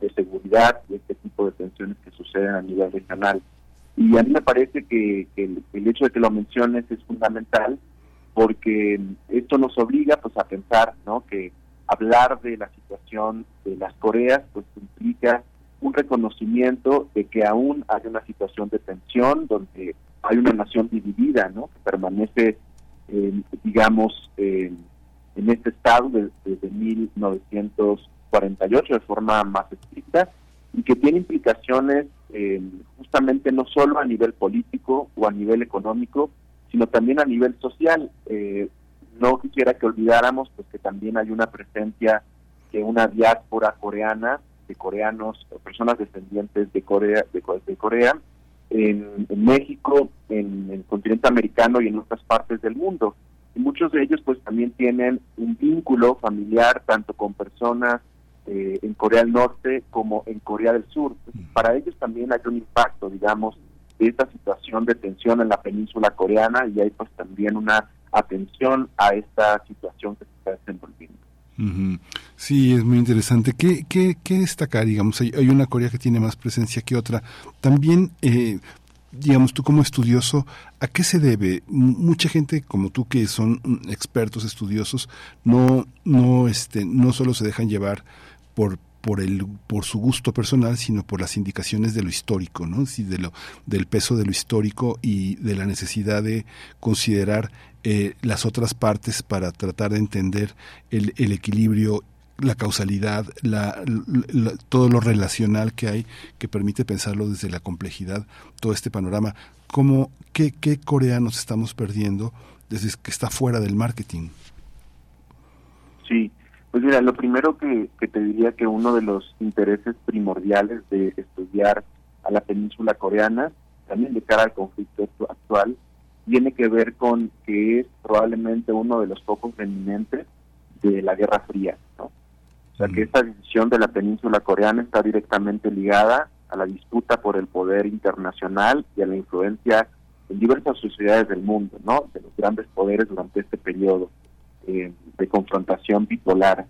Speaker 17: de seguridad y este tipo de tensiones que suceden a nivel regional. Y a mí me parece que, el, el hecho de que lo menciones es fundamental porque esto nos obliga pues a pensar ¿no? que hablar de la situación de las Coreas pues implica un reconocimiento de que aún hay una situación de tensión donde hay una nación dividida ¿no? que permanece eh, digamos eh, en este estado de- desde 1948 de forma más estricta y que tiene implicaciones eh, justamente no solo a nivel político o a nivel económico, sino también a nivel social. Eh, no quisiera que olvidáramos pues que también hay una presencia que una diáspora coreana de coreanos, personas descendientes de Corea, de, Co- de Corea, en, en México, en el continente americano y en otras partes del mundo. Y muchos de ellos pues también tienen un vínculo familiar tanto con personas eh, en Corea del Norte como en Corea del Sur. Entonces, para ellos también hay un impacto, digamos, de esta situación de tensión en la península coreana y hay pues también una atención a esta situación que se está desenvolviendo.
Speaker 1: Sí, es muy interesante. ¿Qué, qué, destacar? Digamos, hay, hay una Corea que tiene más presencia que otra. También, eh, digamos, tú como estudioso, ¿a qué se debe? Mucha gente como tú que son mm, expertos, estudiosos, no, no, este, no solo se dejan llevar por por el por su gusto personal sino por las indicaciones de lo histórico no sí, de lo del peso de lo histórico y de la necesidad de considerar eh, las otras partes para tratar de entender el, el equilibrio la causalidad, la, todo lo relacional que hay que permite pensarlo desde la complejidad, todo este panorama. ¿Cómo, qué, ¿Qué coreanos estamos perdiendo desde que está fuera del marketing?
Speaker 17: Sí, pues mira, lo primero que, que te diría que uno de los intereses primordiales de estudiar a la península coreana, también de cara al conflicto actu- actual, tiene que ver con que es probablemente uno de los focos reminentes de la Guerra Fría, ¿no? O sea, que esta división de la península coreana está directamente ligada a la disputa por el poder internacional y a la influencia en diversas sociedades del mundo, ¿no? De los grandes poderes durante este periodo eh, de confrontación bipolar.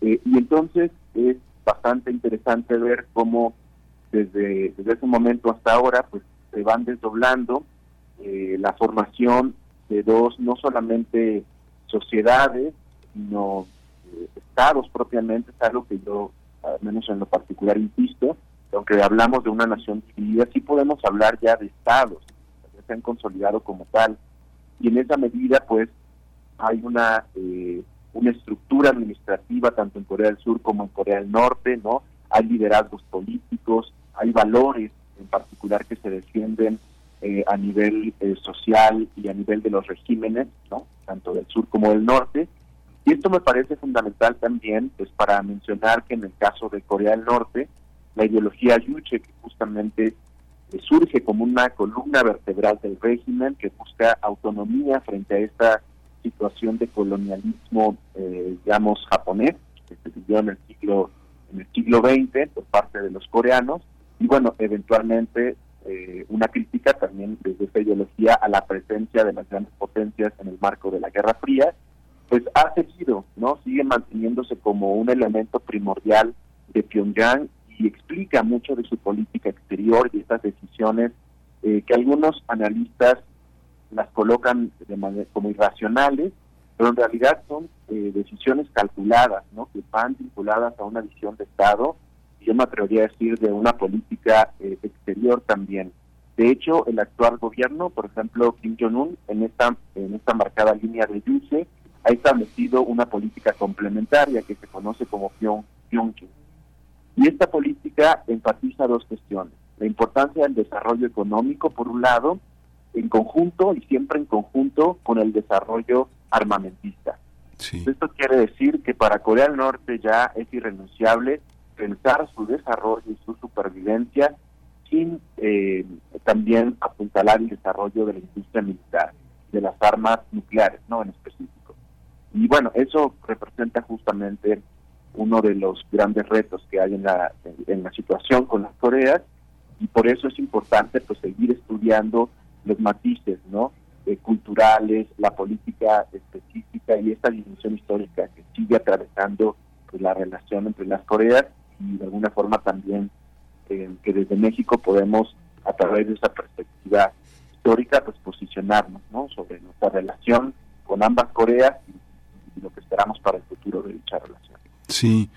Speaker 17: Eh, y entonces es bastante interesante ver cómo desde, desde ese momento hasta ahora pues se van desdoblando eh, la formación de dos, no solamente sociedades, sino eh, estados propiamente, es algo que yo, al menos en lo particular, insisto, que aunque hablamos de una nación dividida, sí podemos hablar ya de estados, que se han consolidado como tal. Y en esa medida, pues, hay una eh, una estructura administrativa tanto en Corea del Sur como en Corea del Norte, ¿no? Hay liderazgos políticos, hay valores en particular que se defienden eh, a nivel eh, social y a nivel de los regímenes, ¿no? Tanto del sur como del norte. Y esto me parece fundamental también, pues para mencionar que en el caso de Corea del Norte, la ideología Yuche, que justamente eh, surge como una columna vertebral del régimen que busca autonomía frente a esta situación de colonialismo, eh, digamos, japonés, que se vivió en el siglo en el siglo XX por parte de los coreanos, y bueno, eventualmente eh, una crítica también desde esta ideología a la presencia de las grandes potencias en el marco de la Guerra Fría, pues ha seguido, ¿no? Sigue manteniéndose como un elemento primordial de Pyongyang y explica mucho de su política exterior y estas decisiones eh, que algunos analistas las colocan de manera, como irracionales, pero en realidad son eh, decisiones calculadas, ¿no? que van vinculadas a una visión de Estado, yo me atrevería a decir de una política eh, exterior también. De hecho, el actual gobierno, por ejemplo, Kim Jong-un, en esta, en esta marcada línea de Yuse, ha establecido una política complementaria que se conoce como Pyong- Pyongyang. Y esta política enfatiza dos cuestiones. La importancia del desarrollo económico, por un lado, en conjunto y siempre en conjunto con el desarrollo armamentista. Esto quiere decir que para Corea del Norte ya es irrenunciable pensar su desarrollo y su supervivencia sin eh, también apuntalar el desarrollo de la industria militar, de las armas nucleares, no en específico. Y bueno, eso representa justamente uno de los grandes retos que hay en la, situación con las Coreas y por eso es importante pues seguir estudiando los matices, ¿no? Eh, culturales, la política específica y esta dimensión histórica que sigue atravesando pues, la relación entre las Coreas y de alguna forma también eh, que desde México podemos a través de esa perspectiva histórica pues posicionarnos, ¿no? Sobre nuestra relación con ambas Coreas y, y lo que esperamos para el futuro de dicha relación.
Speaker 1: Sí,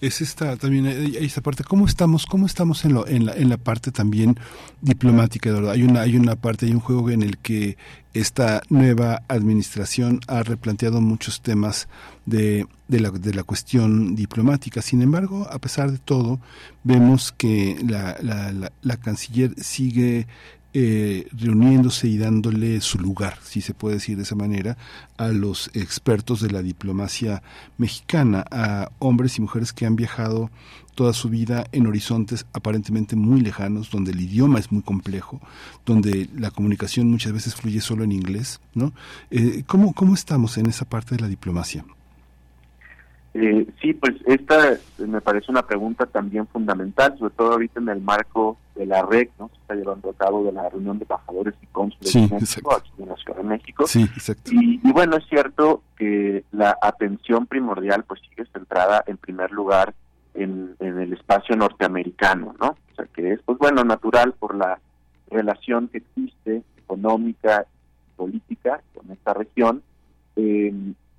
Speaker 1: es esta también hay hay esta parte. ¿Cómo estamos? ¿Cómo estamos en lo en la en la parte también diplomática? De verdad, hay una hay una parte hay un juego en el que esta nueva administración ha replanteado muchos temas de de la, de la cuestión diplomática. Sin embargo, a pesar de todo, vemos que la, la, la canciller sigue eh, reuniéndose y dándole su lugar, si se puede decir de esa manera, a los expertos de la diplomacia mexicana, a hombres y mujeres que han viajado toda su vida en horizontes aparentemente muy lejanos, donde el idioma es muy complejo, donde la comunicación muchas veces fluye solo en inglés, ¿no? Eh, ¿cómo, ¿Cómo estamos en esa parte de la diplomacia?
Speaker 17: Eh, sí, pues esta me parece una pregunta también fundamental, sobre todo ahorita en el marco de la REC, ¿no? Se está llevando a cabo de la reunión de embajadores y cónsules
Speaker 1: Sí,
Speaker 17: de México aquí en la Ciudad de México.
Speaker 1: Sí, exacto.
Speaker 17: Y, y bueno, es cierto que la atención primordial pues sigue centrada en primer lugar en, en el espacio norteamericano, ¿no? O sea, que es, pues bueno, natural por la relación que existe económica y política con esta región. Eh,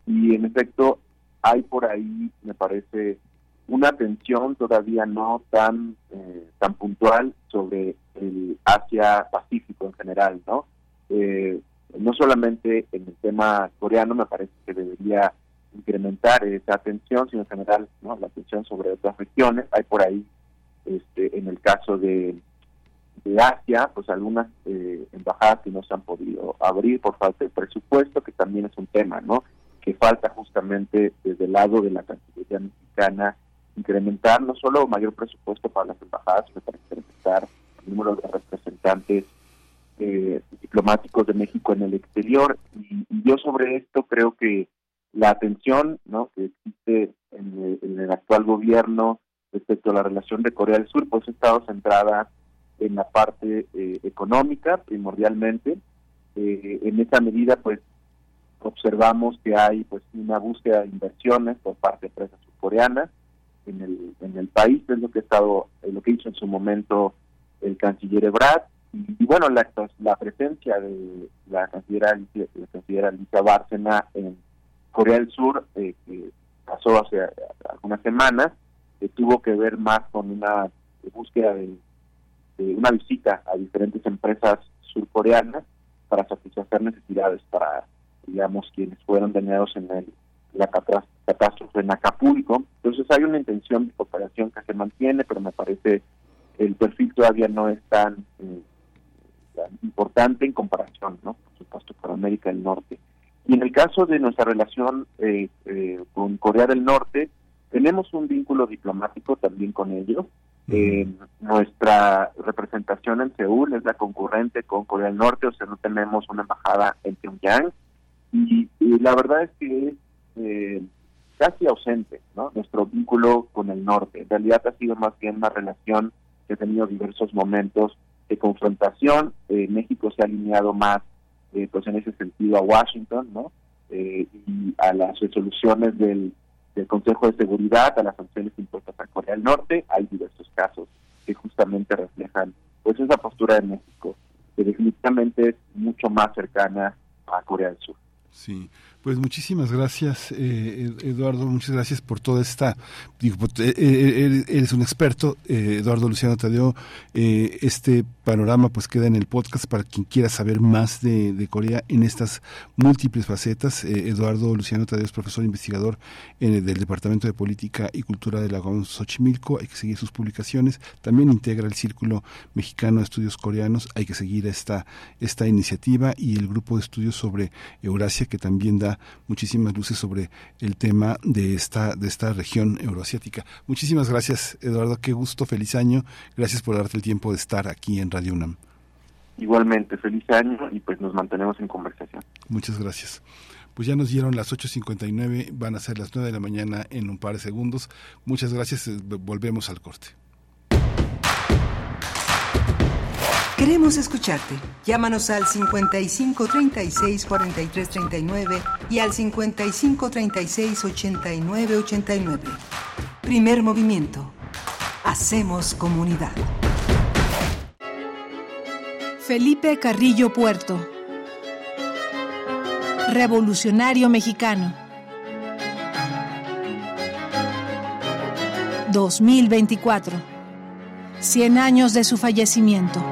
Speaker 17: y en efecto, hay por ahí, me parece, una atención todavía no tan eh, tan puntual sobre el Asia-Pacífico en general, ¿no? Eh, no solamente en el tema coreano, me parece que debería incrementar esa atención, sino en general, ¿no? La atención sobre otras regiones. Hay por ahí, este, en el caso de, de Asia, pues algunas eh, embajadas que no se han podido abrir por falta de presupuesto, que también es un tema, ¿no? Falta justamente desde el lado de la Cancillería mexicana incrementar no solo mayor presupuesto para las embajadas, sino para incrementar el número de representantes eh, diplomáticos de México en el exterior. Y, yo sobre esto creo que la atención ¿no? que existe en el actual gobierno respecto a la relación de Corea del Sur, pues ha estado centrada en la parte eh, económica primordialmente. Eh, en esa medida, pues observamos que hay pues una búsqueda de inversiones por parte de empresas surcoreanas en el en el país, es lo que ha estado, eh, lo que hizo en su momento el canciller Ebrard. Y, bueno la, la presencia de la canciller la canciller Alicia Bárcena en Corea del Sur eh, que pasó hace eh, algunas semanas que tuvo que ver más con una búsqueda de, de una visita a diferentes empresas surcoreanas para satisfacer necesidades para digamos quienes fueron dañados en el, la catás- catástrofe en Acapulco entonces hay una intención de cooperación que se mantiene pero me parece el perfil todavía no es tan, eh, tan importante en comparación no por supuesto con América del Norte y en el caso de nuestra relación eh, eh, con Corea del Norte, tenemos un vínculo diplomático también con ellos. Eh, nuestra representación en Seúl es la concurrente con Corea del Norte, o sea, no tenemos una embajada en Pyongyang. Y, la verdad es que es eh, casi ausente ¿no? nuestro vínculo con el norte. En realidad ha sido más bien una relación que ha tenido diversos momentos de confrontación. Eh, México se ha alineado más eh, pues en ese sentido a Washington, ¿no? Eh, y a las resoluciones del, del Consejo de Seguridad, a las sanciones impuestas a Corea del Norte, hay diversos casos que justamente reflejan pues esa postura de México, que definitivamente es mucho más cercana a Corea del Sur.
Speaker 1: Sí, pues muchísimas gracias, eh, Ed- Eduardo, muchas gracias por toda esta, digo, pues, eh, eh, eres un experto, eh, Eduardo Luciano Tadeo, eh, este panorama pues queda en el podcast para quien quiera saber más de, Corea en estas múltiples facetas. Eh, Eduardo Luciano Tadeo es profesor investigador en el- del Departamento de Política y Cultura de la UAM Xochimilco, hay que seguir sus publicaciones, también integra el Círculo Mexicano de Estudios Coreanos, hay que seguir esta, esta iniciativa y el grupo de estudios sobre Eurasia que también da muchísimas luces sobre el tema de esta, de esta región euroasiática. Muchísimas gracias, Eduardo, qué gusto, feliz año, gracias por darte el tiempo de estar aquí en Radio UNAM.
Speaker 17: Igualmente, feliz año y pues nos mantenemos en conversación.
Speaker 1: Muchas gracias. Pues ya nos dieron las 8.59, van a ser las 9 de la mañana en un par de segundos. Muchas gracias, eh, volvemos al corte.
Speaker 5: Queremos escucharte. Llámanos al 55 36 43 39 y al 55 36 89 89. Primer movimiento. Hacemos comunidad.
Speaker 18: Felipe Carrillo Puerto. Revolucionario mexicano. 2024. 100 años de su fallecimiento.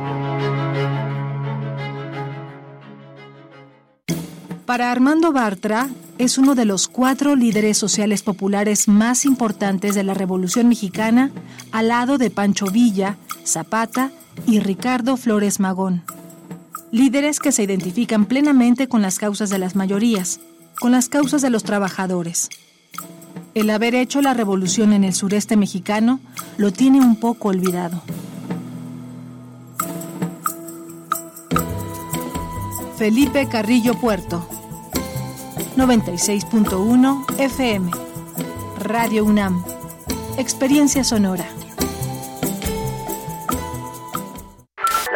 Speaker 18: Para Armando Bartra, es uno de los cuatro líderes sociales populares más importantes de la Revolución Mexicana, al lado de Pancho Villa, Zapata y Ricardo Flores Magón.
Speaker 19: Líderes que se identifican plenamente con las causas de las mayorías, con las causas de los trabajadores. El haber hecho la revolución en el sureste mexicano lo tiene un poco olvidado. Felipe Carrillo Puerto 96.1 FM Radio UNAM Experiencia sonora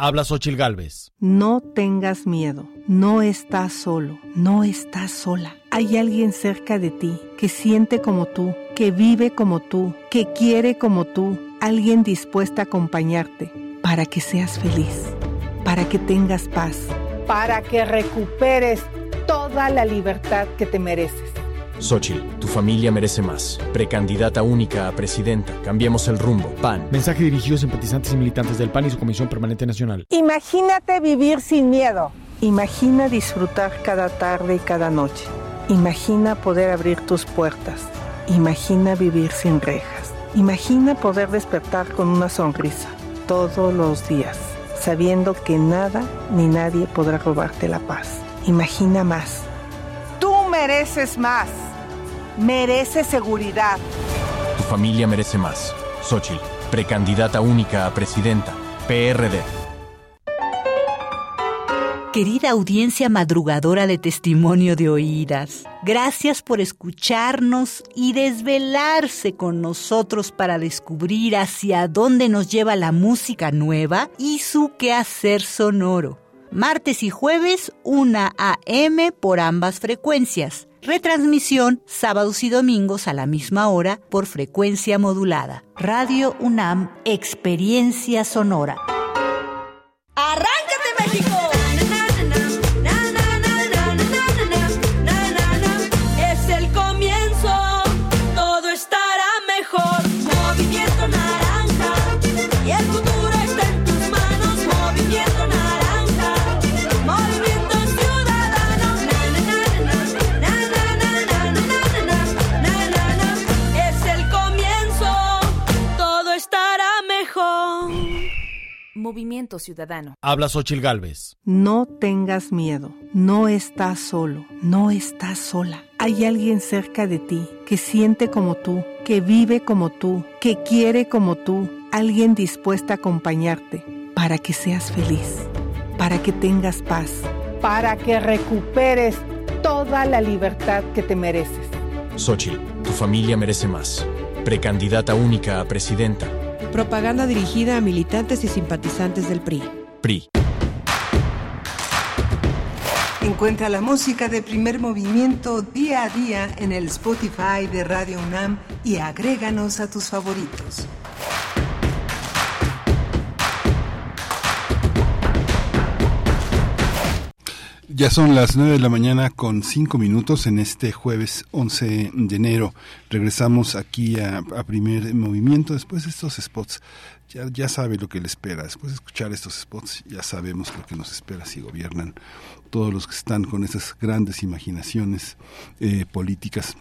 Speaker 9: Habla Xochil Gálvez.
Speaker 10: No tengas miedo, no estás solo, no estás sola. Hay alguien cerca de ti que siente como tú, que vive como tú, que quiere como tú, alguien dispuesta a acompañarte para que seas feliz, para que tengas paz.
Speaker 20: para que recuperes toda la libertad que te mereces.
Speaker 9: Xochil, tu familia merece más. Precandidata única a presidenta. Cambiemos el rumbo. PAN. Mensaje dirigido a simpatizantes y militantes del PAN y su Comisión Permanente Nacional.
Speaker 10: Imagínate vivir sin miedo. Imagina disfrutar cada tarde y cada noche. Imagina poder abrir tus puertas. Imagina vivir sin rejas. Imagina poder despertar con una sonrisa todos los días, sabiendo que nada ni nadie podrá robarte la paz. Imagina más.
Speaker 20: Tú mereces más. Mereces seguridad.
Speaker 9: Tu familia merece más. Xochil, precandidata única a presidenta. PRD.
Speaker 21: Querida audiencia madrugadora de testimonio de oídas, gracias por escucharnos y desvelarse con nosotros para descubrir hacia dónde nos lleva la música nueva y su quehacer sonoro. Martes y jueves, 1 a.m. por ambas frecuencias. Retransmisión sábados y domingos a la misma hora por frecuencia modulada. Radio UNAM, Experiencia Sonora.
Speaker 13: ¡Arráncate, Movimiento Ciudadano.
Speaker 9: Habla Xochil Gálvez.
Speaker 10: No tengas miedo, no estás solo, no estás sola. Hay alguien cerca de ti que siente como tú, que vive como tú, que quiere como tú, alguien dispuesta a acompañarte para que seas feliz, para que tengas paz.
Speaker 20: Para que recuperes toda la libertad que te mereces.
Speaker 9: Xochil, tu familia merece más. Precandidata única a presidenta.
Speaker 22: Propaganda dirigida a militantes y simpatizantes del PRI.
Speaker 9: PRI.
Speaker 5: Encuentra la música de primer movimiento día a día en el Spotify de Radio UNAM y agréganos a tus favoritos.
Speaker 1: Ya son las 9 de la mañana con 5 minutos en este jueves 11 de enero. Regresamos aquí a, primer movimiento después de estos spots. Ya, ya sabe lo que le espera. Después de escuchar estos spots ya sabemos lo que nos espera si gobiernan todos los que están con esas grandes imaginaciones eh, políticas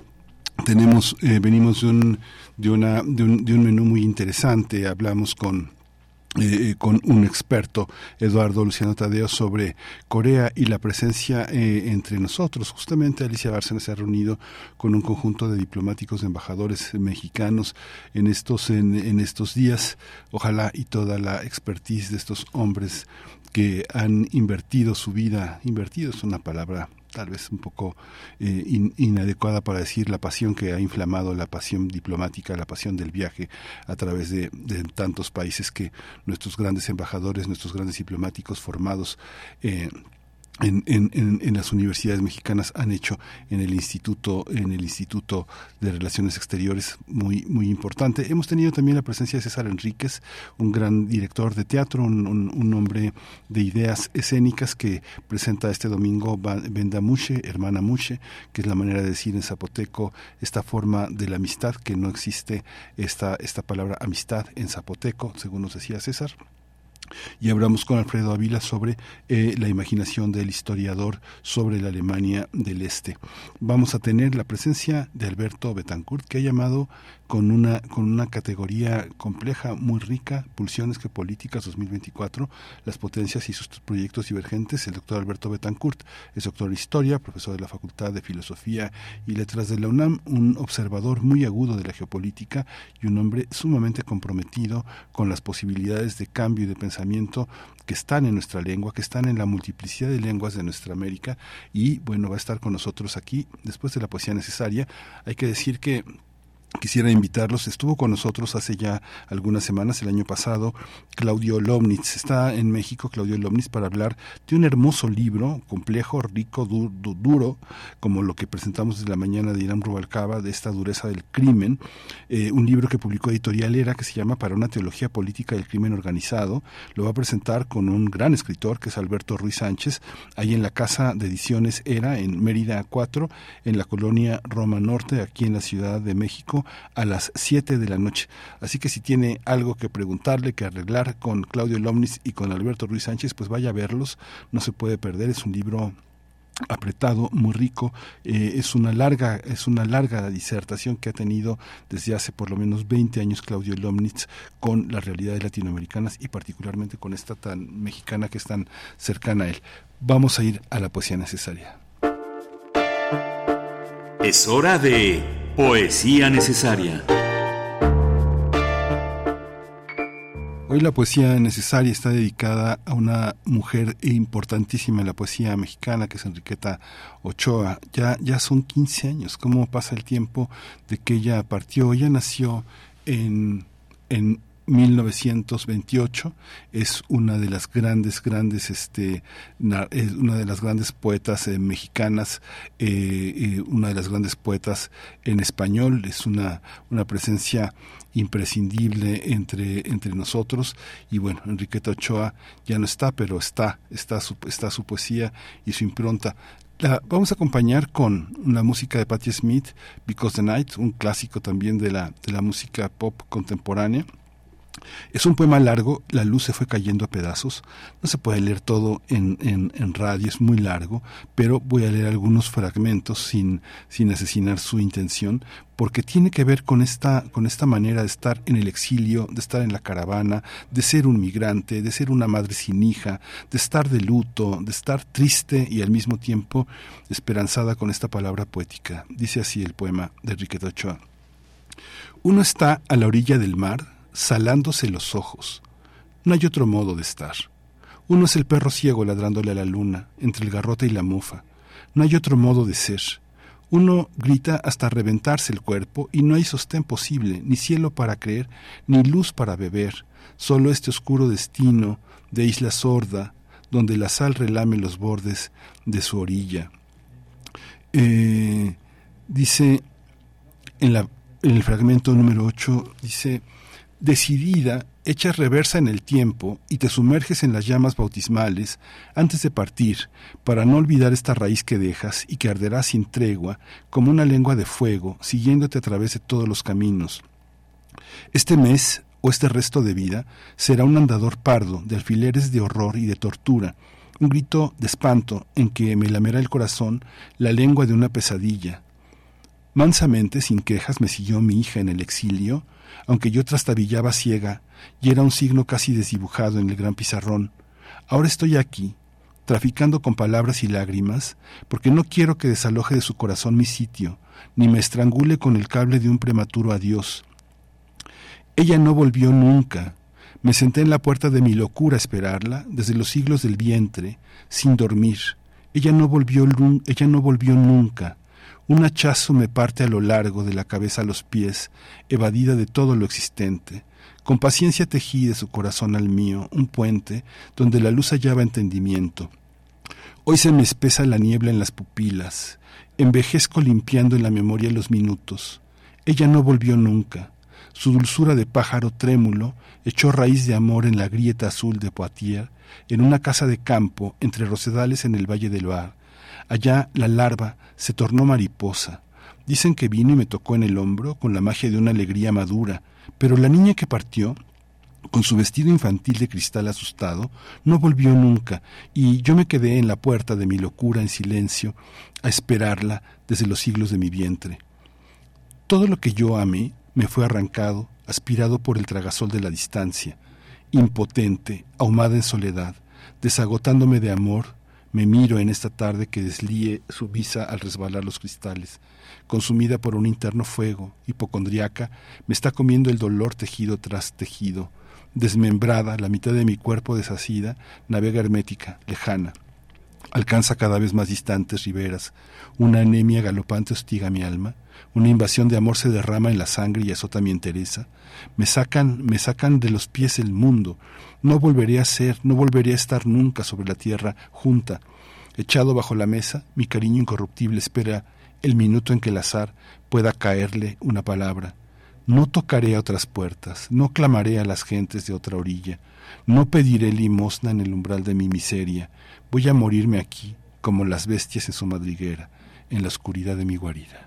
Speaker 1: tenemos eh, venimos de un de una de un, de un menú muy interesante hablamos con eh, con un experto, Eduardo Luciano Tadeo, sobre Corea y la presencia eh, entre nosotros. Justamente Alicia Bárcenas se ha reunido con un conjunto de diplomáticos, de embajadores mexicanos en estos, en, en estos días. Ojalá y toda la expertise de estos hombres que han invertido su vida, invertido es una palabra tal vez un poco eh, in, inadecuada para decir la pasión que ha inflamado la pasión diplomática, la pasión del viaje a través de, de tantos países que nuestros grandes embajadores, nuestros grandes diplomáticos formados eh, en, las universidades mexicanas han hecho en el instituto en el instituto de relaciones exteriores muy muy importante. Hemos tenido también la presencia de César Enríquez un gran director de teatro un, un, un hombre de ideas escénicas que presenta este domingo Venda Muche hermana Muche que es la manera de decir en zapoteco esta forma de la amistad que no existe esta esta palabra amistad en zapoteco según nos decía César y hablamos con Alfredo Ávila sobre eh, la imaginación del historiador sobre la Alemania del Este. Vamos a tener la presencia de Alberto Betancourt, que ha llamado con una, con una categoría compleja, muy rica, Pulsiones Geopolíticas 2024, las potencias y sus proyectos divergentes, el doctor Alberto Betancourt es doctor en Historia, profesor de la Facultad de Filosofía y Letras de la UNAM, un observador muy agudo de la geopolítica y un hombre sumamente comprometido con las posibilidades de cambio y de pensamiento que están en nuestra lengua, que están en la multiplicidad de lenguas de nuestra América y bueno, va a estar con nosotros aquí después de la poesía necesaria. Hay que decir que quisiera invitarlos. Estuvo con nosotros hace ya algunas semanas, el año pasado, Claudio Lomnitz. Está en México Claudio Lomnitz para hablar de un hermoso libro, complejo, rico, du du duro, como lo que presentamos desde la mañana de Irán Rubalcaba, de esta dureza del crimen. Eh, un libro que publicó Editorial Era, que se llama Para una teología política del crimen organizado. Lo va a presentar con un gran escritor, que es Alberto Ruiz Sánchez, ahí en la Casa de Ediciones Era, en Mérida 4, en la colonia Roma Norte, aquí en la Ciudad de México a las 7 de la noche. Así que si tiene algo que preguntarle, que arreglar con Claudio Lomnis y con Alberto Ruiz Sánchez, pues vaya a verlos, no se puede perder, es un libro apretado, muy rico, eh, es una larga, es una larga disertación que ha tenido desde hace por lo menos 20 años Claudio Lomnitz con las realidades latinoamericanas y particularmente con esta tan mexicana que es tan cercana a él. Vamos a ir a la poesía necesaria.
Speaker 2: Es hora de Poesía Necesaria.
Speaker 1: Hoy la poesía necesaria está dedicada a una mujer importantísima en la poesía mexicana, que es Enriqueta Ochoa. Ya, ya son 15 años. ¿Cómo pasa el tiempo de que ella partió? Ella nació en, en 1928 es una de las grandes grandes este es una de las grandes poetas eh, mexicanas eh, eh, una de las grandes poetas en español es una una presencia imprescindible entre entre nosotros y bueno Enriqueta Ochoa ya no está pero está está su, está su poesía y su impronta la vamos a acompañar con la música de Patti Smith, Because the Night, un clásico también de la, de la música pop contemporánea. Es un poema largo, la luz se fue cayendo a pedazos, no se puede leer todo en, en, en, radio, es muy largo, pero voy a leer algunos fragmentos sin, sin asesinar su intención, porque tiene que ver con esta, con esta manera de estar en el exilio, de estar en la caravana, de ser un migrante, de ser una madre sin hija, de estar de luto, de estar triste y al mismo tiempo esperanzada con esta palabra poética. Dice así el poema de Enriqueta Ochoa. Uno está a la orilla del mar, salándose los ojos. No hay otro modo de estar. Uno es el perro ciego ladrándole a la luna, entre el garrote y la mufa. No hay otro modo de ser. Uno grita hasta reventarse el cuerpo y no hay sostén posible, ni cielo para creer, ni luz para beber, solo este oscuro destino de isla sorda, donde la sal relame los bordes de su orilla. Eh, dice en, la, en el fragmento número 8, dice, Decidida, echas reversa en el tiempo y te sumerges en las llamas bautismales antes de partir, para no olvidar esta raíz que dejas y que arderá sin tregua como una lengua de fuego, siguiéndote a través de todos los caminos. Este mes o este resto de vida será un andador pardo de alfileres de horror y de tortura, un grito de espanto en que me lamerá el corazón la lengua de una pesadilla. Mansamente, sin quejas, me siguió mi hija en el exilio, aunque yo trastabillaba ciega, y era un signo casi desdibujado en el gran pizarrón. Ahora estoy aquí, traficando con palabras y lágrimas, porque no quiero que desaloje de su corazón mi sitio, ni me estrangule con el cable de un prematuro adiós. Ella no volvió nunca. Me senté en la puerta de mi locura a esperarla, desde los siglos del vientre, sin dormir. Ella no volvió, ella no volvió nunca. Un hachazo me parte a lo largo de la cabeza a los pies, evadida de todo lo existente. Con paciencia tejí de su corazón al mío un puente donde la luz hallaba entendimiento. Hoy se me espesa la niebla en las pupilas, envejezco limpiando en la memoria los minutos. Ella no volvió nunca. Su dulzura de pájaro trémulo echó raíz de amor en la grieta azul de Poitiers, en una casa de campo entre rosedales en el valle del Var. Allá la larva se tornó mariposa. Dicen que vino y me tocó en el hombro con la magia de una alegría madura, pero la niña que partió, con su vestido infantil de cristal asustado, no volvió nunca, y yo me quedé en la puerta de mi locura en silencio, a esperarla desde los siglos de mi vientre. Todo lo que yo amé me fue arrancado, aspirado por el tragasol de la distancia, impotente, ahumada en soledad, desagotándome de amor, me miro en esta tarde que deslíe su visa al resbalar los cristales. Consumida por un interno fuego, hipocondriaca, me está comiendo el dolor tejido tras tejido. Desmembrada, la mitad de mi cuerpo deshacida, navega hermética, lejana. Alcanza cada vez más distantes riberas. Una anemia galopante hostiga mi alma. Una invasión de amor se derrama en la sangre y azota mi entereza. Me sacan, me sacan de los pies el mundo. No volveré a ser, no volveré a estar nunca sobre la tierra junta. Echado bajo la mesa, mi cariño incorruptible espera el minuto en que el azar pueda caerle una palabra. No tocaré a otras puertas, no clamaré a las gentes de otra orilla, no pediré limosna en el umbral de mi miseria. Voy a morirme aquí, como las bestias en su madriguera, en la oscuridad de mi guarida.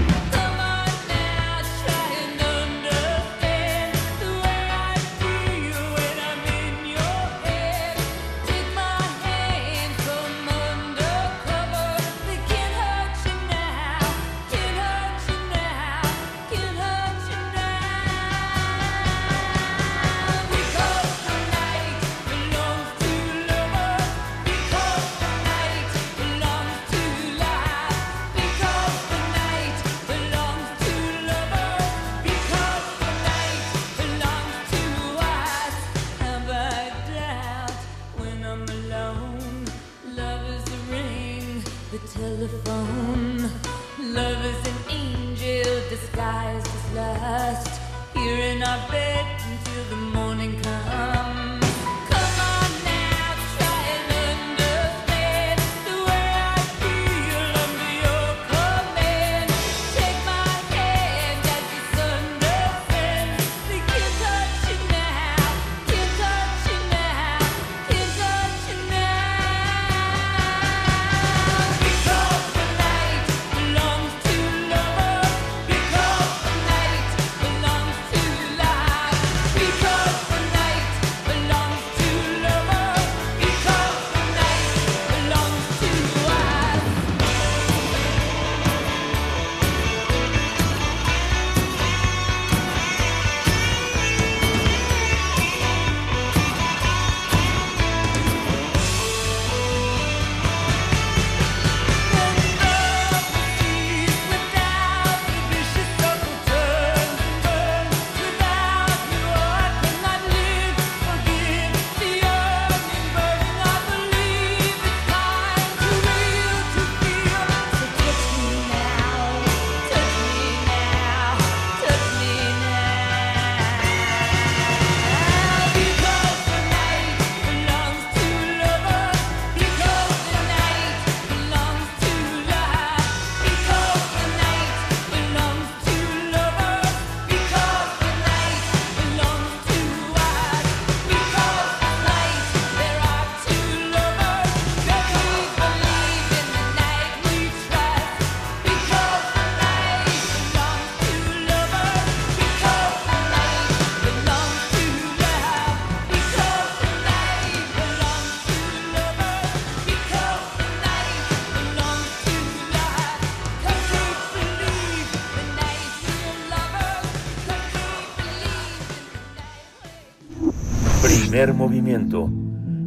Speaker 13: Disguised as lust. Here in our bed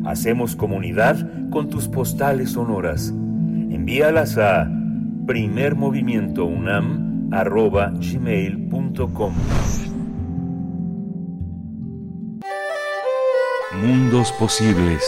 Speaker 2: Hacemos comunidad con tus postales sonoras. Envíalas a primermovimientounam.gmail.com Mundos posibles.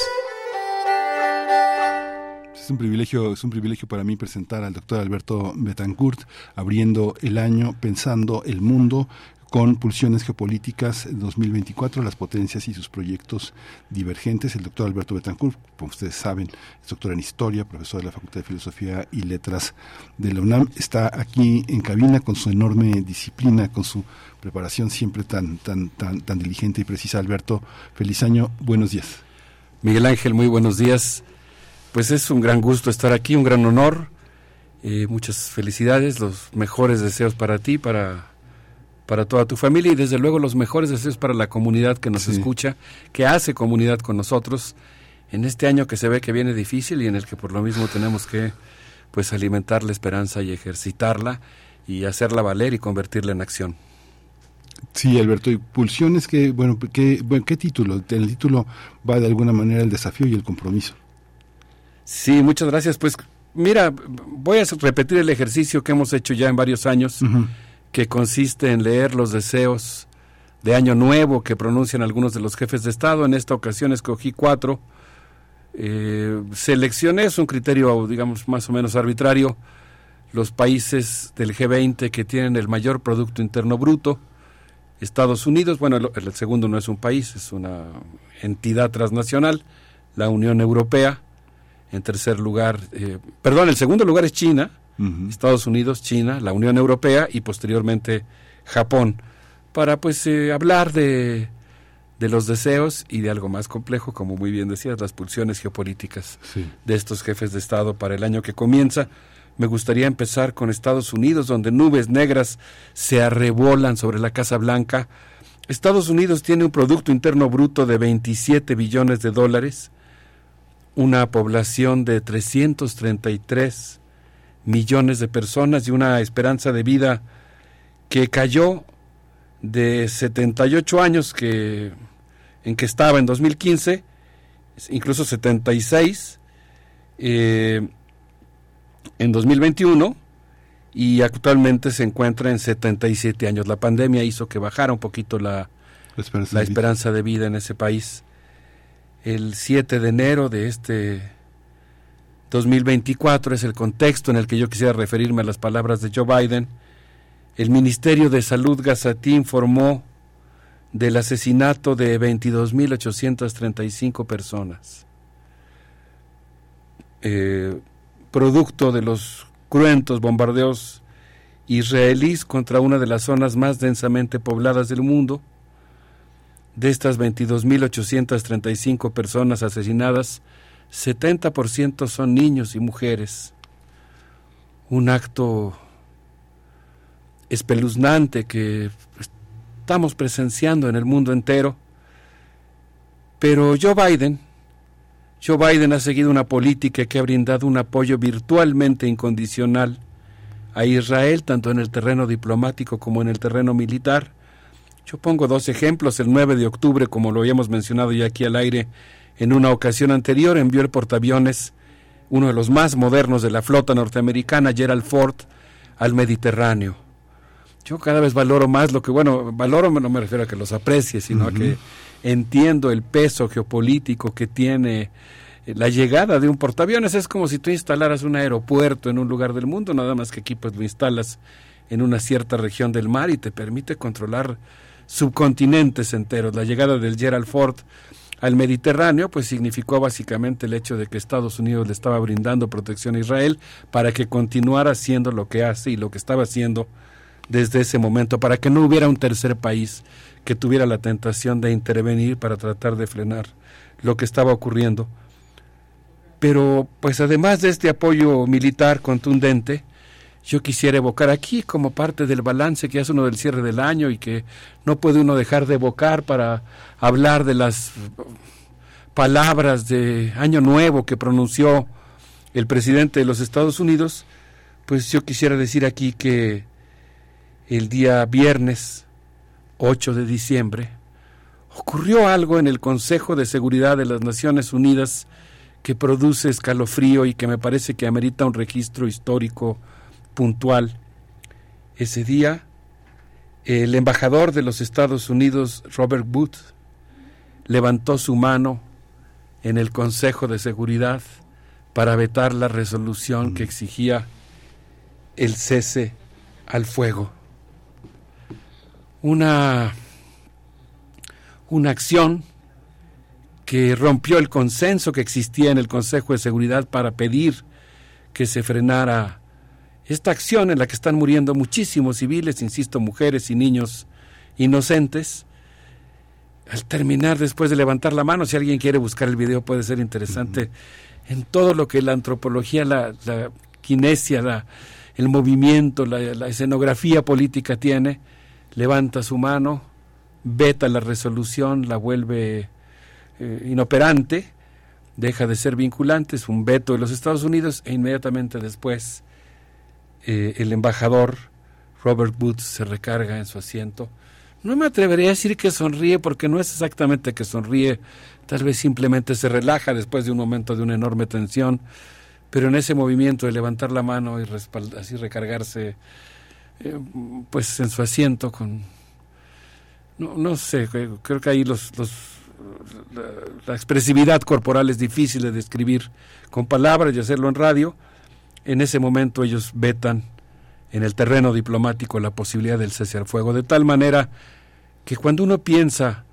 Speaker 1: Es un privilegio, es un privilegio para mí presentar al doctor Alberto Betancourt, abriendo el año pensando el mundo con Pulsiones Geopolíticas 2024, las potencias y sus proyectos divergentes. El doctor Alberto Betancourt, como ustedes saben, es doctor en Historia, profesor de la Facultad de Filosofía y Letras de la UNAM. Está aquí en cabina con su enorme disciplina, con su preparación siempre tan, tan, tan, diligente y precisa. Alberto, feliz año, buenos días.
Speaker 23: Miguel Ángel, muy buenos días. Pues es un gran gusto estar aquí, un gran honor. Eh, muchas felicidades, los mejores deseos para ti, para, para toda tu familia y desde luego los mejores deseos para la comunidad que nos
Speaker 1: Sí.
Speaker 23: escucha, que hace comunidad con nosotros en este año que se ve que viene difícil y en el que por lo mismo tenemos que pues alimentar la esperanza y ejercitarla y hacerla valer y convertirla en acción.
Speaker 1: Sí, Alberto, y Pulsiones, que, bueno, ¿qué, bueno, ¿qué título? El título va de alguna manera el desafío y el compromiso.
Speaker 23: Sí, muchas gracias. Pues mira, voy a repetir el ejercicio que hemos hecho ya en varios años, que consiste en leer los deseos de Año Nuevo que pronuncian algunos de los jefes de Estado. En esta ocasión escogí cuatro. Eh, seleccioné, es un criterio, digamos, más o menos arbitrario, los países del G20 que tienen el mayor Producto Interno Bruto. Estados Unidos, bueno, el, segundo no es un país, es una entidad transnacional, la Unión Europea. En tercer lugar, eh, perdón, el segundo lugar es China, Estados Unidos, China, la Unión Europea y posteriormente Japón, para pues eh, hablar de, de los deseos y de algo más complejo, como muy bien decías, las pulsiones geopolíticas de estos jefes de Estado para el año que comienza. Me gustaría empezar con Estados Unidos, donde nubes negras se arrebolan sobre la Casa Blanca. Estados Unidos tiene un Producto Interno Bruto de 27 billones de dólares, una población de 333 millones de personas y una esperanza de vida que cayó de 78 años que en que estaba en 2015, incluso 76 eh, en 2021 y actualmente se encuentra en 77 años. La pandemia hizo que bajara un poquito la,
Speaker 1: La esperanza
Speaker 23: la
Speaker 1: de vida.
Speaker 23: esperanza de vida en ese país. El 7 de enero de este 2024 es el contexto en el que yo quisiera referirme a las palabras de Joe Biden. El Ministerio de Salud Gazatí informó del asesinato de 22.835 personas, eh, producto de los cruentos bombardeos israelíes contra una de las zonas más densamente pobladas del mundo. De estas 22.835 personas asesinadas, 70% son niños y mujeres. Un acto espeluznante que estamos presenciando en el mundo entero. Pero Joe Biden, Joe Biden ha seguido una política que ha brindado un apoyo virtualmente incondicional a Israel, tanto en el terreno diplomático como en el terreno militar. Yo pongo dos ejemplos. El 9 de octubre, como lo habíamos mencionado ya aquí al aire, en una ocasión anterior envió el portaaviones, uno de los más modernos de la flota norteamericana, Gerald Ford, al Mediterráneo. Yo cada vez valoro más lo que, bueno, valoro no me refiero a que los aprecie, sino a que entiendo el peso geopolítico que tiene eh, la llegada de un portaaviones. Es como si tú instalaras un aeropuerto en un lugar del mundo, nada más que aquí pues lo instalas en una cierta región del mar y te permite controlar subcontinentes enteros. La llegada del Gerald Ford al Mediterráneo, pues significó básicamente el hecho de que Estados Unidos le estaba brindando protección a Israel para que continuara haciendo lo que hace y lo que estaba haciendo desde ese momento, para que no hubiera un tercer país que tuviera la tentación de intervenir para tratar de frenar lo que estaba ocurriendo. Pero, pues además de este apoyo militar contundente, yo quisiera evocar aquí como parte del balance que hace uno del cierre del año y que no puede uno dejar de evocar para hablar de las palabras de Año Nuevo que pronunció el presidente de los Estados Unidos, pues yo quisiera decir aquí que el día viernes 8 de diciembre, ocurrió algo en el Consejo de Seguridad de las Naciones Unidas que produce escalofrío y que me parece que amerita un registro histórico puntual. Ese día, el embajador de los Estados Unidos, Robert Booth, levantó su mano en el Consejo de Seguridad para vetar la resolución que exigía el cese al fuego. Una, una acción que rompió el consenso que existía en el Consejo de Seguridad para pedir que se frenara esta acción en la que están muriendo muchísimos civiles, insisto, mujeres y niños inocentes. Al terminar, después de levantar la mano, si alguien quiere buscar el video puede ser interesante, en todo lo que la antropología, la, la kinesia, la, el movimiento, la, la escenografía política tiene, levanta su mano, veta la resolución, la vuelve eh, inoperante, deja de ser vinculante, es un veto de los Estados Unidos e inmediatamente después eh, el embajador Robert Booth se recarga en su asiento. No me atrevería a decir que sonríe porque no es exactamente que sonríe, tal vez simplemente se relaja después de un momento de una enorme tensión, pero en ese movimiento de levantar la mano y así recargarse eh, pues en su asiento con no, no sé, creo que ahí los, la, expresividad corporal es difícil de describir con palabras y hacerlo en radio. En ese momento ellos vetan en el terreno diplomático la posibilidad del cese al fuego, de tal manera que cuando uno piensa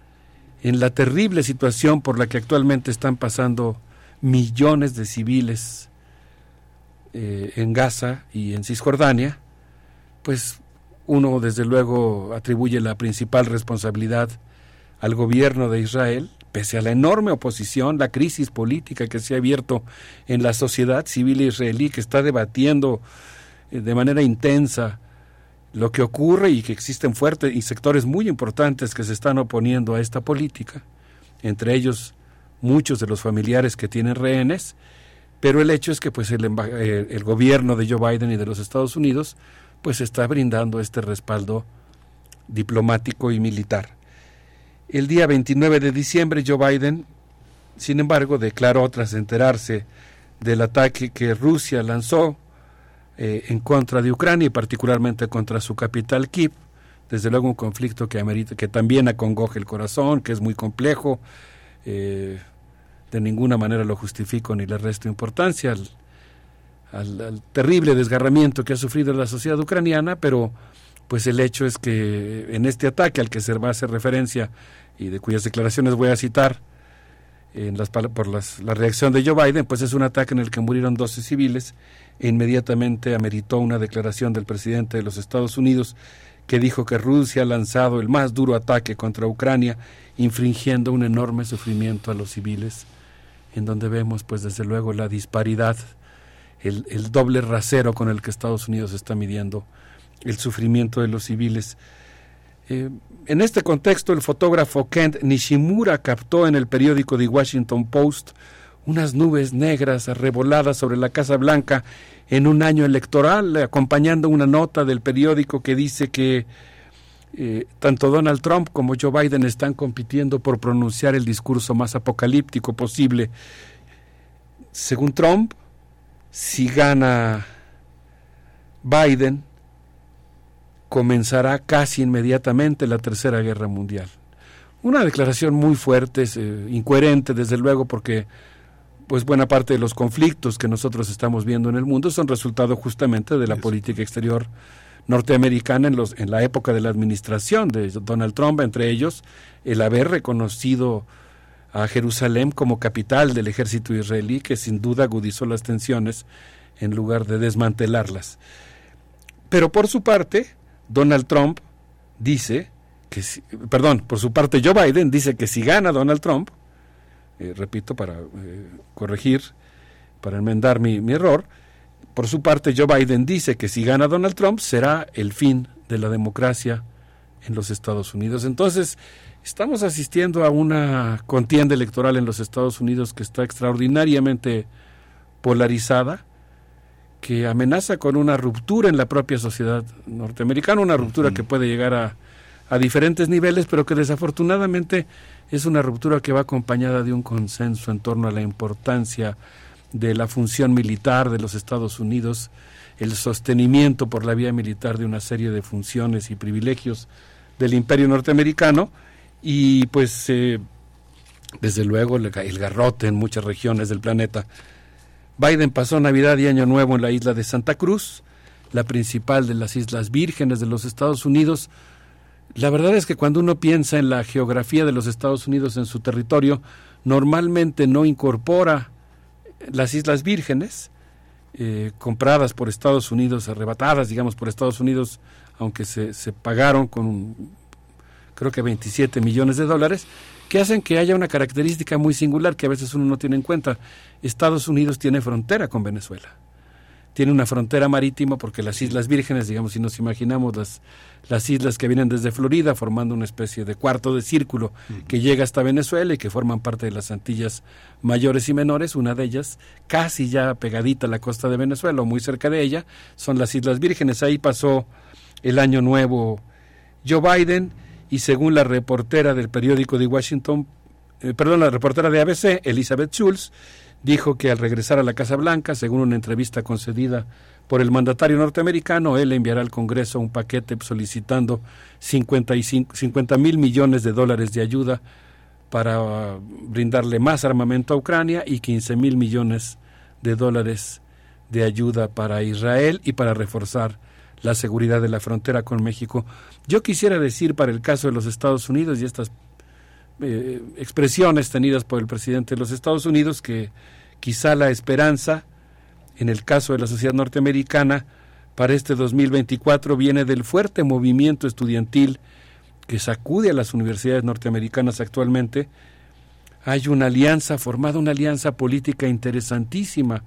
Speaker 23: en la terrible situación por la que actualmente están pasando millones de civiles eh, en Gaza y en Cisjordania, pues uno desde luego atribuye la principal responsabilidad al gobierno de Israel, pese a la enorme oposición, la crisis política que se ha abierto en la sociedad civil israelí, que está debatiendo eh, de manera intensa lo que ocurre y que existen fuertes y sectores muy importantes que se están oponiendo a esta política, entre ellos muchos de los familiares que tienen rehenes, pero el hecho es que pues el, el gobierno de Joe Biden y de los Estados Unidos pues está brindando este respaldo diplomático y militar. El día 29 de diciembre Joe Biden, sin embargo, declaró tras enterarse del ataque que Rusia lanzó eh, en contra de Ucrania y particularmente contra su capital Kiev. Desde luego un conflicto que, amerita, que también acongoje el corazón, que es muy complejo. Eh, de ninguna manera lo justifico ni le resto importancia al, terrible desgarramiento que ha sufrido la sociedad ucraniana, pero pues el hecho es que en este ataque al que se va a hacer referencia y de cuyas declaraciones voy a citar en las, por las, la reacción de Joe Biden, pues es un ataque en el que murieron 12 civiles e inmediatamente ameritó una declaración del presidente de los Estados Unidos que dijo que Rusia ha lanzado el más duro ataque contra Ucrania, infringiendo un enorme sufrimiento a los civiles, en donde vemos pues desde luego la disparidad, el, el doble rasero con el que Estados Unidos está midiendo el sufrimiento de los civiles. Eh, en este contexto, el fotógrafo Kent Nishimura captó en el periódico The Washington Post unas nubes negras arreboladas sobre la Casa Blanca en un año electoral, acompañando una nota del periódico que dice que eh, tanto Donald Trump como Joe Biden están compitiendo por pronunciar el discurso más apocalíptico posible. Según Trump, si gana Biden, comenzará casi inmediatamente la Tercera Guerra Mundial. Una declaración muy fuerte, eh, incoherente desde luego, porque pues buena parte de los conflictos que nosotros estamos viendo en el mundo son resultado justamente de la política exterior norteamericana en, los, en la época de la administración de Donald Trump, entre ellos el haber reconocido a Jerusalén como capital del ejército israelí, que sin duda agudizó las tensiones en lugar de desmantelarlas. Pero por su parte, Donald Trump dice que, si, perdón, por su parte Joe Biden dice que si gana Donald Trump, eh, repito, para eh, corregir, para enmendar mi, mi error, por su parte Joe Biden dice que si gana Donald Trump será el fin de la democracia en los Estados Unidos. Entonces, estamos asistiendo a una contienda electoral en los Estados Unidos que está extraordinariamente polarizada que amenaza con una ruptura en la propia sociedad norteamericana, una ruptura uh -huh. que puede llegar a, a diferentes niveles, pero que desafortunadamente es una ruptura que va acompañada de un consenso en torno a la importancia de la función militar de los Estados Unidos, el sostenimiento por la vía militar de una serie de funciones y privilegios del imperio norteamericano y pues eh, desde luego el, el garrote en muchas regiones del planeta. Biden pasó Navidad y Año Nuevo en la isla de Santa Cruz, la principal de las Islas Vírgenes de los Estados Unidos. La verdad es que cuando uno piensa en la geografía de los Estados Unidos en su territorio, normalmente no incorpora las Islas Vírgenes, eh, compradas por Estados Unidos, arrebatadas, digamos, por Estados Unidos, aunque se, se pagaron con creo que 27 millones de dólares, que hacen que haya una característica muy singular que a veces uno no tiene en cuenta. Estados Unidos tiene frontera con Venezuela. Tiene una frontera marítima porque las Islas Vírgenes, digamos, si nos imaginamos las, las islas que vienen desde Florida, formando una especie de cuarto de círculo que llega hasta Venezuela y que forman parte de las Antillas mayores y menores, una de ellas, casi ya pegadita a la costa de Venezuela o muy cerca de ella, son las Islas Vírgenes. Ahí pasó el año nuevo Joe Biden y según la reportera del periódico de Washington, eh, perdón, la reportera de ABC, Elizabeth Schultz, dijo que al regresar a la Casa Blanca, según una entrevista concedida por el mandatario norteamericano, él enviará al Congreso un paquete solicitando 50 mil millones de dólares de ayuda para brindarle más armamento a Ucrania y 15 mil millones de dólares de ayuda para Israel y para reforzar la seguridad de la frontera con México. Yo quisiera decir para el caso de los Estados Unidos y estas eh, expresiones tenidas por el presidente de los Estados Unidos que quizá la esperanza en el caso de la sociedad norteamericana para este 2024 viene del fuerte movimiento estudiantil que sacude a las universidades norteamericanas actualmente. Hay una alianza formada, una alianza política interesantísima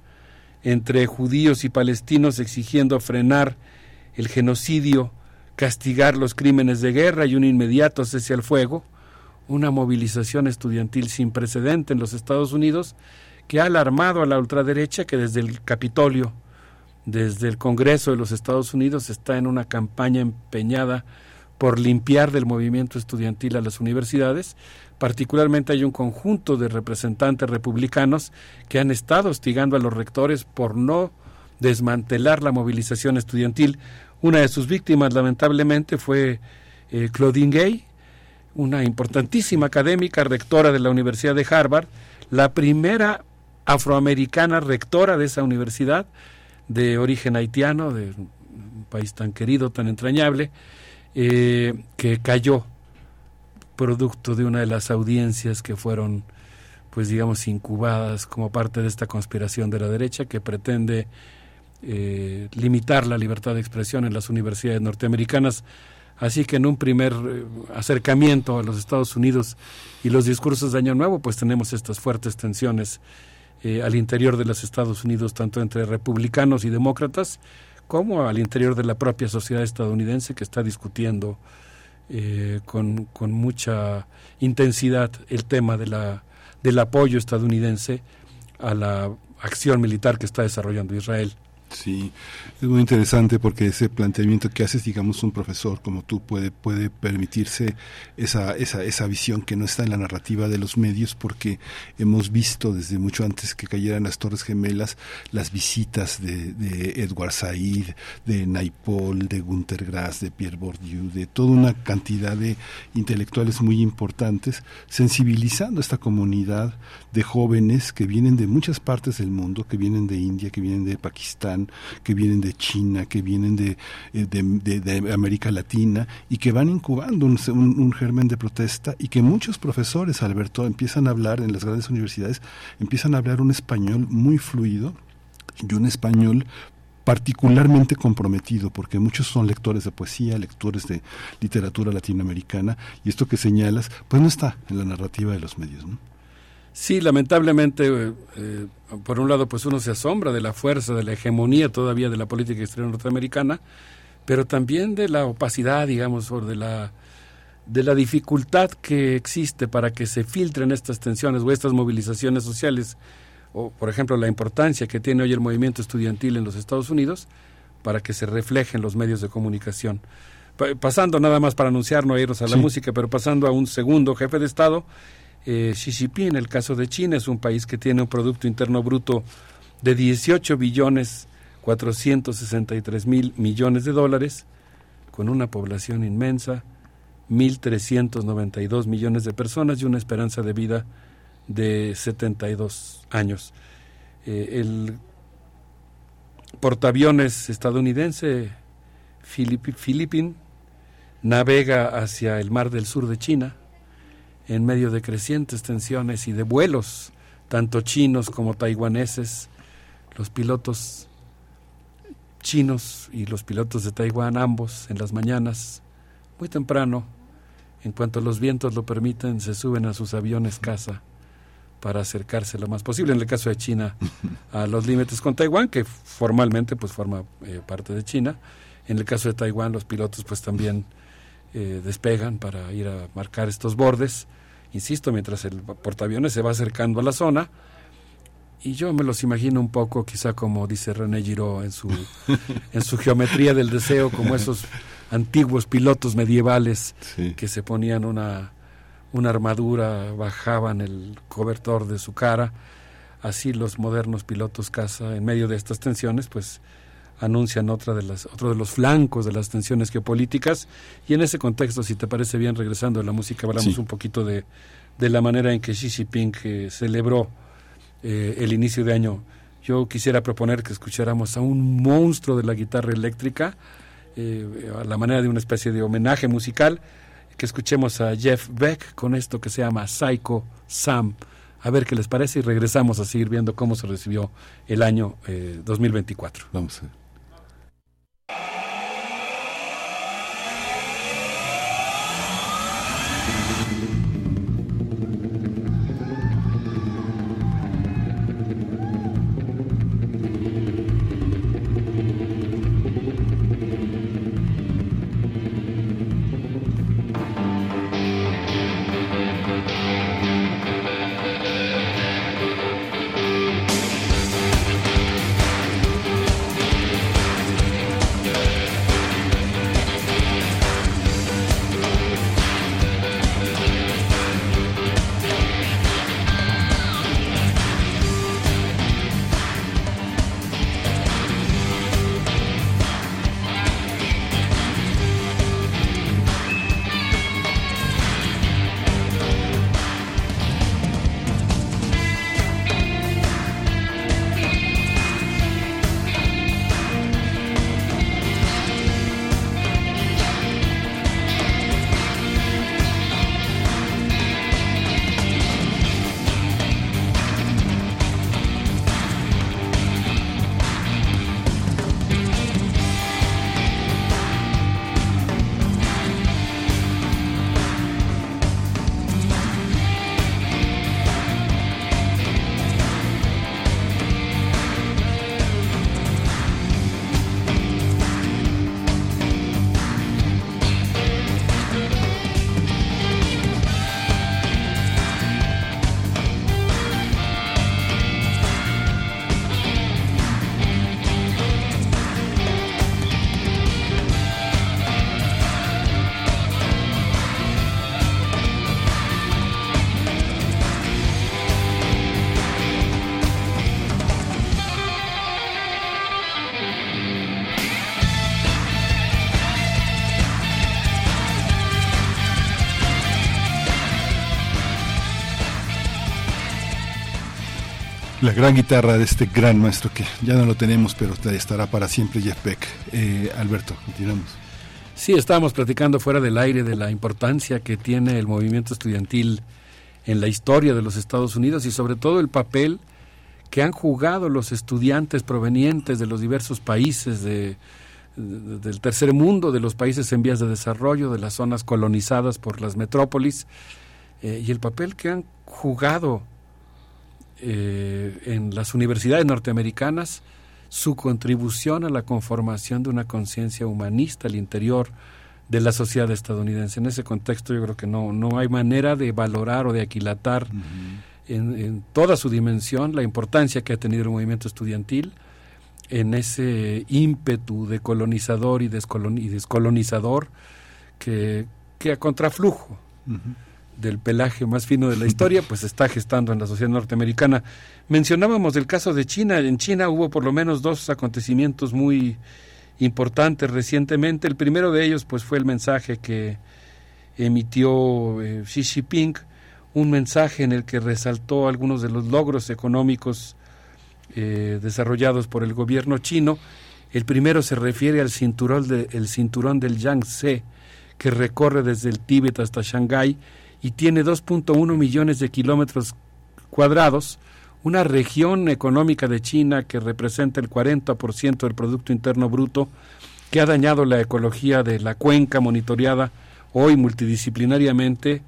Speaker 23: entre judíos y palestinos exigiendo frenar el genocidio, castigar los crímenes de guerra y un inmediato cese al fuego, una movilización estudiantil sin precedente en los Estados Unidos que ha alarmado a la ultraderecha que desde el Capitolio, desde el Congreso de los Estados Unidos está en una campaña empeñada por limpiar del movimiento estudiantil a las universidades. Particularmente hay un conjunto de representantes republicanos que han estado hostigando a los rectores por no desmantelar la movilización estudiantil. Una de sus víctimas, lamentablemente, fue eh, Claudine Gay, una importantísima académica, rectora de la Universidad de Harvard, la primera afroamericana rectora de esa universidad, de origen haitiano, de un país tan querido, tan entrañable, eh, que cayó producto de una de las audiencias que fueron, pues digamos, incubadas como parte de esta conspiración de la derecha que pretende eh, limitar la libertad de expresión en las universidades norteamericanas. Así que en un primer eh, acercamiento a los Estados Unidos y los discursos de Año Nuevo, pues tenemos estas fuertes tensiones eh, al interior de los Estados Unidos, tanto entre republicanos y demócratas, como al interior de la propia sociedad estadounidense que está discutiendo con, con mucha intensidad el tema de la, del apoyo estadounidense a la acción militar que está desarrollando Israel.
Speaker 1: Sí, es muy interesante porque ese planteamiento que haces, digamos, un profesor como tú puede, puede permitirse esa, esa, esa visión que no está en la narrativa de los medios porque hemos visto desde mucho antes que cayeran las Torres Gemelas las visitas de, de Edward Said, de Naipaul, de Gunter Grass, de Pierre Bourdieu, de toda una cantidad de intelectuales muy importantes, sensibilizando a esta comunidad de jóvenes que vienen de muchas partes del mundo, que vienen de India, que vienen de Pakistán, que vienen de China, que vienen de, eh, de, América Latina y que van incubando un, un, germen de protesta y que muchos profesores, Alberto, empiezan a hablar en las grandes universidades, empiezan a hablar un español muy fluido y un español particularmente comprometido, porque muchos son lectores de poesía, lectores de literatura latinoamericana, y esto que señalas, pues no está en la narrativa de los medios. ¿no?
Speaker 23: Sí, lamentablemente, eh, eh, por un lado, pues uno se asombra de la fuerza, de la hegemonía todavía de la política exterior norteamericana, pero también de la opacidad, digamos, o de la, de la dificultad que existe para que se filtren estas tensiones o estas movilizaciones sociales, o por ejemplo la importancia que tiene hoy el movimiento estudiantil en los Estados Unidos, para que se reflejen los medios de comunicación. Pa- pasando nada más para anunciar, no irnos a la
Speaker 1: Sí.
Speaker 23: música, pero pasando a un segundo jefe de Estado, eh, Xi Jinping, en el caso de China, es un país que tiene un Producto Interno Bruto de 18 billones 463 mil millones de dólares, con una población inmensa, 1.392 millones de personas y una esperanza de vida de 72 años. Eh, el portaaviones estadounidense Philip- Philippine navega hacia el mar del sur de China en medio de crecientes tensiones y de vuelos, tanto chinos como taiwaneses. Los pilotos chinos y los pilotos de Taiwán, ambos en las mañanas, muy temprano, en cuanto los vientos lo permiten, se suben a sus aviones caza para acercarse lo más posible, en el caso de China, a los límites con Taiwán, que formalmente pues forma eh, parte de China. En el caso de Taiwán, los pilotos pues también eh, despegan para ir a marcar estos bordes. Insisto, mientras el portaaviones se va acercando a la zona, y yo me los imagino un poco, quizá como dice René Giraud en su, en su geometría del deseo, como esos antiguos pilotos medievales que se ponían una, una armadura, bajaban el cobertor de su cara. Así los modernos pilotos caza, en medio de estas tensiones, pues anuncian otra de las, otro de los flancos de las tensiones geopolíticas. Y en ese contexto, si te parece bien, regresando a la música, hablamos
Speaker 1: Sí.
Speaker 23: un poquito de, de la manera en que Xi Jinping eh, celebró eh, el inicio de año. Yo quisiera proponer que escucháramos a un monstruo de la guitarra eléctrica, eh, a la manera de una especie de homenaje musical, que escuchemos a Jeff Beck con esto que se llama Psycho Sam. A ver qué les parece y regresamos a seguir viendo cómo se recibió el año eh, 2024.
Speaker 1: Vamos a ver. La gran guitarra de este gran maestro que ya no lo tenemos, pero estará para siempre, Jeff Beck. Eh, Alberto, continuamos.
Speaker 23: Sí, estábamos platicando fuera del aire de la importancia que tiene el movimiento estudiantil en la historia de los Estados Unidos y sobre todo el papel que han jugado los estudiantes provenientes de los diversos países de, de- del tercer mundo, de los países en vías de desarrollo, de las zonas colonizadas por las metrópolis, eh, y el papel que han jugado eh, en las universidades norteamericanas, su contribución a la conformación de una conciencia humanista al interior de la sociedad estadounidense. En ese contexto yo creo que no, no hay manera de valorar o de aquilatar en, en toda su dimensión la importancia que ha tenido el movimiento estudiantil en ese ímpetu de colonizador y descolonizador que, que a contraflujo del pelaje más fino de la historia, pues está gestando en la sociedad norteamericana. Mencionábamos el caso de China. En China hubo por lo menos dos acontecimientos muy importantes recientemente. El primero de ellos, pues, fue el mensaje que emitió eh, Xi Jinping, un mensaje en el que resaltó algunos de los logros económicos eh, desarrollados por el gobierno chino. El primero se refiere al cinturón, cinturón del Yangtze, que recorre desde el Tíbet hasta Shanghái y tiene 2.1 millones de kilómetros cuadrados, una región económica de China que representa el 40% del Producto Interno Bruto, que ha dañado la ecología de la cuenca monitoreada hoy multidisciplinariamente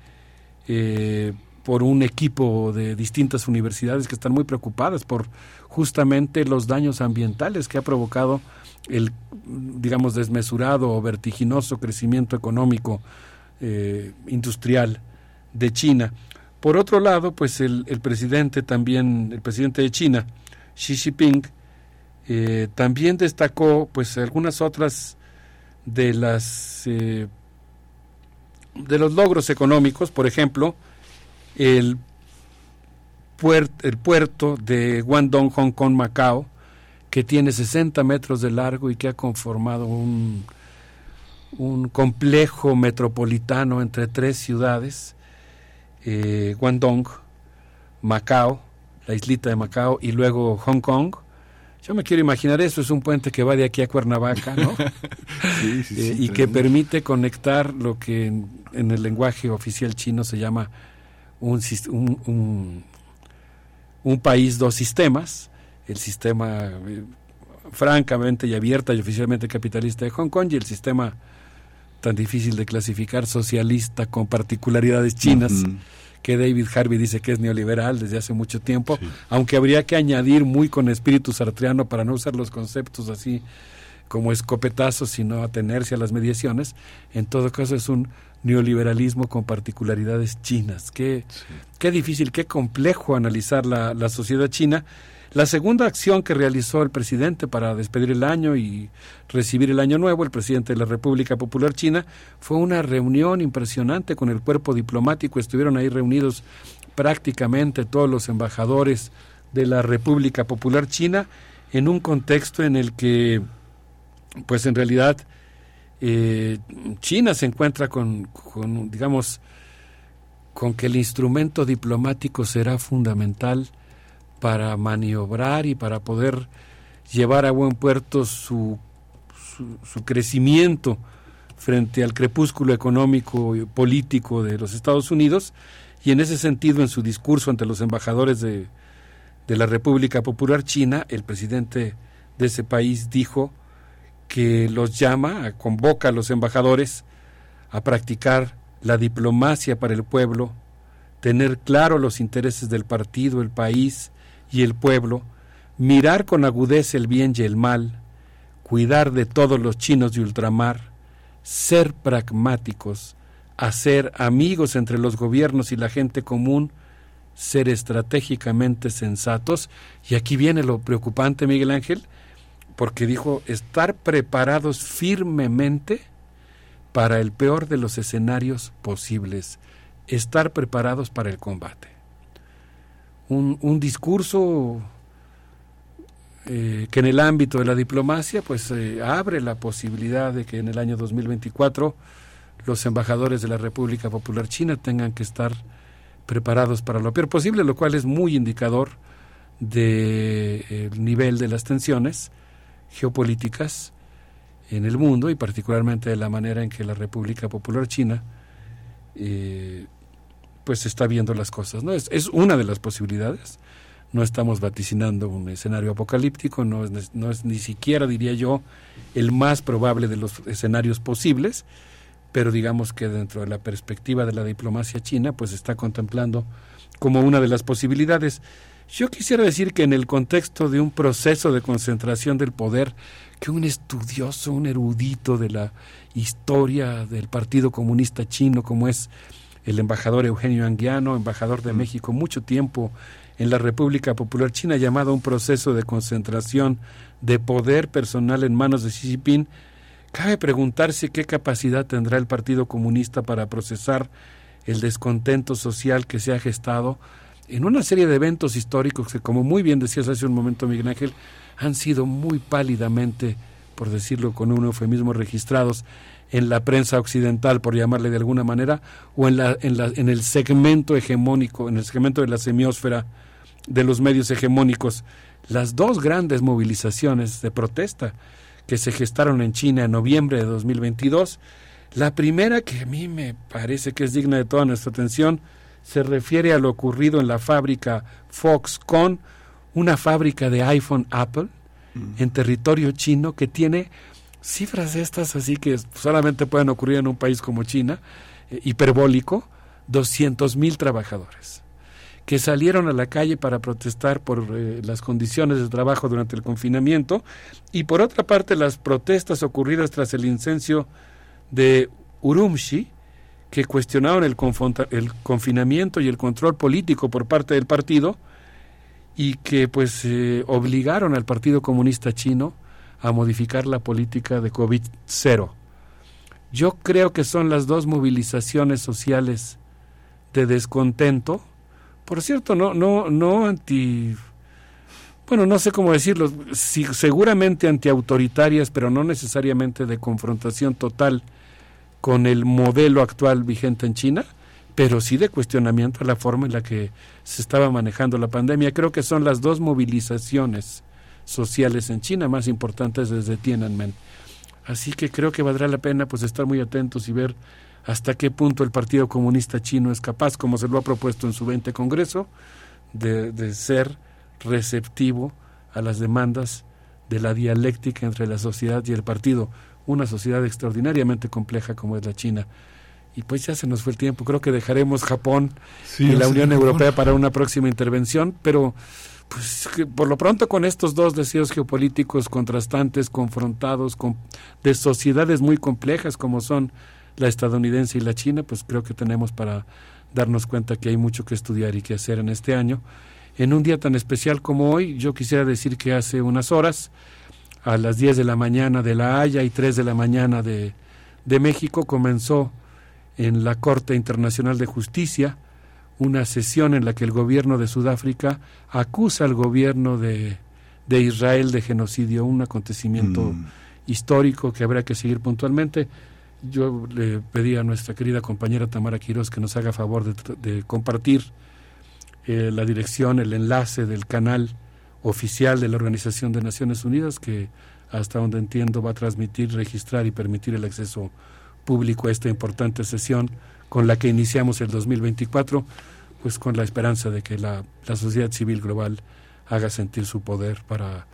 Speaker 23: eh, por un equipo de distintas universidades que están muy preocupadas por justamente los daños ambientales que ha provocado el, digamos, desmesurado o vertiginoso crecimiento económico eh, industrial de China. Por otro lado, pues el, el presidente también, el presidente de China, Xi Jinping, eh, también destacó pues algunas otras de las eh, de los logros económicos, por ejemplo, el, el puerto de Guangdong, Hong Kong, Macao, que tiene 60 metros de largo y que ha conformado un, un complejo metropolitano entre tres ciudades, eh, Guangdong, Macao, la islita de Macao y luego Hong Kong. Yo me quiero imaginar eso, es un puente que va de aquí a Cuernavaca, ¿no?
Speaker 1: Sí, sí, sí,
Speaker 23: Eh, y que permite conectar lo que en, en el lenguaje oficial chino se llama un, sis- un, un- un país, dos sistemas, el sistema eh, francamente y abierta y oficialmente capitalista de Hong Kong y el sistema tan difícil de clasificar socialista con particularidades chinas que David Harvey dice que es neoliberal desde hace mucho tiempo, aunque habría que añadir muy con espíritu sartreano para no usar los conceptos así como escopetazos, sino atenerse a las mediaciones. En todo caso es un neoliberalismo con particularidades chinas. Qué, qué difícil, qué complejo analizar la, la sociedad china. La segunda acción que realizó el presidente para despedir el año y recibir el año nuevo, el presidente de la República Popular China, fue una reunión impresionante con el cuerpo diplomático. Estuvieron ahí reunidos prácticamente todos los embajadores de la República Popular China en un contexto en el que, pues en realidad, eh, China se encuentra con, con, digamos, con que el instrumento diplomático será fundamental para maniobrar y para poder llevar a buen puerto su, su, crecimiento frente al crepúsculo económico y político de los Estados Unidos. Y en ese sentido en su discurso ante los embajadores de, de la República Popular China el presidente de ese país dijo que los llama, convoca a los embajadores a practicar la diplomacia para el pueblo, tener claro los intereses del partido, el país y el pueblo, mirar con agudeza el bien y el mal, cuidar de todos los chinos de ultramar, ser pragmáticos, hacer amigos entre los gobiernos y la gente común, ser estratégicamente sensatos. Y aquí viene lo preocupante, Miguel Ángel, porque dijo estar preparados firmemente para el peor de los escenarios posibles, estar preparados para el combate. Un, un discurso eh, que en el ámbito de la diplomacia pues eh, abre la posibilidad de que en el año 2024 los embajadores de la República Popular China tengan que estar preparados para lo peor posible, lo cual es muy indicador del nivel de las tensiones geopolíticas en el mundo y particularmente de la manera en que la República Popular China eh, pues está viendo las cosas. ¿no? Es, es una de las posibilidades. No estamos vaticinando un escenario apocalíptico, no es, no es ni siquiera, diría yo, el más probable de los escenarios posibles, pero digamos que dentro de la perspectiva de la diplomacia china, pues está contemplando como una de las posibilidades. Yo quisiera decir que en el contexto de un proceso de concentración del poder, que un estudioso, un erudito de la historia del Partido Comunista Chino, como es el embajador Eugenio Anguiano, embajador de México, mucho tiempo en la República Popular China, llamado a un proceso de concentración de poder personal en manos de Xi Jinping, cabe preguntarse qué capacidad tendrá el Partido Comunista para procesar el descontento social que se ha gestado en una serie de eventos históricos que, como muy bien decías hace un momento, Miguel Ángel, han sido muy pálidamente, por decirlo con un eufemismo, registrados en la prensa occidental, por llamarle de alguna manera, o en, la, en, la, en el segmento hegemónico, en el segmento de la semiósfera de los medios hegemónicos. Las dos grandes movilizaciones de protesta que se gestaron en China en noviembre de 2022, la primera que a mí me parece que es digna de toda nuestra atención, se refiere a lo ocurrido en la fábrica Foxconn, una fábrica de iPhone Apple en territorio chino que tiene cifras estas así que solamente pueden ocurrir en un país como China, eh, hiperbólico, 200 mil trabajadores que salieron a la calle para protestar por eh, las condiciones de trabajo durante el confinamiento y por otra parte las protestas ocurridas tras el incendio de Urumqi que cuestionaron el, el confinamiento y el control político por parte del partido y que pues eh, obligaron al Partido Comunista Chino a modificar la política de COVID-0. Yo creo que son las dos movilizaciones sociales de descontento. Por cierto, no, no, no anti, bueno, no sé cómo decirlo, si, seguramente antiautoritarias, pero no necesariamente de confrontación total con el modelo actual vigente en China, pero sí de cuestionamiento a la forma en la que se estaba manejando la pandemia. Creo que son las dos movilizaciones sociales en China más importantes desde Tiananmen. Así que creo que valdrá la pena pues estar muy atentos y ver hasta qué punto el Partido Comunista Chino es capaz, como se lo ha propuesto en su 20 Congreso, de, de ser receptivo a las demandas de la dialéctica entre la sociedad y el partido, una sociedad extraordinariamente compleja como es la China y pues ya se nos fue el tiempo. Creo que dejaremos Japón y la Unión Europea para una próxima intervención, pero pues por lo pronto con estos dos deseos geopolíticos contrastantes, confrontados con de sociedades muy complejas como son la estadounidense y la china, pues creo que tenemos para darnos cuenta que hay mucho que estudiar y que hacer en este año. En un día tan especial como hoy, yo quisiera decir que hace unas horas, a las 10 de la mañana de La Haya y 3 de la mañana de, de México, comenzó en la Corte Internacional de Justicia, una sesión en la que el gobierno de Sudáfrica acusa al gobierno de, de Israel de genocidio, un acontecimiento
Speaker 1: Mm.
Speaker 23: histórico que habrá que seguir puntualmente. Yo le pedí a nuestra querida compañera Tamara Quiroz que nos haga favor de compartir eh, la dirección, el enlace del canal oficial de la Organización de Naciones Unidas que hasta donde entiendo va a transmitir, registrar y permitir el acceso público a esta importante sesión con la que iniciamos el 2024, pues con la esperanza de que la, la sociedad civil global haga sentir su poder para,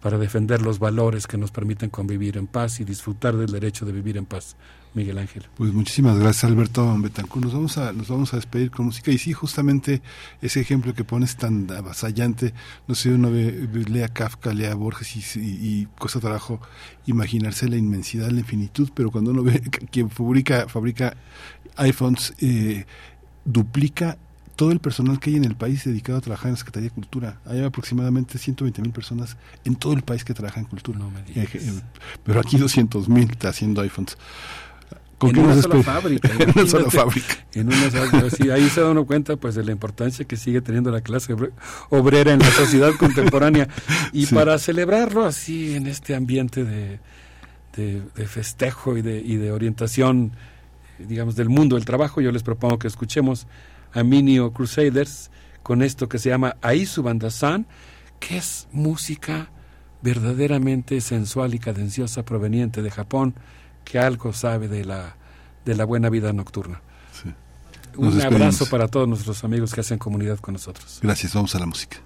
Speaker 23: para defender los valores que nos permiten convivir en paz y disfrutar del derecho de vivir en paz. Miguel Ángel.
Speaker 1: Pues muchísimas gracias Alberto Betancourt. Nos vamos a nos vamos a despedir con música y sí justamente ese ejemplo que pones tan avasallante, no sé, uno ve, lea Kafka, lea Borges y, y, cuesta trabajo imaginarse la inmensidad, la infinitud, pero cuando uno ve quien fabrica fabrica iPhones eh, duplica todo el personal que hay en el país dedicado a trabajar en la Secretaría de Cultura. Hay aproximadamente 120 mil personas en todo el país que trabajan en cultura. Eh, eh, Pero aquí 200 mil haciendo iPhones. ¿Con
Speaker 23: en una sola fábrica.
Speaker 1: en una sola fábrica.
Speaker 23: En una sola- sí, ahí se da uno cuenta pues de la importancia que sigue teniendo la clase obre- obrera en la sociedad contemporánea. Y
Speaker 1: Sí.
Speaker 23: para celebrarlo así en este ambiente de, de, de festejo y de, y de orientación, digamos, del mundo del trabajo, yo les propongo que escuchemos a Minio Crusaders con esto que se llama Aizu Bandasan, que es música verdaderamente sensual y cadenciosa proveniente de Japón, que algo sabe de la, de la buena vida nocturna. Un abrazo para todos nuestros amigos que hacen comunidad con nosotros.
Speaker 1: Gracias, vamos a la música.「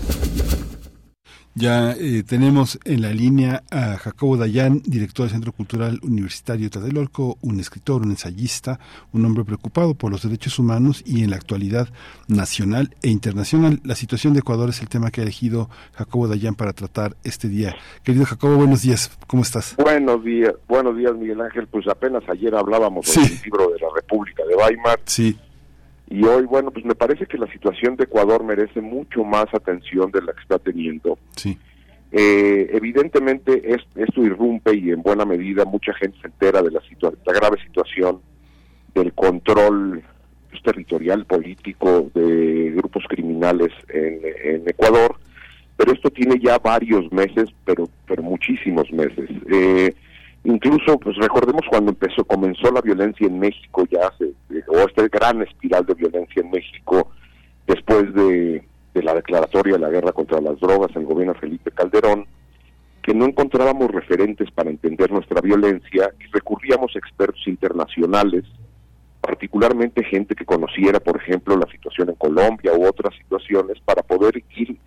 Speaker 1: Ya eh, tenemos en la línea a Jacobo Dayan, director del Centro Cultural Universitario Tlatelolco, un escritor, un ensayista, un hombre preocupado por los derechos humanos y en la actualidad nacional e internacional. La situación de Ecuador es el tema que ha elegido Jacobo Dayan para tratar este día. Querido Jacobo, buenos días, ¿cómo estás?
Speaker 24: Buenos días, buenos días Miguel Ángel. Pues apenas ayer hablábamos
Speaker 1: Sí.
Speaker 24: del libro de la República de Weimar.
Speaker 1: Sí.
Speaker 24: Y hoy, bueno, pues me parece que la situación de Ecuador merece mucho más atención de la que está teniendo.
Speaker 1: Sí.
Speaker 24: Eh, evidentemente es- esto irrumpe y en buena medida mucha gente se entera de la, situa- la grave situación del control pues, territorial político de grupos criminales en, en Ecuador, pero esto tiene ya varios meses, pero pero muchísimos meses. Eh, incluso, pues recordemos cuando empezó, comenzó la violencia en México, ya hace, eh, o esta gran espiral de violencia en México, después de, de la declaratoria de la guerra contra las drogas en el gobierno Felipe Calderón, que no encontrábamos referentes para entender nuestra violencia y recurríamos a expertos internacionales, particularmente gente que conociera, por ejemplo, la situación en Colombia u otras situaciones, para poder ir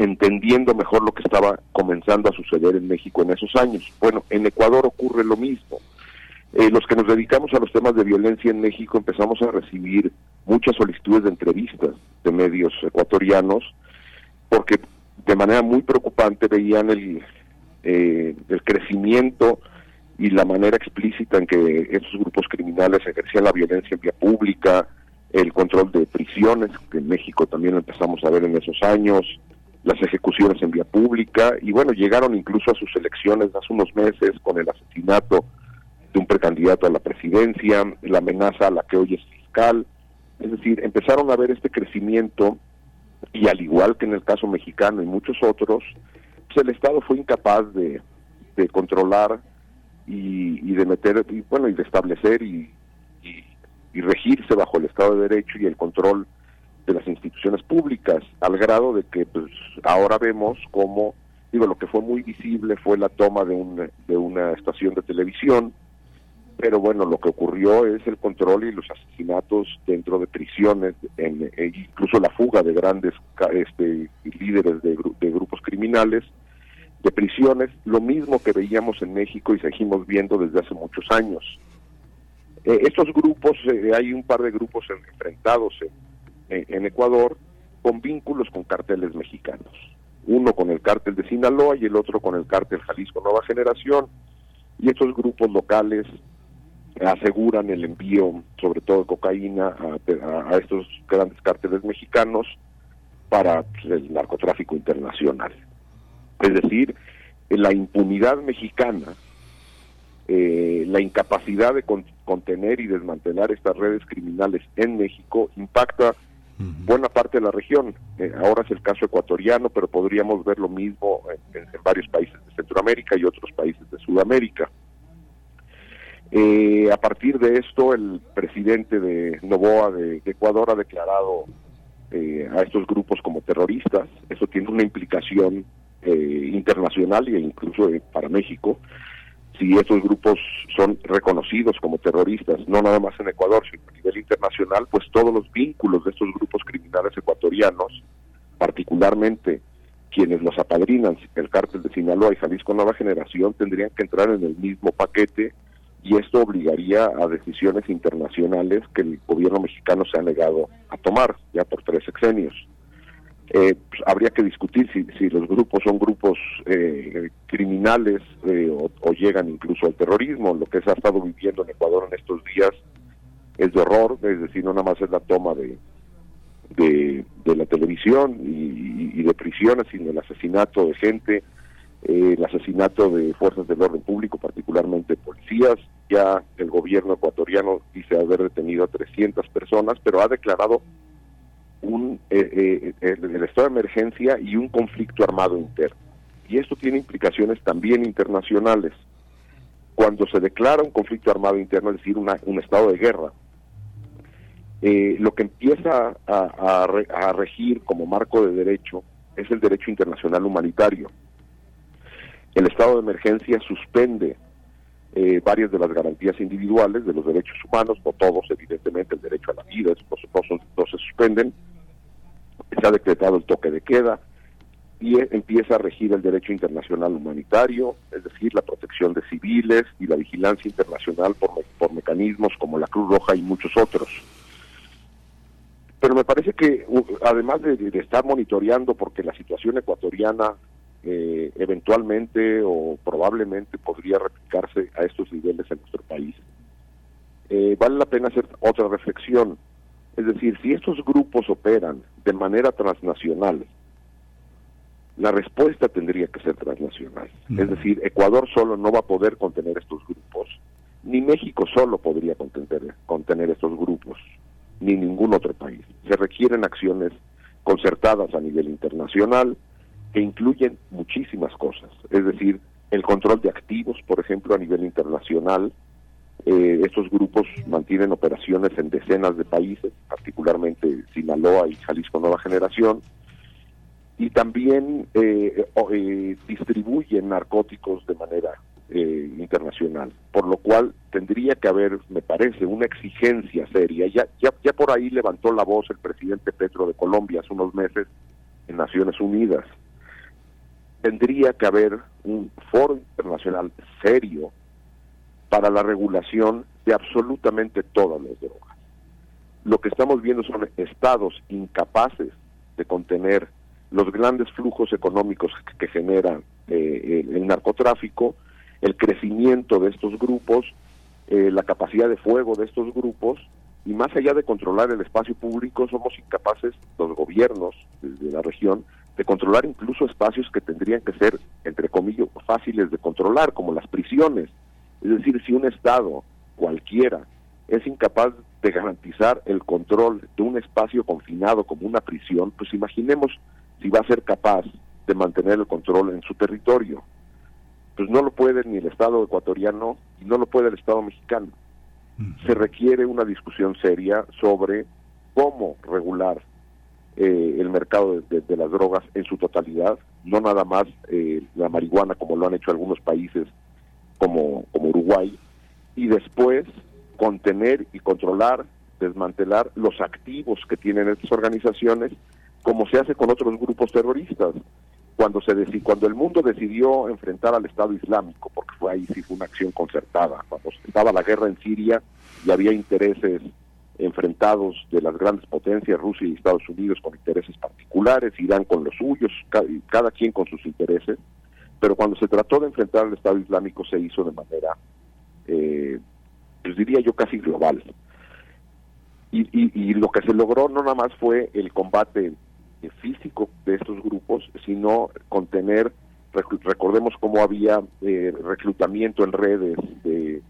Speaker 24: entendiendo mejor lo que estaba comenzando a suceder en México en esos años. Bueno, en Ecuador ocurre lo mismo. Eh, los que nos dedicamos a los temas de violencia en México empezamos a recibir muchas solicitudes de entrevistas de medios ecuatorianos porque de manera muy preocupante veían el, eh, el crecimiento y la manera explícita en que estos grupos criminales ejercían la violencia en vía pública, el control de prisiones, que en México también lo empezamos a ver en esos años, las ejecuciones en vía pública, y bueno, llegaron incluso a sus elecciones hace unos meses con el asesinato de un precandidato a la presidencia, la amenaza a la que hoy es fiscal, es decir, empezaron a ver este crecimiento y al igual que en el caso mexicano y muchos otros, pues el Estado fue incapaz de, de controlar y, y de meter, y, bueno, y de establecer y, y, y regirse bajo el Estado de Derecho y el control de las instituciones públicas, al grado de que pues ahora vemos como, digo, lo que fue muy visible fue la toma de, un, de una estación de televisión, pero bueno, lo que ocurrió es el control y los asesinatos dentro de prisiones, en, e incluso la fuga de grandes este, líderes de, de grupos criminales, de prisiones, lo mismo que veíamos en México y seguimos viendo desde hace muchos años. Eh, estos grupos, eh, hay un par de grupos en- enfrentados en, en- en Ecuador con vínculos con carteles mexicanos. Uno con el cártel de Sinaloa y el otro con el cártel Jalisco Nueva Generación. Y estos grupos locales aseguran el envío, sobre todo de cocaína, a, a- a estos grandes cárteles mexicanos para pues, el narcotráfico internacional. Es decir, la impunidad mexicana, eh, la incapacidad de con- contener y desmantelar estas redes criminales en México impacta buena parte de la región. Eh, ahora es el caso ecuatoriano, pero podríamos ver lo mismo en, varios países de Centroamérica y otros países de Sudamérica. Eh, a partir de esto, el presidente de Novoa de, de Ecuador ha declarado eh, a estos grupos como terroristas. Eso tiene una implicación eh, internacional e incluso eh, para México. Si estos grupos son reconocidos como terroristas, no nada más en Ecuador, sino a nivel internacional, pues todos los vínculos de estos grupos criminales ecuatorianos, particularmente quienes los apadrinan, el cártel de Sinaloa y Jalisco Nueva Generación, tendrían que entrar en el mismo paquete y esto obligaría a decisiones internacionales que el gobierno mexicano se ha negado a tomar ya por tres sexenios. Eh, pues, habría que discutir si, los grupos son grupos eh, criminales eh, o, llegan incluso al terrorismo. Lo que se ha estado viviendo en Ecuador en estos días es de horror, es decir, no nada más es la toma de, de, de la televisión y, y de prisiones, sino el asesinato de gente, eh, el asesinato de fuerzas del orden público, particularmente policías. Ya el gobierno ecuatoriano dice haber detenido a 300 personas, pero ha declarado un, eh, eh, el, estado de emergencia y un conflicto armado interno. y esto tiene implicaciones también internacionales. Cuando se declara un conflicto armado interno, es decir, una- un estado de guerra, eh, lo que empieza a regir como marco de derecho es el derecho internacional humanitario. El estado de emergencia suspende eh, varias de las garantías individuales de los derechos humanos, no todos, evidentemente, el derecho a la vida, no, son- no se suspenden. Se ha decretado el toque de queda y eh, empieza a regir el derecho internacional humanitario, es decir, la protección de civiles y la vigilancia internacional por, por mecanismos como la Cruz Roja y muchos otros. Pero me parece que además de, de estar monitoreando, porque la situación ecuatoriana eh, eventualmente o probablemente podría replicarse a estos niveles en nuestro país, eh, vale la pena hacer otra reflexión. Es decir, si estos grupos operan de manera transnacional, la respuesta tendría que ser transnacional. Es decir, Ecuador solo no va a poder contener estos grupos, ni México solo podría contener, contener estos grupos, ni ningún otro país. Se requieren acciones concertadas a nivel internacional que incluyen muchísimas cosas, es decir, el control de activos, por ejemplo, a nivel internacional. Eh, estos grupos mantienen operaciones en decenas de países, particularmente Sinaloa y Jalisco Nueva Generación, y también eh, eh, distribuyen narcóticos de manera eh, internacional, por lo cual tendría que haber, me parece, una exigencia seria. Ya, ya, ya por ahí levantó la voz el presidente Petro de Colombia hace unos meses en Naciones Unidas. Tendría que haber un foro internacional serio para la regulación de absolutamente todas las drogas. Lo que estamos viendo son estados incapaces de contener los grandes flujos económicos que, genera eh, el, narcotráfico, el crecimiento de estos grupos, eh, la capacidad de fuego de estos grupos, y más allá de controlar el espacio público, somos incapaces, los gobiernos de la región, de controlar incluso espacios que tendrían que ser, entre comillas, fáciles de controlar, como las prisiones. Es decir, si un Estado cualquiera es incapaz de garantizar el control de un espacio confinado como una prisión, pues imaginemos si va a ser capaz de mantener el control en su territorio. Pues no lo puede ni el Estado ecuatoriano y no lo puede el Estado mexicano. Se requiere una discusión seria sobre cómo regular eh, el mercado de, las drogas en su totalidad, no nada más eh, la marihuana como lo han hecho algunos países como, como Uruguay, y después contener y controlar, desmantelar los activos que tienen estas organizaciones, como se hace con otros grupos terroristas. Cuando, se deci- cuando el mundo decidió enfrentar al Estado Islámico, porque fue ahí sí fue una acción concertada, cuando estaba la guerra en Siria y había intereses enfrentados de las grandes potencias, Rusia y Estados Unidos con intereses particulares, Irán con los suyos, ca- cada quien con sus intereses, pero cuando se trató de enfrentar al Estado Islámico se hizo de manera, eh, pues diría yo, casi global. Y, y, y lo que se logró no nada más fue el combate físico de estos grupos, sino contener, recordemos cómo había eh, reclutamiento en redes de,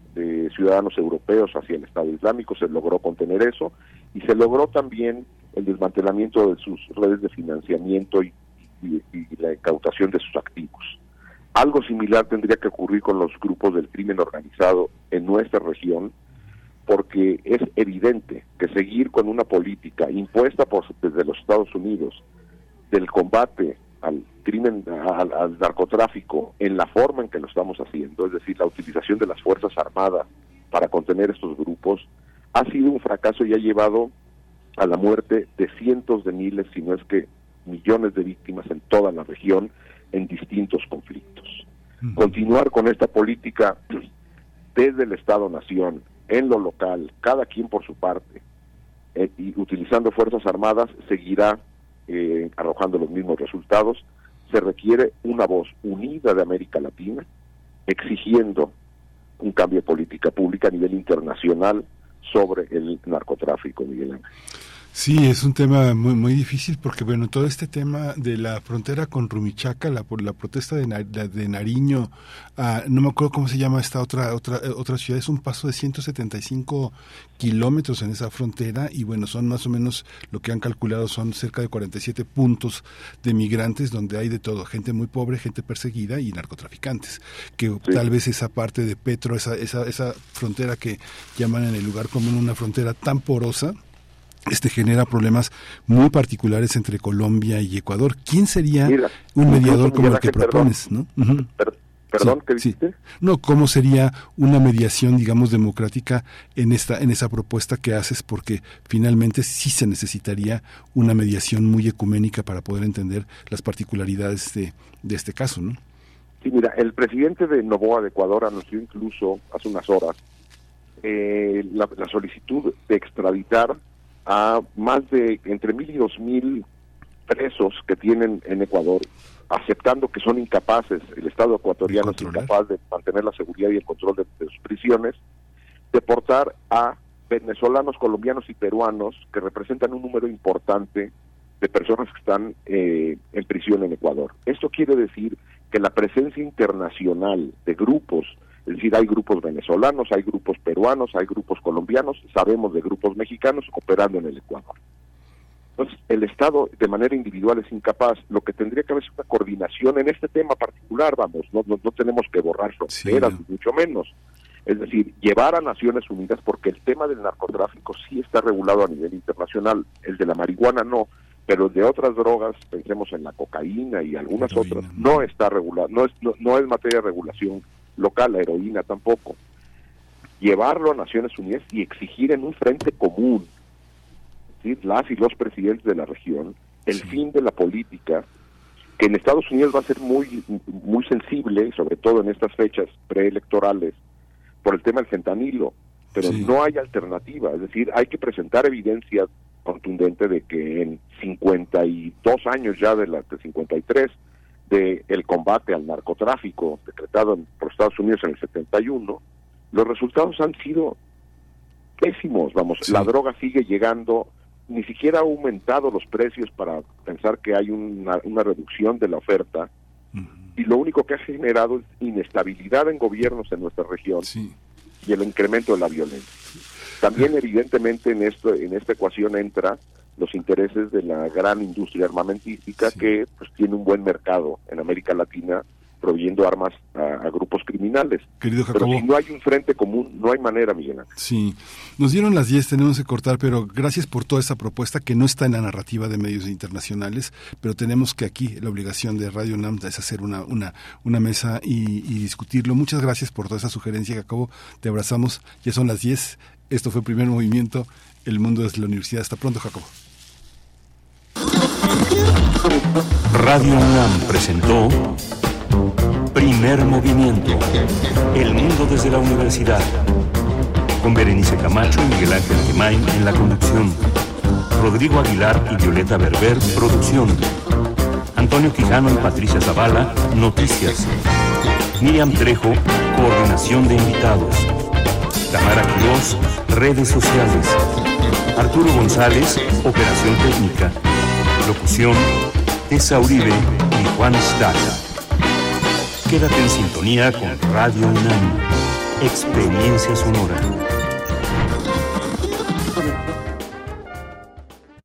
Speaker 24: ciudadanos europeos hacia el Estado Islámico, se logró contener eso, y se logró también el desmantelamiento de sus redes de financiamiento y, y- y la incautación de sus activos. Algo similar tendría que ocurrir con los grupos del crimen organizado en nuestra región, porque es evidente que seguir con una política impuesta por, desde los Estados Unidos del combate al crimen, al, al narcotráfico en la forma en que lo estamos haciendo, es decir, la utilización de las Fuerzas Armadas para contener estos grupos, ha sido un fracaso y ha llevado a la muerte de cientos de miles, si no es que millones de víctimas en toda la región en distintos conflictos. Continuar con esta política desde el Estado-Nación, en lo local, cada quien por su parte, eh, y utilizando Fuerzas Armadas, seguirá eh, arrojando los mismos resultados. Se requiere una voz unida de América Latina, exigiendo un cambio de política pública a nivel internacional sobre el narcotráfico, Miguel Ángel.
Speaker 1: Sí, es un tema muy muy difícil porque bueno, todo este tema de la frontera con Rumichaca, la por la protesta de, de Nariño, ah, no me acuerdo cómo se llama esta otra otra eh, otra ciudad, es un paso de 175 kilómetros en esa frontera y bueno, son más o menos lo que han calculado son cerca de 47 puntos de migrantes donde hay de todo, gente muy pobre, gente perseguida y narcotraficantes, que tal vez esa parte de Petro, esa esa esa frontera que llaman en el lugar común una frontera tan porosa este genera problemas muy particulares entre Colombia y Ecuador. ¿Quién sería
Speaker 24: Mira,
Speaker 1: un mediador como el que propones, no? Ujú.
Speaker 24: Perdón, ¿qué
Speaker 1: Sí. No, ¿cómo sería una mediación, digamos, democrática en esta en esa propuesta que haces? Porque finalmente sí se necesitaría una mediación muy ecuménica para poder entender las particularidades de, de este caso, ¿no?
Speaker 24: Sí, mira, el presidente de Novoa de Ecuador anunció incluso hace unas horas eh, la, la solicitud de extraditar a más de entre mil y dos mil presos que tienen en Ecuador, aceptando que son incapaces, el Estado ecuatoriano es incapaz de mantener la seguridad y el control de, de sus prisiones, deportar a venezolanos, colombianos y peruanos que representan un número importante de personas que están eh, en prisión en Ecuador. Esto quiere decir que la presencia internacional de grupos, es decir, hay grupos venezolanos, hay grupos peruanos, hay grupos colombianos, sabemos de grupos mexicanos operando en el Ecuador. Entonces, el Estado de manera individual es incapaz. Lo que tendría que haber es una coordinación en este tema particular, vamos, no, no, no tenemos que borrar fronteras, ni mucho menos. Es decir, llevar a Naciones Unidas, porque el tema del narcotráfico sí está regulado a nivel internacional, el de la marihuana no, pero el de otras drogas, pensemos en la cocaína y algunas otras, no está regulado, no es, no, no es materia de regulación local, la heroína tampoco. Llevarlo a Naciones Unidas y exigir en un frente común, es decir, las y los presidentes de la región, el fin de la política, que en Estados Unidos va a ser muy, muy sensible, sobre todo en estas fechas preelectorales, por el tema del fentanilo, pero no hay alternativa, es decir, hay que presentar evidencia contundente de que en 52 años ya de la de 53 de el combate al narcotráfico decretado por Estados Unidos en el 71, los resultados han sido pésimos, vamos, la droga sigue llegando, ni siquiera ha aumentado los precios para pensar que hay una, una reducción de la oferta, y lo único que ha generado es inestabilidad en gobiernos en nuestra región y el incremento de la violencia. También evidentemente en esto en esta ecuación entra los intereses de la gran industria armamentística que pues tiene un buen mercado en América Latina proveyendo armas a, a grupos criminales.
Speaker 1: Querido
Speaker 24: Pero
Speaker 1: Jacobo.
Speaker 24: si no hay un frente común, no hay manera, Miguel Ángel.
Speaker 1: Sí, nos dieron las 10, tenemos que cortar, pero gracias por toda esa propuesta que no está en la narrativa de medios internacionales, pero tenemos que aquí la obligación de Radio UNAM es hacer una, una, una mesa y, y discutirlo. Muchas gracias por toda esa sugerencia, Jacobo. Te abrazamos, ya son las 10. Esto fue el primer movimiento, El Mundo desde la Universidad. Hasta pronto, Jacobo.
Speaker 2: Radio UNAM presentó Primer Movimiento. El mundo desde la universidad. Con Berenice Camacho y Miguel Ángel Gemain en la conducción. Rodrigo Aguilar y Violeta Berber, producción. Antonio Quijano y Patricia Zavala, noticias. Miriam Trejo, coordinación de invitados. Tamara Quiroz, redes sociales. Arturo González, Operación Técnica. Locución, Tessa Uribe y Juan Stata. Quédate en sintonía con Radio UNAM. Experiencia sonora.